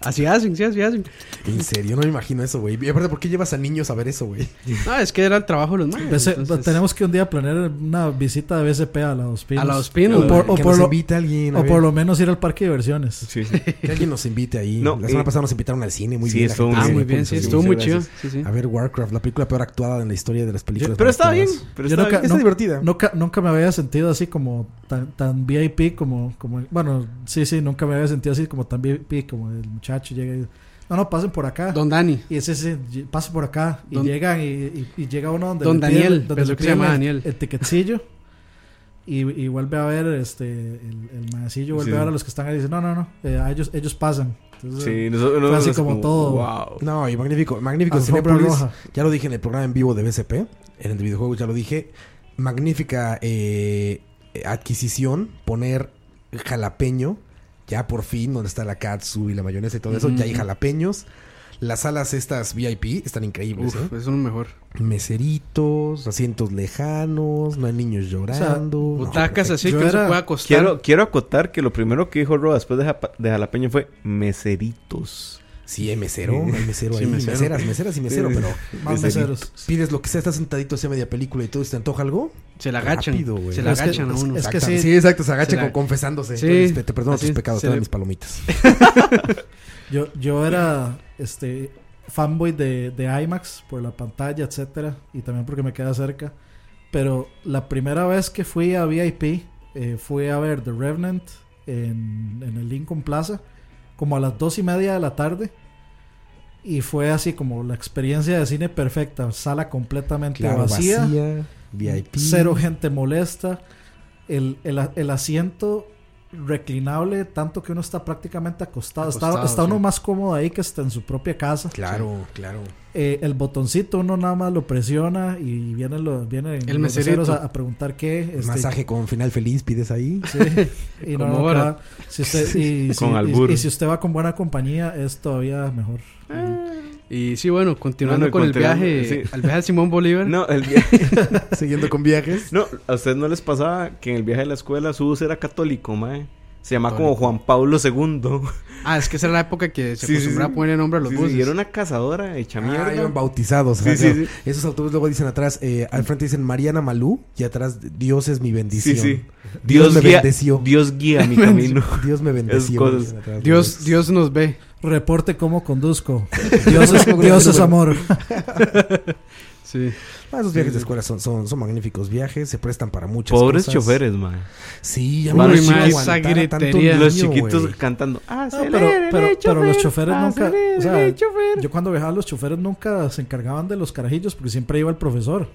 Así hacen, sí, así hacen. En serio, no me imagino eso, güey. Y aparte, ¿por qué llevas a niños a ver eso, güey? No, es que era el trabajo de los madres. Ese- entonces- tenemos que un día planear una visita de BSP a la Dos Pinos. A la Dos Pinos, O por, ma. o que por nos lo, invite a alguien. a o ver. por lo menos ir al parque de diversiones. Sí, sí. Que alguien nos invite ahí. No, la semana eh, pasada nos invitaron al cine, muy sí, bien. estuvo Ah, muy bien, sí, así. estuvo muy chido. gracias. Sí, sí. A ver, Warcraft, la película peor actuada en la historia de las películas. Pero estaba bien. Pero nunca- bien. Está no- divertida. Nunca, nunca me había sentido así como tan, tan VIP como, como... Bueno, sí, sí, nunca me había sentido así como tan VIP como el muchacho llega y... No, no, pasen por acá. Don Dani. Y ese, ese, pase por acá. Y Don- llegan y, y- y llega uno donde Don le piden- Daniel, donde le que se llamaba el- Daniel. El tiquetcillo. Y, y vuelve a ver este el, el maecillo, vuelve Sí. a ver a los que están ahí y dice, no, no, no, eh, a ellos, ellos pasan. Entonces, Sí, nosotros, Fue así nosotros como todo. Wow. No, y magnífico. Magnífico roja. Ya lo dije en el programa en vivo de BCP. En el de videojuegos ya lo dije. Magnífica eh, adquisición. Poner jalapeño. Ya por fin, donde está la katsu y la mayonesa y todo eso. Ya hay jalapeños. Las salas estas VIP están increíbles. Uf, ¿eh? es uno mejor. Meseritos, asientos lejanos, no hay niños llorando. No, Butacas así que no se puede acostar. Quiero, quiero acotar que lo primero que dijo Ro después de, japa- de jalapeño fue meseritos. Sí, hay mesero, hay mesero Sí, ahí. mesero. Meseras, meseras y mesero, pero Más meseros. pides lo que sea, estás sentadito hacia media película y todo, y te antoja algo. Se la agachan. Rápido, se la Es que- agachan a uno. es que sí. sí, exacto, se agacha Se la- como confesándose. Sí, Entonces, te, te perdono así tus pecados, te dan le- mis palomitas. Yo, yo era este fanboy de, de IMAX por la pantalla, etcétera, y también porque me queda cerca. Pero la primera vez que fui a VIP, eh, fui a ver The Revenant en, en el Lincoln Plaza, como a las dos y media de la tarde. Y fue así como la experiencia de cine perfecta, sala completamente Claro, vacía, vacía. VIP. cero gente molesta, el, el, el asiento reclinable, tanto que uno está prácticamente acostado. Está- Acostado, está, uno sí. más cómodo ahí que está en su propia casa. Claro, claro. Eh, el botoncito uno nada más lo presiona y vienen los, vienen El los meseros a, a preguntar qué. este, Masaje con final feliz pides ahí. Sí, y no, ahora. si usted, y, si- Con y- albur. y si usted va con buena compañía, es todavía mejor. Y sí, bueno, continuando Bueno, con el viaje, sí. al viaje de Simón Bolívar. No, el viaje... Siguiendo con viajes. no, a ustedes no les pasaba que en el viaje de la escuela su bus era católico, mae. Se llama como. Juan Pablo II. Ah, es que esa era la época que se Sí, acostumbraba sí. a ponerle nombre a los Sí, sí, buses. y era una cazadora hecha Ah, mierda. bautizados. Sí, claro. sí. Esos autobuses luego dicen atrás, eh, al frente dicen Mariana Malú y atrás Dios es mi bendición. Sí, sí. Dios, me guía, bendeció. Dios guía mi camino. Dios me bendeció. Dios, Dios nos ve. Reporte cómo conduzco. Dios es, Dios es amor. Sí. Ah, esos viajes de escuela son, son, son magníficos viajes, se prestan para muchas Pobres cosas. choferes, mae. Sí, ya Uy, me tanto gritería. Los niño, chiquitos cantando. Ah, No, pero, pero, pero los choferes nunca. O sea, yo cuando viajaba, los choferes nunca se encargaban de los carajillos porque siempre iba el profesor.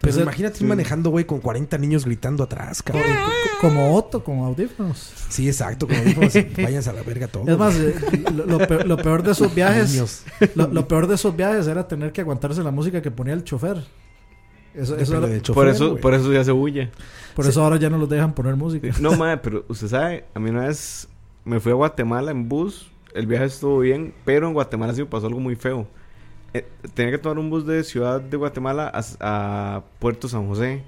Pero Ese- imagínate ir manejando, güey, con 40 niños gritando atrás, cabrón. co- como Otto, con audífonos. Sí, exacto, como dijo, así, váyanse a la verga todos. Es más, eh, lo, lo peor, lo peor de esos viajes. Niños. Lo, lo peor de esos viajes era tener que aguantarse la música que ponía el chofer. Eso, eso era- del chofer, Por eso, por eso ya se bulla. por eso ahora ya no los dejan poner música. No, madre, pero usted sabe, a mí una vez me fui a Guatemala en bus. El viaje estuvo bien, pero en Guatemala sí me pasó algo muy feo. Eh, tenía que tomar un bus de Ciudad de Guatemala a, a Puerto San José.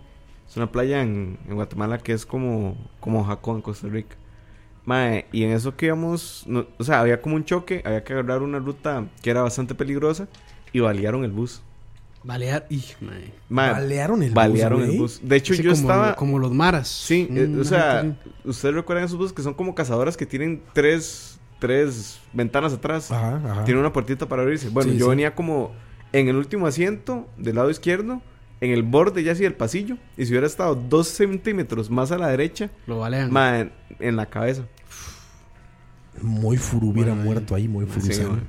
Es una playa en, en Guatemala que es como, como Jacó en Costa Rica. Mae, y en eso que íbamos, no- o sea, había como un choque, había que agarrar una ruta que era bastante peligrosa y balearon el bus. Balear. Mae. Mae, Balearon el balearon bus, el güey. bus. De hecho, yo como, estaba... Como los maras. Sí, Mm, eh, o sea, ustedes recuerdan esos buses que son como cazadoras que tienen tres, tres ventanas atrás. Ajá, ajá. Tienen una puertita para abrirse. Bueno, Sí, yo sí. venía como en el último asiento del lado izquierdo, en el borde ya así del pasillo. Y si hubiera estado dos centímetros más a la derecha. Lo ma, en, en la cabeza. Muy furu hubiera Bueno, muerto ahí, muy Sí, furusano. güey.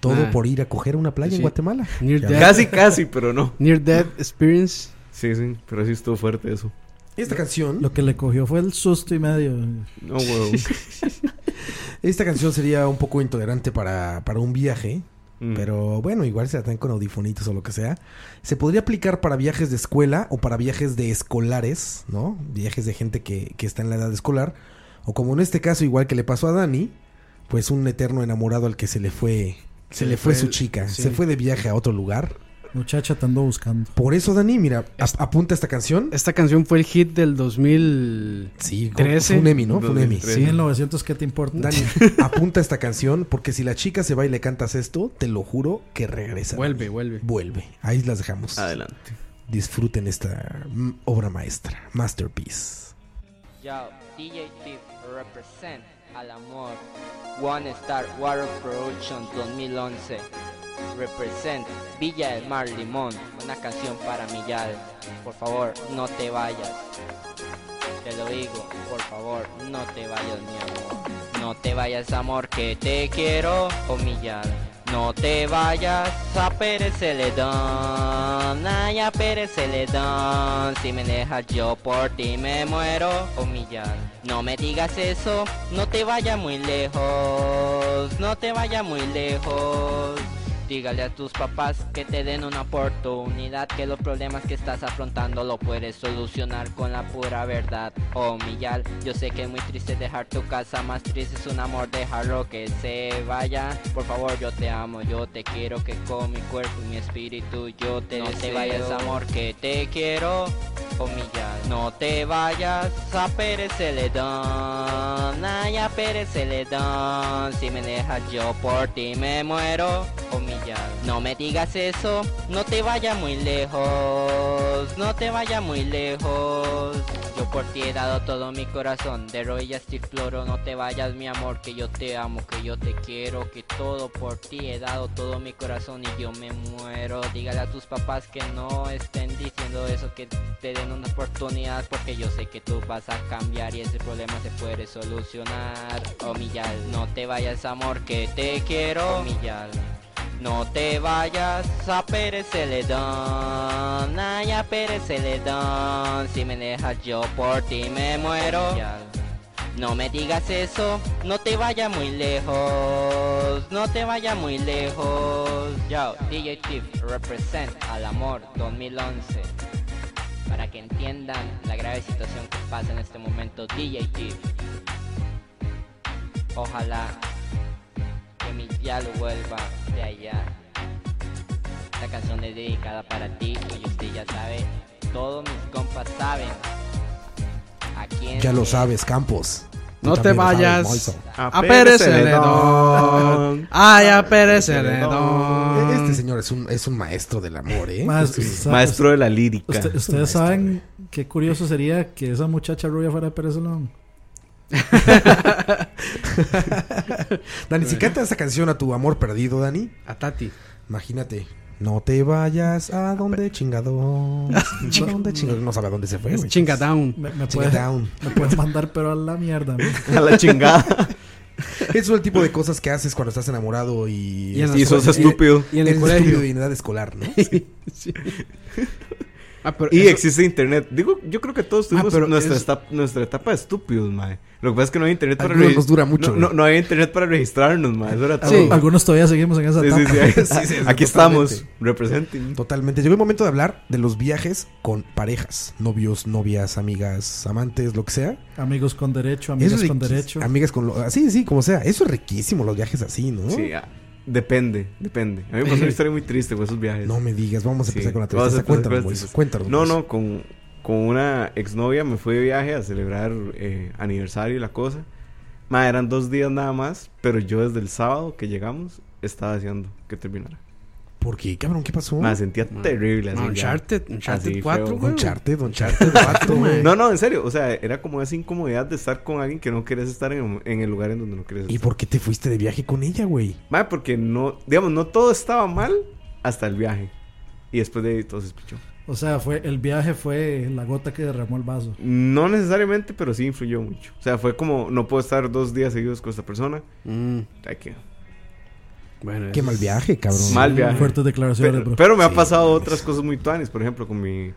Todo por ir a coger una playa en Sí. Guatemala. Near Ya. death. Casi, casi, pero no. Near Death Experience. Sí, sí, pero sí estuvo fuerte eso. Esta canción, Lo que le cogió fue el susto y medio. No, huevo. esta canción sería un poco intolerante para, para un viaje. Mm. Pero bueno, igual se la traen con audifonitos o lo que sea. Se podría aplicar para viajes de escuela o para viajes de escolares, ¿no? Viajes de gente que, que está en la edad escolar. O como en este caso, igual que le pasó a Dani, pues un eterno enamorado al que se le fue, se, le fue, su el- chica. sí. Se fue de viaje a otro lugar. Muchacha, te ando buscando. Por eso, Dani, mira, a- apunta esta canción. Esta canción fue el hit del 2000. Sí, co- 13. fue un Emmy, ¿no? Fue un Emmy. 2013. Sí. 1900, ¿qué te importa? Dani, apunta esta canción porque si la chica se va y le cantas esto, te lo juro que regresa. Vuelve, Dani. vuelve. Vuelve. Ahí las dejamos. Adelante. Disfruten esta mm, obra maestra, masterpiece. Yo, DJ Tip represent al amor. One Star Water Production 2011. Represent Villa del Mar Limón. Una canción para Millal. Por favor, no te vayas. Te lo digo, por favor, no te vayas, mi amor. No te vayas, amor, que te quiero humillar. No te vayas a Pérez Celedón, ay, a Pérez Celedón. Si me dejas yo por ti me muero humillar. No me digas eso, no te vayas muy lejos, no te vayas muy lejos. Dígale a tus papás que te den una oportunidad, que los problemas que estás afrontando lo puedes solucionar con la pura verdad. Oh, Millal, yo sé que es muy triste dejar tu casa, más triste es un amor dejarlo que se vaya. Por favor, yo te amo, yo te quiero, que con mi cuerpo y mi espíritu yo te No te vayas, amor, que te quiero. Oh, Millal, no te vayas a Pérez Celedón, ay, a Pérez Celedón. Si me dejas yo por ti me muero No me digas eso, no te vayas muy lejos, no te vayas muy lejos. Yo por ti he dado todo mi corazón, de rodillas te floro, no te vayas mi amor, que yo te amo, que yo te quiero, que todo por ti he dado todo mi corazón y yo me muero. Dígale a tus papás que no estén diciendo eso, que te den una oportunidad, porque yo sé que tú vas a cambiar y ese problema se puede solucionar. Oh, no te vayas amor, que te quiero. Oh. No te vayas a Pérez Celedón, ay a Pérez si me dejas yo por ti me muero. No me digas eso, no te vayas muy lejos, no te vayas muy lejos. Yo, DJ Tiff, represent al amor 2011. Para que entiendan la grave situación que pasa en este momento, DJ Tiff. Ojalá que mi diablo vuelva de allá. Esta canción es dedicada para ti y usted ya sabe, todos mis compas saben. A quién Ya lo es. sabes, Campos. No te vayas a Pérez Celedón. Ay, a Pérez Celedón. Este señor es un, es un maestro del amor, ¿eh? Este- sa- Maestro de la lírica. usted- ustedes maestro, saben qué curioso sería que esa muchacha rubia fuera de Pérez Celedón. Dani, si cantas esa canción a tu amor perdido, Dani, A Tati. imagínate. No te vayas a donde chingadón. ¿A dónde chingadón? No sabe a dónde se fue, Es güey. chinga down. Me, me Chinga puede, down. me mandar, pero a la mierda. ¿no? A la chingada. Es el tipo de cosas que haces cuando estás enamorado y... Y en la y sos estúpido. Y en el eres colegio. estúpido y en edad escolar, ¿no? Sí. Ah, pero Y eso- existe internet. Digo, yo creo que todos tuvimos pero nuestra, es- etapa, nuestra etapa de estúpidos, mae. Lo que pasa es que no hay internet para Algunos nos dura mucho, No, no, había internet para registrarnos, mae. Eso era todo. Sí. Algunos todavía seguimos en esa Sí, sí, etapa. sí. Sí, sí, sí, Aquí totalmente. estamos, representing. Totalmente. Llegó el momento de hablar de los viajes con parejas. Novios, novias, amigas, amantes, lo que sea. Amigos con derecho, amigas es con derecho. Amigas con... Lo... Sí, sí, como sea. Eso es riquísimo, los viajes así, ¿no? Sí, ah, depende, depende. A mí me pasó una historia muy triste con esos viajes. No me digas, vamos a Sí. empezar con la tristeza. Cuéntanos, Moisés. Cuéntanos. No, no, con, con una exnovia me fui de viaje a celebrar eh, aniversario y la cosa. Ma, eran dos días nada más, pero yo desde el sábado que llegamos estaba deseando que terminara. ¿Por qué, cabrón? ¿Qué pasó? Me sentía terrible. así No. Uncharted, Uncharted Así, 4, feo. güey. Uncharted, Uncharted 4, güey. No, no, en serio. O sea, era como esa incomodidad de estar con alguien que no quieres estar en, en el lugar en donde no quieres ¿Y estar. por qué te fuiste de viaje con ella, güey? Ma, porque no, digamos, no todo estaba mal hasta el viaje. Y después de ahí todo se escuchó. O sea, fue el viaje fue la gota que derramó el vaso. No necesariamente, pero sí influyó mucho. O sea, fue como, no puedo estar dos días seguidos con esta persona. Mm, Hay que... bueno, Qué mal viaje, cabrón. Mal viaje. Fuertes declaraciones, Pero, bro. pero me ha Sí, pasado no otras cosas muy tuanes. Por ejemplo, con mi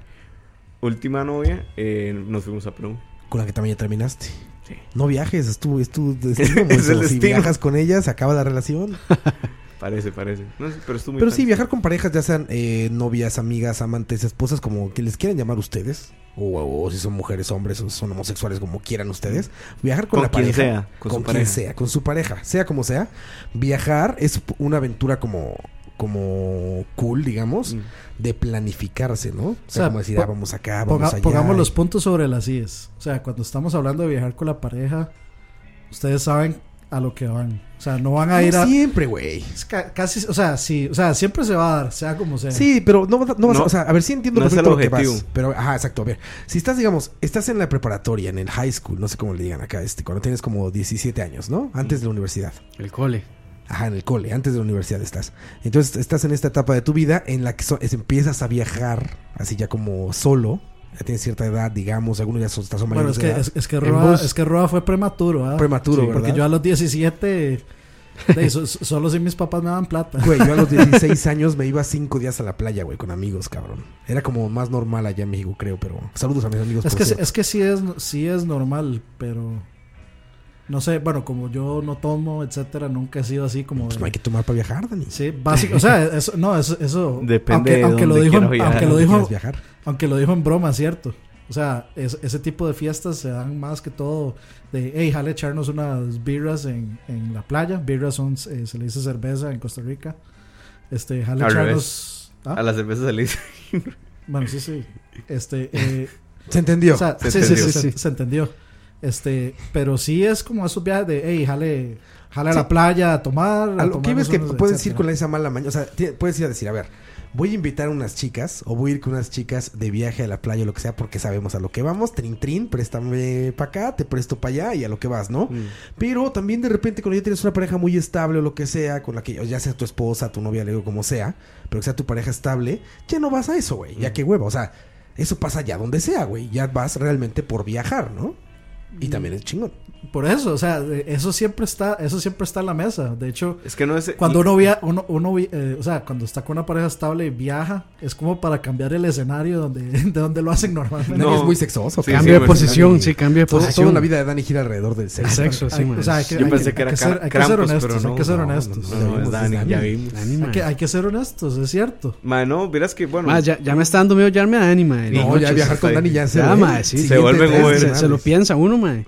última novia, eh, nos fuimos a Perú. Con la que también ya terminaste. Sí. No viajes, es tu, es tu destino. Es Moisés. el Si destino. viajas con ella, se acaba la relación. Parece, parece. No pero estuvo muy Pero sí, viajar con parejas, ya sean eh, novias, amigas, amantes, esposas, como que les quieran llamar ustedes. O, o si son mujeres, hombres, o son homosexuales, como quieran ustedes. Viajar con, Con la quien pareja. sea, con su quien pareja. sea, con su pareja. Sea como sea. Viajar es una aventura como como cool, digamos, Mm. de planificarse, ¿no? O sea, sea, como decir, ah, vamos acá, vamos Ponga- allá. pongamos y- los puntos sobre las IES. O sea, cuando estamos hablando de viajar con la pareja, ustedes saben a lo que van. O sea, no van a ir a. siempre, güey. casi, o sea, sí, o sea, siempre se va a dar, sea como sea. Sí, pero no, no vas a- No, o sea, a ver, sí entiendo no es perfecto lo que vas. Pero, ajá, exacto. A ver, si estás, digamos, estás en la preparatoria, en el high school, no sé cómo le digan acá, este, cuando tienes como 17 años, ¿no? Antes de la universidad. El cole. Ajá, en el cole, antes de la universidad estás. Entonces estás en esta etapa de tu vida en la que so- es- empiezas a viajar, así ya como solo. Ya tienes cierta edad, digamos, algunos ya son, son Bueno, mayores es de que, es, es que Roa, es que Roa fue prematuro, ¿ah? Prematuro, Sí, ¿verdad? Porque yo a los 17, de, so- solo si mis papás me daban plata. Güey, yo a los 16 años me iba cinco días a la playa, güey, con amigos, cabrón. Era como más normal allá en México, creo, pero... Saludos a mis amigos. Es por que, es que sí es, sí es normal, pero no sé, bueno, como yo no tomo, etcétera, nunca he sido así como Pues de- no hay que tomar para viajar, Dani. Sí, básico, o sea, eso, no, eso, eso Depende de aunque, aunque lo dijo, quiera en- viajar. aunque lo ¿Dónde dijo, viajar? aunque lo dijo en broma, cierto. O sea, es- ese tipo de fiestas se dan más que todo de, hey, jale echarnos unas birras en, en la playa. Birras son, eh, se le dice cerveza en Costa Rica. Este, jale Al echarnos... ¿Ah? A la cerveza se le dice. Bueno, sí, sí. Este, eh, Se entendió. o sea, Se sí, sí, sí, se, se entendió. Este, pero sí es como esos viajes de, hey, jale, jale a la playa a tomar. A lo que ves que puedes ir etcétera. con esa mala maña. O sea, puedes ir a decir, a ver, voy a invitar a unas chicas o voy a ir con unas chicas de viaje a la playa o lo que sea porque sabemos a lo que vamos. Trin, trin, préstame para acá, te presto para allá y a lo que vas, ¿no? Mm. Pero también de repente cuando ya tienes una pareja muy estable o lo que sea, con la que ya sea tu esposa, tu novia, le digo como sea, pero que sea tu pareja estable, ya no vas a eso, güey. Ya que hueva, o sea, eso pasa ya donde sea, güey. Ya vas realmente por viajar, ¿no? Y también es chingón. Por eso, o sea, de- eso siempre está, eso siempre está en la mesa. De hecho, Es que no es. cuando uno via, uno, uno eh, o sea, cuando está con una pareja estable y viaja, es como para cambiar el escenario donde, de donde lo hacen normalmente. No. es muy sexoso. Sí. Cambio de güey, posición, Dani. sí, cambio de posición. toda la vida de Dani gira alrededor del El sexo. sexo, sí, Hay- man. o sea, hay que, Yo hay pensé que- que era hay que ser, hay que ser honestos, pero hay no, que ser no, honestos. no, No, no, Dani, Dani. ya. Dani. Hay que, hay que ser honestos, es cierto. Ma, no, verás que, bueno. Ma, ya, ya me está dando miedo hallarme a Dani, man. No, ya viajar con Dani ya se Ya, sí. Se madres. se lo piensa uno, En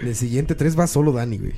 el siguiente tres va solo Dani, güey.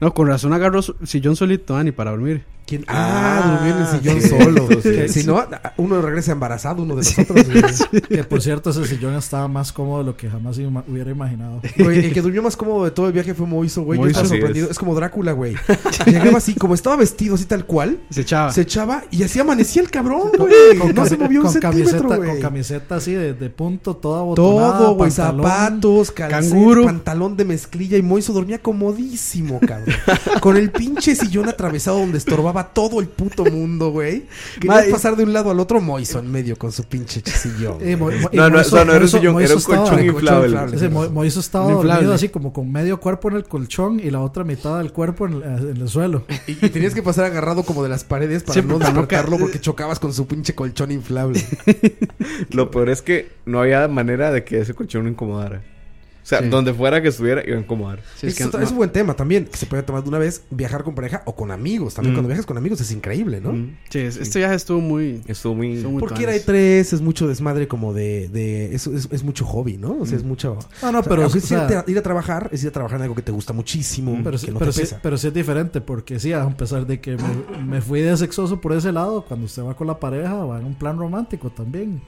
No, con razón agarró sillón solito, Dani, para dormir. ¿Quién? Ah, Ah, durmió en el sillón sí, solo. sí. Si no, uno regresa embarazado, uno de nosotros. Que por cierto, ese sillón estaba más cómodo de lo que jamás ima- hubiera imaginado. Güey, el que durmió más cómodo de todo el viaje fue Moiso, güey. Yo estaba sorprendido. es. Es. como Drácula, güey. Llegaba así, como estaba vestido así tal cual, Se echaba. se echaba y así amanecía el cabrón, güey. No se movió un con centímetro, camiseta, güey. con camiseta así de, de punto, toda botonada. Todo, güey, pantalón. zapatos, Canguro. pantalón de mezclilla y Moiso dormía comodísimo, cabrón. Con el pinche sillón atravesado donde estorbaba todo el puto mundo, güey. Querías pasar de un lado al otro, Moiso en medio con su pinche sillón. Eh, No, no, Moiso- o sea, no era un sillón, Moiso era un colchón inflable. inflable. Ese Mo- Moiso estaba dormido así como con medio cuerpo en el colchón y la otra mitad del cuerpo en el, en el suelo. Y, y tenías que pasar agarrado como de las paredes para no no despertarlo porque chocabas con su pinche colchón inflable. Lo peor es que no había manera de que ese colchón no incomodara. O sea, Sí. donde fuera que estuviera, iba a incomodar. Sí, es que no- un buen tema también, que se puede tomar de una vez, viajar con pareja o con amigos. También Mm. cuando viajas con amigos es increíble, ¿no? Mm. Sí, es- este viaje estuvo muy... Estuvo muy. estuvo muy Porque era tuanis. tres, es mucho desmadre como de... de es, es, es mucho hobby, ¿no? O sea, es mucho... Ah, no, o sea, pero, o sea, a- ir a trabajar, es ir a trabajar en algo que te gusta muchísimo, pero, sí- que no pero te sí, pesa. pero sí es diferente porque sí, a pesar de que me, me fui de sexoso por ese lado, cuando usted va con la pareja va en un plan romántico también.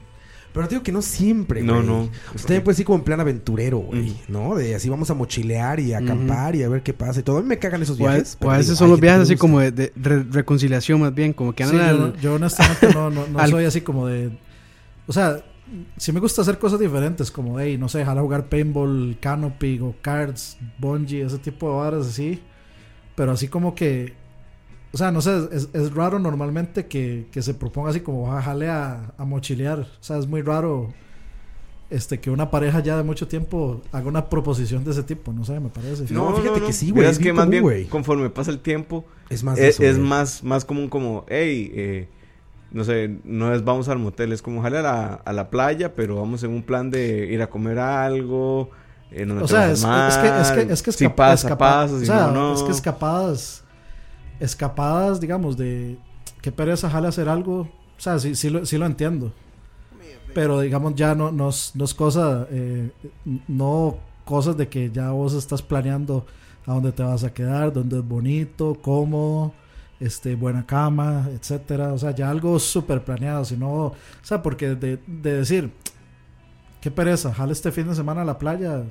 Pero te digo que no siempre, No, güey. no. O sea, también puede ser como en plan aventurero, güey, Mm. ¿no? De así vamos a mochilear y a acampar y a ver qué pasa y todo. A mí me cagan esos O viajes. o a veces son los viajes así como de, de re- reconciliación más bien, como que Sí, andan yo, al- yo honestamente no, no, no al- soy así como de... O sea, sí me gusta hacer cosas diferentes, como, hey, no sé, dejar a jugar paintball, canopy, go cards, bungee, ese tipo de varas así. Pero así como que... O sea, no sé, es, es raro normalmente que, que se proponga así como, jale a, a mochilear. O sea, es muy raro este que una pareja ya de mucho tiempo haga una proposición de ese tipo, no sé, me parece. No, fíjate que sí, güey, es que más común, bien, güey. conforme pasa el tiempo, Es más de es, eso, es güey. más, más común como, hey, eh, no sé, no es vamos al motel, es como jale a la, a la playa, pero vamos en un plan de ir a comer algo. Eh, no O sea, es, es que es que es que si escapa- pasa, escapa- pasa, si o sea, no, no. es que escapadas escapadas, digamos, de qué pereza jale hacer algo, o sea, sí, sí, lo, sí lo entiendo. Pero digamos ya no, no, es, no es cosa eh, no cosas de que ya vos estás planeando a dónde te vas a quedar, dónde es bonito, cómodo, este buena cama, etcétera, o sea, ya algo súper planeado, sino, o sea, porque de, de decir qué pereza, jale este fin de semana a la playa,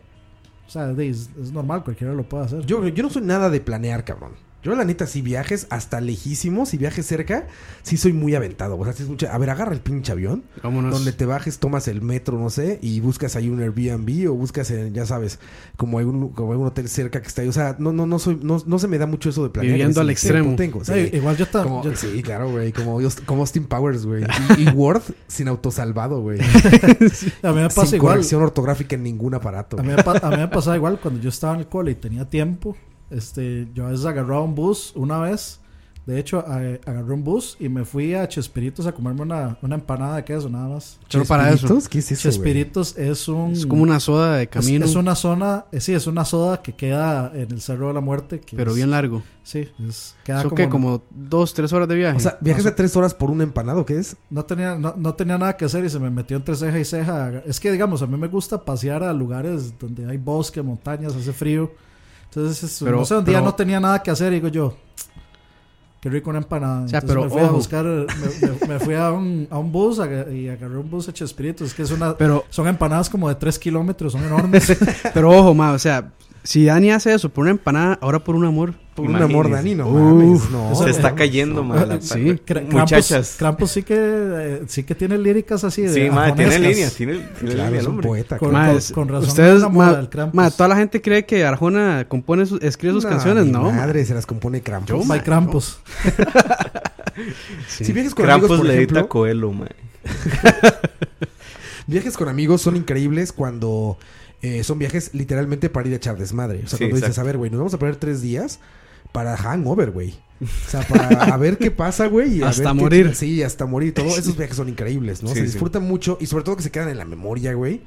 o sea, es, es normal, cualquiera lo puede hacer. Yo, yo no soy nada de planear, cabrón. Yo, la neta, si viajes hasta lejísimos, si viajes cerca, sí soy muy aventado. O sea, sí es mucha- A ver, agarra el pinche avión, Vámonos. donde te bajes, tomas el metro, no sé, y buscas ahí un Airbnb o buscas, en, ya sabes, como algún, como algún hotel cerca que está ahí. O sea, no, no, no, soy, no, no se me da mucho eso de planear. Viviendo al extremo. Tengo, sí. igual yo, yo- sí, claro, güey. Como, como Austin Powers, güey. Y, y Word sin autosalvado, güey. a mí me pasa Sin igual. corrección ortográfica en ningún aparato. A mí, me a mí me pasaba igual cuando yo estaba en el cole y tenía tiempo. Este, yo a veces agarraba un bus una vez. De hecho, agarré un bus y me fui a Chespiritos a comerme una, una empanada de queso, nada más. Solo para eso. ¿Chespiritos? ¿Qué es eso? Chespiritos es un. Es como una soda de es- camino, Es, una zona, eh, sí, es una soda que queda en el Cerro de la Muerte. que pero es- bien largo. Sí, es, queda ¿Eso como, qué? Como dos, tres horas de viaje. O sea, viajes de tres horas por un empanado, ¿qué es? No tenía, no, no tenía nada que hacer y se me metió entre ceja y ceja. Es que, digamos, a mí me gusta pasear a lugares donde hay bosque, montañas, hace frío. Entonces, Pero- no sé, un día pero- no tenía nada que hacer y digo yo, qué rico una empanada. O sea, pero me fui a buscar, me, me- me fui a un, a un bus y agarré un bus a Chespirito. Es que es una, pero, son empanadas como de 3 kilómetros, son enormes. pero ojo, ma, o sea, si Dani hace eso por una empanada, ahora por un amor. Por un amor. Dani, no Uf, mames, no. Se está cayendo, Sí. Cra- Muchachas. Krampus, sí que eh, sí que tiene líricas así de Sí, ma, tiene ajonescas. línea, tiene, tiene Claro, línea es el un hombre. poeta. Con-. Ma, con- es- con razón ustedes, enamora ma, ma, toda la gente cree que Arjona compone sus, escribe sus No, canciones, ¿no? ma. madre, se las compone Krampus. Yo, By Krampus. Sí. Si viajes con amigos, Krampus le edita ejemplo, Coelho, ma. viajes con amigos son increíbles cuando eh, son viajes literalmente para ir a echar desmadre. O sea, Sí, cuando dices, a ver, güey, nos vamos a perder tres días para hangover, güey. O sea, para a ver qué pasa, güey. Hasta ver qué- morir. sí, hasta morir. Todos esos viajes son increíbles, ¿no? Sí, se sí. disfrutan mucho y sobre todo que se quedan en la memoria, güey.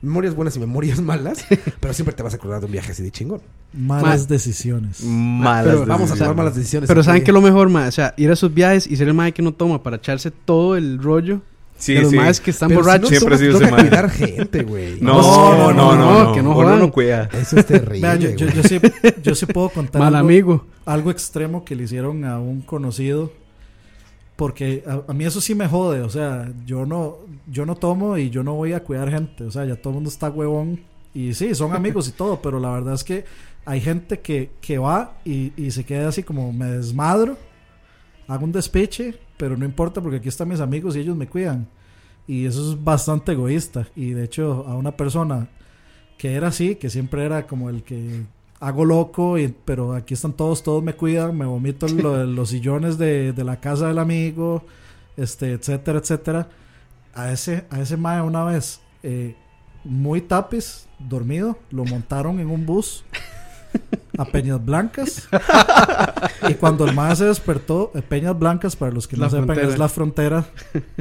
Memorias buenas y memorias malas, pero siempre te vas a acordar de un viaje así de chingón. Malas Ma- decisiones. Malas Pero Vamos a decisiones. tomar malas decisiones. Pero. ¿saben qué es lo mejor, ma? O sea, ir a esos viajes y ser el mae que no toma para echarse todo el rollo Sí, de los sí. maes que están Pero si borrachos. no Siempre toca cuidar gente, güey. No, No, no, no, no, no, que no jodan. no cuida. Eso es terrible. Yo, yo, yo sí, yo sí puedo contar Mal algo, amigo. algo extremo que le hicieron a un conocido. Porque a, a mí eso sí me jode. O sea, yo no, yo no tomo y yo no voy a cuidar gente. O sea, ya todo el mundo está huevón. Y sí, son amigos y todo. Pero la verdad es que hay gente que, que va y, y se queda así como me desmadro. Hago un despeche. Pero no importa porque aquí están mis amigos y ellos me cuidan. Y eso es bastante egoísta. Y de hecho, a una persona que era así, que siempre era como el que hago loco, y, pero aquí están todos, todos me cuidan, me vomito en lo los sillones de, de la casa del amigo, este, etcétera, etcétera. A ese, a ese mae una vez, eh, muy tapiz, dormido, lo montaron en un bus a Peñas Blancas. y cuando el mae se despertó, eh, Peñas Blancas, para los que no La sepan, frontera. es la frontera.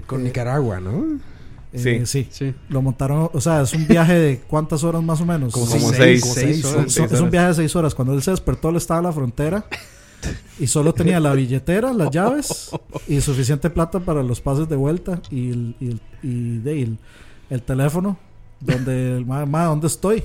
Con Nicaragua, ¿no? Eh, Sí. sí. Sí. Lo montaron, o sea, es un viaje de cuántas horas más o menos. Como Como seis, seis. como seis seis horas. horas. Son- seis es un viaje de seis horas. Cuando él se despertó, él estaba en la frontera y solo tenía la billetera, las llaves y suficiente plata para los pases de vuelta y el, y el, y de- y el, el teléfono. Donde el ma, ma, ¿dónde estoy?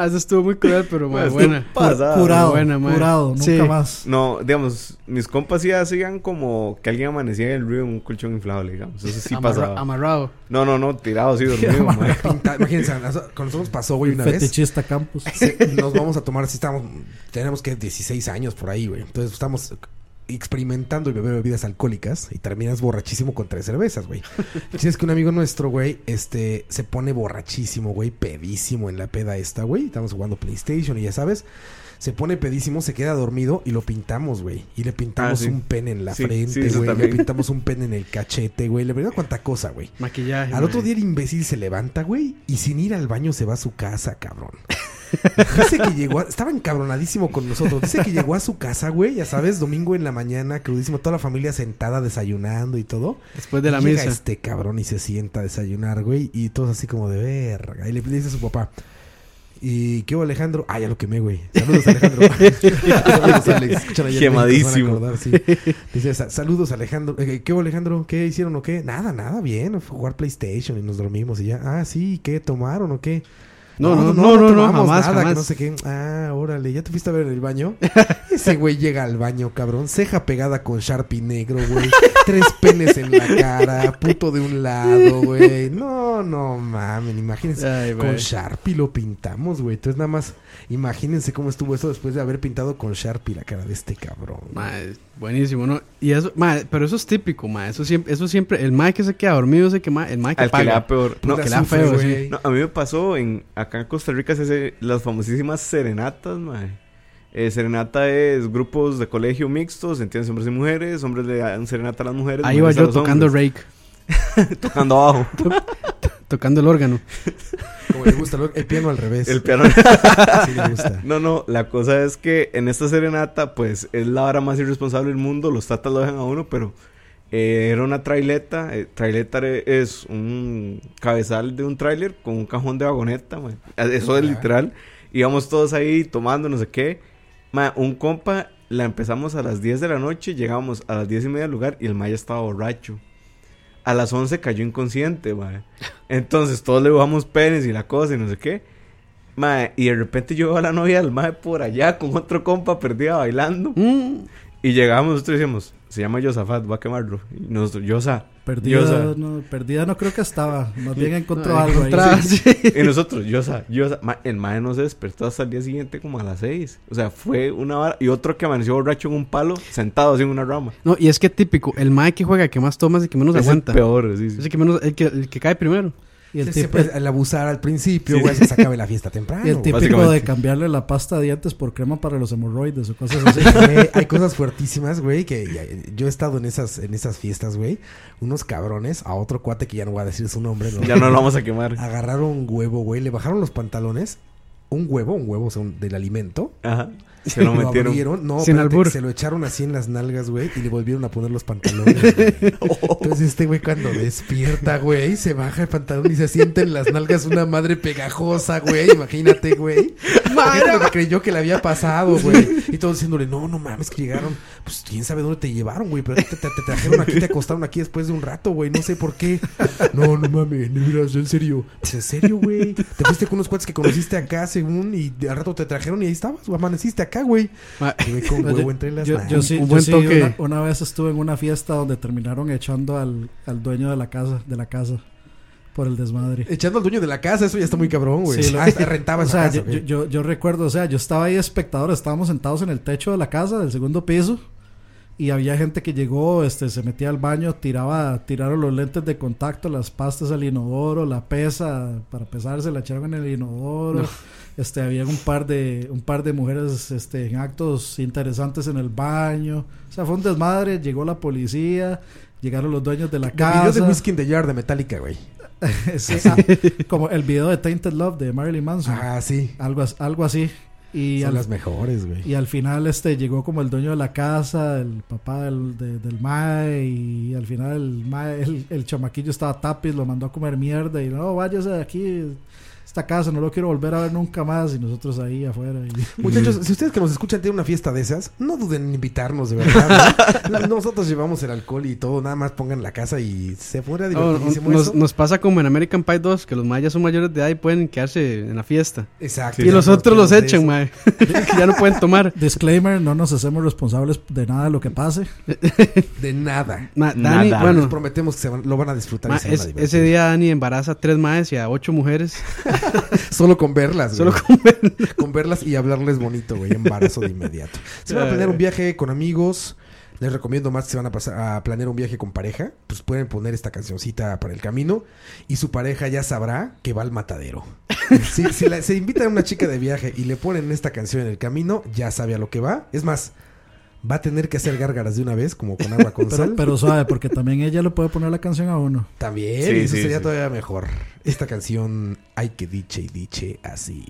Ah, eso estuvo muy cruel, pero Pues, buena. Pasada. curado, buena, curado, nunca Sí. más. No, digamos, mis compas sí hacían como que alguien amanecía en el río en un colchón inflable, digamos. Eso sí Amarra- pasaba. Amarrado. No, no, no, tirado así dormido, mae. Imagínense, con nosotros pasó, güey, una vez. Fetichista campus. Sí, nos vamos a tomar, si estamos, tenemos que 16 años por ahí, güey. Entonces estamos experimentando y beber bebidas alcohólicas y terminas borrachísimo con tres cervezas, güey. Si es que un amigo nuestro, güey, este, se pone borrachísimo, güey, pedísimo en la peda esta, güey. Estamos jugando PlayStation y ya sabes. Se pone pedísimo, se queda dormido y lo pintamos, güey. Y le pintamos Ah, sí. un pen en la Sí, frente, güey. le pintamos un pen en el cachete, güey. Le verdad cuánta cosa, güey. Maquillaje. Al otro día el imbécil se levanta, güey, y sin ir al baño se va a su casa, cabrón. Dice que llegó, a- estaba encabronadísimo con nosotros. Dice que llegó a su casa, güey, ya sabes, domingo en la mañana, crudísimo, toda la familia sentada desayunando y todo. Después de la llega misa. este cabrón y se sienta a desayunar, güey, y todos así como de verga. Y le dice a su papá, ¿y qué hubo, Alejandro? Ah, ya lo quemé, güey. Saludos, Alejandro. Saludos, Alex. Quemadísimo. acordar, sí. Dice, "Sa- saludos, Alejandro. Eh, ¿Qué hubo, Alejandro? ¿Qué hicieron o qué? Nada, nada, bien. Jugar PlayStation y nos dormimos y ya. Ah, sí, ¿qué? ¿Tomaron o qué? No, no, no, no, no, jamás, nada, que no sé qué. Ah, órale, ¿ya te fuiste a ver el baño? Ese güey llega al baño, cabrón. Ceja pegada con Sharpie negro, güey. Tres penes en la cara, puto de un lado, güey. No, no mamen, imagínense. Ay, con. Sharpie lo pintamos, güey. Entonces nada más, imagínense cómo estuvo eso después de haber pintado con Sharpie la cara de este cabrón. Ma, es buenísimo, ¿no? Y eso, ma, pero eso es típico, ma. Eso siempre, eso siempre, el mae que se queda dormido es el que, ma, el mae que Al que le da peor. No, que le da feo, güey. no, a mí me pasó en acá en Costa Rica se hace las famosísimas serenatas, mae. Eh, serenata es grupos de colegio mixtos, entiendes, hombres y mujeres, hombres le dan serenata a las mujeres. Ahí iba yo tocando hombres. rake, tocando abajo. tocando el órgano. Como le gusta, el piano al revés. El piano. Sí le gusta. No, no, la cosa es que en esta serenata, pues es la hora más irresponsable del mundo. Los tatas lo dejan a uno, pero eh, era una traileta. eh, traileta re- es un cabezal de un tráiler con un cajón de vagoneta, mae. Eso es literal. Íbamos todos ahí tomando, no sé qué. Un compa, la empezamos a las 10 de la noche, llegamos a las 10 y media del lugar y el mae ya estaba borracho. A las 11 cayó inconsciente, mae. Entonces todos le bajamos penes y la cosa y no sé qué. Mae, y de repente yo veo a la novia del mae por allá con otro compa perdida bailando. Mm, Y llegamos nosotros decimos, se llama Yosafat, va a quemarlo. Y nosotros, Yosa. Perdida, Yosa. no, perdida no creo que estaba. Más bien encontró no, algo ahí. sí. Y nosotros, Yosa, Yosa. Ma, el mae no se despertó hasta el día siguiente como a las 6. O sea, fue una vara. Y otro que amaneció borracho en un palo, sentado así en una rama. No, y es que típico, el mae que juega, que más toma es el que menos Es el aguanta. peor, sí, sí. Es el que menos, el que, el que cae primero. Y el, Sí, tipo, siempre el abusar al principio, güey, se se acabe la fiesta temprano. y el típico de cambiarle la pasta de dientes por crema para los hemorroides o cosas así. Güey, hay cosas fuertísimas, güey, que ya- yo he estado en esas, en esas fiestas, güey. Unos cabrones, a otro cuate que ya no voy a decir su nombre, ¿no? Ya no lo vamos a quemar. Agarraron un huevo, güey, le bajaron los pantalones. Un huevo, un huevo o sea, un- del alimento. Ajá. Se lo metieron. abrieron, no, Sin espérate, albur. se lo echaron así en las nalgas, güey, y le volvieron a poner los pantalones. güey. Entonces este güey cuando despierta, güey, se baja el pantalón y se siente en las nalgas una madre pegajosa, güey, imagínate, güey. Que creyó que le había pasado, güey. Y todos diciéndole, no, no mames, que llegaron, pues quién sabe dónde te llevaron, güey, pero te, te- te trajeron aquí, te acostaron aquí después de un rato, güey, no sé por qué. No, no mames, no, mira, en serio. Pues en serio, güey. Te fuiste con unos cuates que conociste acá, según, y al rato te trajeron y ahí estabas, amaneciste acá, güey. Con huevo entre las yo, sí, Un yo buen sí toque. una, una vez estuve en una fiesta donde terminaron echando al, al dueño de la casa, de la casa por el desmadre. Echando al dueño de la casa, eso ya está muy cabrón, güey. Sí, lo- ah, rentaba O esa sea, casa, yo, güey. yo, yo- yo recuerdo, o sea, yo estaba ahí espectador, estábamos sentados en el techo de la casa del segundo piso y había gente que llegó, este, se metía al baño, tiraba, tiraron los lentes de contacto, las pastas al inodoro, la pesa para pesarse, la echaron en el inodoro. Este, había un par de, un par de mujeres, este, en actos interesantes en el baño. O sea, fue un desmadre, llegó la policía, llegaron los dueños de la El video de casa. Whiskey in the Jar de Metallica, güey. Ah, como el video de Tainted Love de Marilyn Manson. Ah, sí. Algo, algo así. Y Son al, las mejores, güey. y al final este llegó como el dueño de la casa, el papá del, de- del Mae, y al final el Mae, el, el chamaquillo estaba tapiz, lo mandó a comer mierda y no, váyase de aquí, esta casa, no lo quiero volver a ver nunca más, y nosotros ahí afuera. y- Muchachos, si ustedes que nos escuchan tienen una fiesta de esas, no duden en invitarnos, de verdad. ¿no? Nosotros llevamos el alcohol y todo, nada más pongan la casa y se fuera Oh, divertidísimo nos, eso. nos pasa como en American Pie 2, que los mayas son mayores de edad y pueden quedarse en la fiesta. Exacto. y los nos otros los echan, mae. Ya no pueden tomar. Disclaimer, no nos hacemos responsables de nada de lo que pase. De nada. Ma, Dani, Nada. Les bueno, prometemos que se van- lo van a disfrutar. y van a ese día Dani embaraza a tres maes y a ocho mujeres. Solo con verlas, Solo güey. con ver- con verlas y hablarles bonito, güey. Embarazo de inmediato. Si van a planear un viaje con amigos, les recomiendo más que se van a pasar a planear un viaje con pareja, pues pueden poner esta cancioncita para el camino y su pareja ya sabrá que va al matadero. si si la- se invita a una chica de viaje y le ponen esta canción en el camino, ya sabe a lo que va. Es más, va a tener que hacer gárgaras de una vez, como con agua con Pero, sal. pero suave, porque también ella le puede poner la canción a uno. También, Sí, y eso sí, sería sí. todavía mejor. Esta canción, hay que diche y diche así.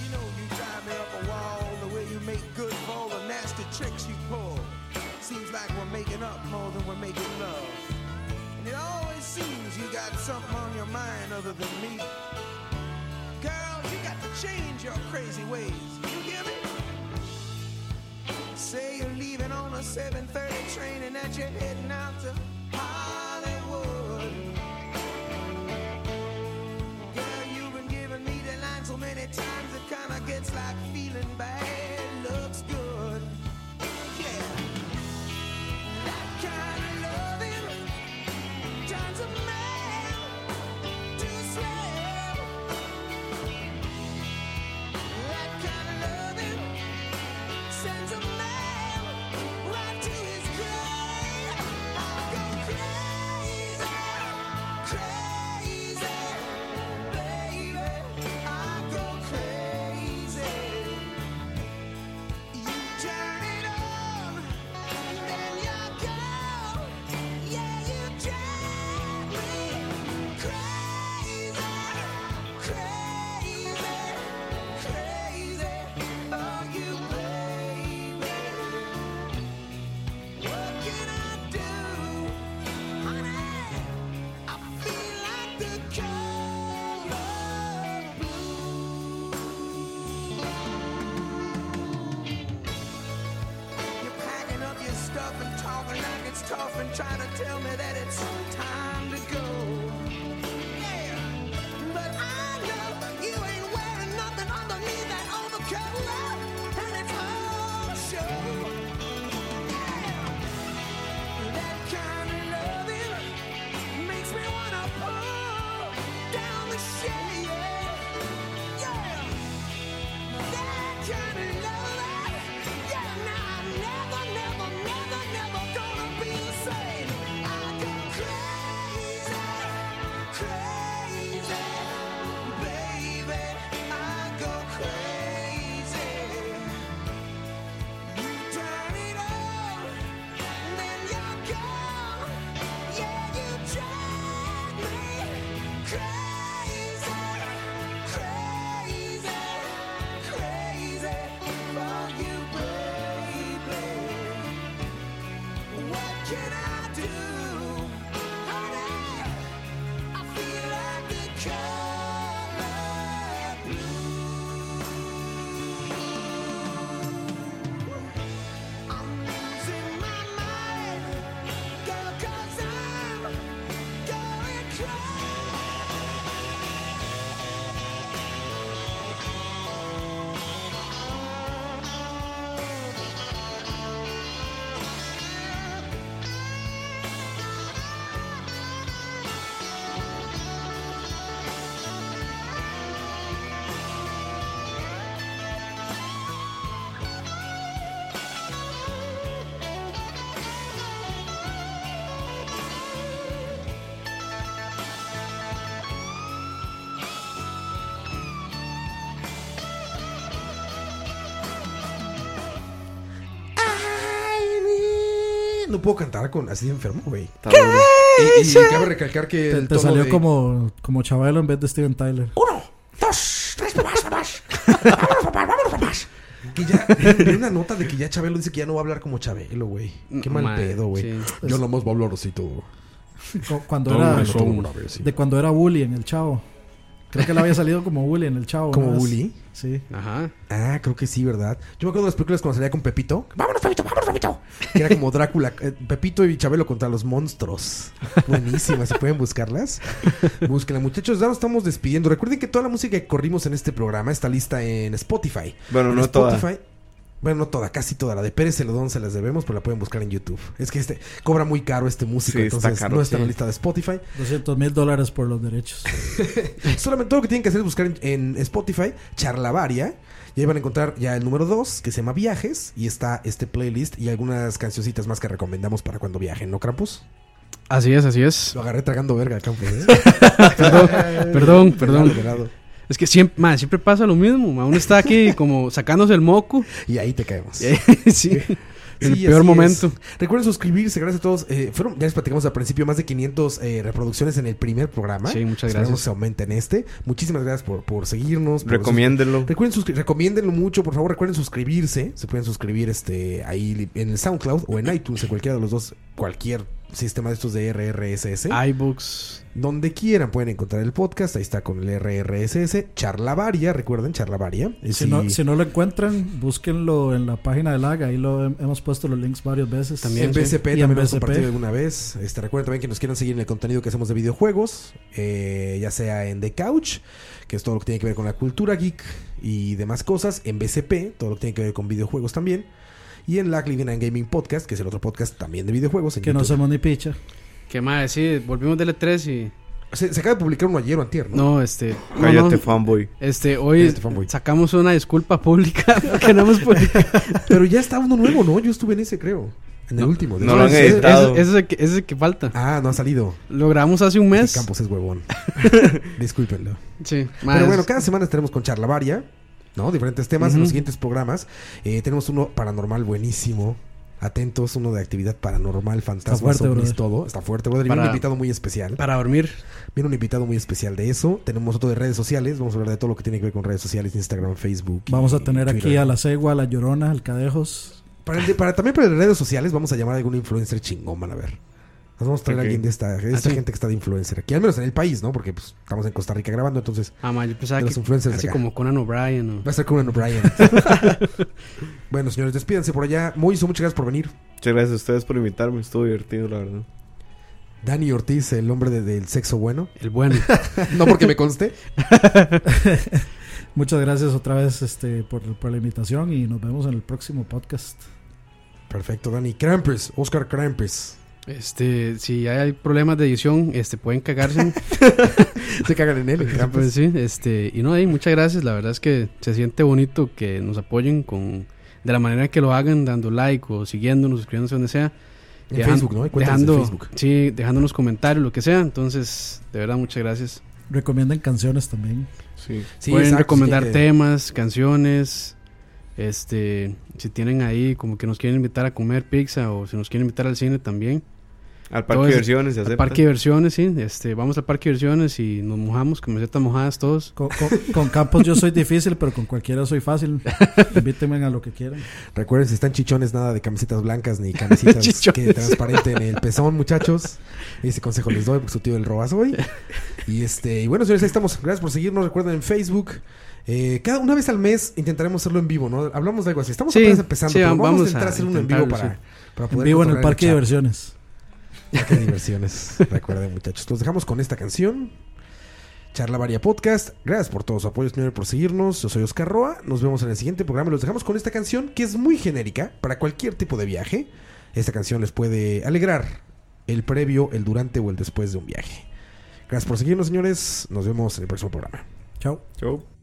You know you drive me up a wall the way you make good for all the nasty tricks you pull. Seems like we're making up more than we're making love. And it always seems you got something on your mind other than me. Girl, you got to change your crazy ways. Say you're leaving on a 7:30 train and that you're heading out to and try to tell me that it's time to go. No puedo cantar con así de enfermo, güey. Y, y cabe recalcar que Te, el te tono salió de- como, como Chabelo en vez de Steven Tyler. Uno, dos, tres, papás, papás. Vámonos, papás, vámonos, papás. Que ya, vi una nota de que ya Chabelo dice que ya no va a hablar como Chabelo, güey. Qué mal pedo, güey. sí. Yo nomás voy a hablar así todo. Cuando era, eso, todo una vez, sí. de cuando era Bully en el Chavo. Creo que le había salido como Bully en el Chavo. ¿Como. Bully? Sí. Ajá. Ah, creo que sí, ¿verdad? Yo me acuerdo de las películas cuando salía con Pepito. ¡Vámonos, Pepito! ¡Vámonos, Pepito! Que era como Drácula, eh, Pepito y Chabelo contra los monstruos. Buenísimas, si pueden buscarlas. Búsquenla, muchachos. Ya nos estamos despidiendo. Recuerden que toda la música que corrimos en este programa está lista en Spotify. Bueno, En no toda. Bueno, no toda, casi toda. La de Pérez Celedón se las debemos, pero la pueden buscar en YouTube. Es que este cobra muy caro este músico, Sí, está entonces caro, no está en la lista de Spotify. 200 mil dólares por los derechos. Solamente todo lo que tienen que hacer es buscar en, en Spotify Charlavaria. Y ahí van a encontrar ya el número 2, que se llama Viajes. Y está este playlist y algunas cancioncitas más que recomendamos para cuando viajen, ¿no, Krampus? Así es, así es. Lo agarré tragando verga, Krampus. ¿eh? Perdón, perdón, perdón. Velado. Es que siempre, man, siempre pasa lo mismo. ma. Uno está aquí como sacándose el moco. Y ahí te caemos. ahí- sí. El peor momento. es. Recuerden suscribirse, gracias a todos. Eh, fueron, ya les platicamos al principio, más de 500 eh, reproducciones en el primer programa. Sí, muchas gracias. que se aumente en este. Muchísimas gracias por, por seguirnos. por Recomiéndenlo. Recuerden suscri- recomiéndenlo mucho, por favor, recuerden suscribirse. Se pueden suscribir este ahí en el SoundCloud o en iTunes, en cualquiera de los dos, cualquier sistema de estos de RRSS. iBooks. Donde quieran pueden encontrar el podcast. Ahí está con el RRSS. Charlavaria, recuerden, Charlavaria. Si, sí. no, si no lo encuentran, búsquenlo en la página del AGA. Ahí lo hem- hemos puesto los links varias veces. También, en en también lo hemos BSP. compartido alguna vez. Este, recuerden también que nos quieran seguir en el contenido que hacemos de videojuegos, eh, ya sea en The Couch, que es todo lo que tiene que ver con la cultura geek y demás cosas, en BSP, todo lo que tiene que ver con videojuegos también, y en Lack Living and Gaming Podcast, que es el otro podcast también de videojuegos. En Que no hacemos ni picha. Que más, sí, volvimos del E3 y. se, se acaba de publicar uno ayer o antier, ¿no? No, este. Cállate, no, fanboy. Este, hoy Cállate, fanboy. sacamos una disculpa pública porque no hemos podido. Pero ya está uno nuevo, ¿no? Yo estuve en ese, creo. En el último. no lo han Ese- editado. Ese, ese es el que, ese es el que falta. Ah, no ha salido. Lo grabamos hace un Ese mes. Campos es huevón. Discúlpenlo. Sí, más. Pero bueno, cada semana estaremos con Charlavaria, ¿no? Diferentes temas en los siguientes programas. Eh, tenemos uno paranormal buenísimo. Atentos, uno de actividad paranormal, fantasmas, ovnis, todo. Está fuerte, brother. Viene Para- un invitado muy especial. Para dormir. Viene un invitado muy especial de eso. Tenemos otro de redes sociales. Vamos a hablar de todo lo que tiene que ver con redes sociales, Instagram, Facebook. y Vamos a tener aquí a la Cegua, a la Llorona, al Cadejos. Para, el de- para- también para las redes sociales vamos a llamar a algún influencer chingón, van a ver. Nos vamos a traer a alguien de esta, de esta gente que está de influencer aquí, al menos en el país, ¿no? Porque pues, estamos en Costa Rica grabando, entonces Ah, ma, yo pensaba que los influencers así acá. como Conan O'Brien. o- va a estar con O'Brien. bueno, señores, despídanse por allá. Moiso, muchas gracias por venir. Muchas gracias a ustedes por invitarme. Estuvo divertido, la verdad. Dani Ortiz, el hombre de- del sexo bueno. El bueno. No porque me conste. Muchas gracias otra vez este, por, por la invitación y nos vemos en el próximo podcast. Perfecto, Dani. Krampus, Oscar Krampus. Este, si hay problemas de edición, este, pueden cagarse. Se cagan en él. Pues sí, este, y no, ahí, muchas gracias. La verdad es que se siente bonito que nos apoyen con de la manera que lo hagan, dando like o siguiéndonos, suscribiéndose donde sea. En Dejan- Facebook, ¿no? Hay dejando, de Facebook. Sí, dejándonos comentarios, lo que sea. Entonces, de verdad, muchas gracias. Recomienden canciones también. Sí. Sí, Pueden exacto, recomendar sí, que- temas, canciones. Este, si tienen ahí como que nos quieren invitar a comer pizza o si nos quieren invitar al cine también. Al parque de diversiones se al acepta. parque de diversiones, sí. Este, vamos al parque de diversiones y nos mojamos, camisetas mojadas todos. Con, con- con Campos yo soy difícil, pero con cualquiera soy fácil. Invítenme a lo que quieran. Recuerden, si están chichones, nada de camisetas blancas ni camisetas que transparenten el pezón, muchachos. Ese consejo les doy porque su tío el robas hoy. Y este, y bueno, señores, ahí estamos. Gracias por seguirnos. Recuerden en Facebook. eh, cada una vez al mes intentaremos hacerlo en vivo, ¿no? Hablamos de algo así. Estamos Sí, apenas empezando, sí, pero vamos, vamos a intentar a hacer uno en vivo para, para En poder vivo en el parque de diversiones. De diversiones. Recuerden, muchachos. Los dejamos con esta canción. Charla Varia Podcast. Gracias por todo su apoyo, señor, por seguirnos. Yo soy Oscar Roa. Nos vemos en el siguiente programa. Los dejamos con esta canción que es muy genérica para cualquier tipo de viaje. Esta canción les puede alegrar el previo, el durante o el después de un viaje. Gracias por seguirnos, señores. Nos vemos en el próximo programa. Chao. Chau.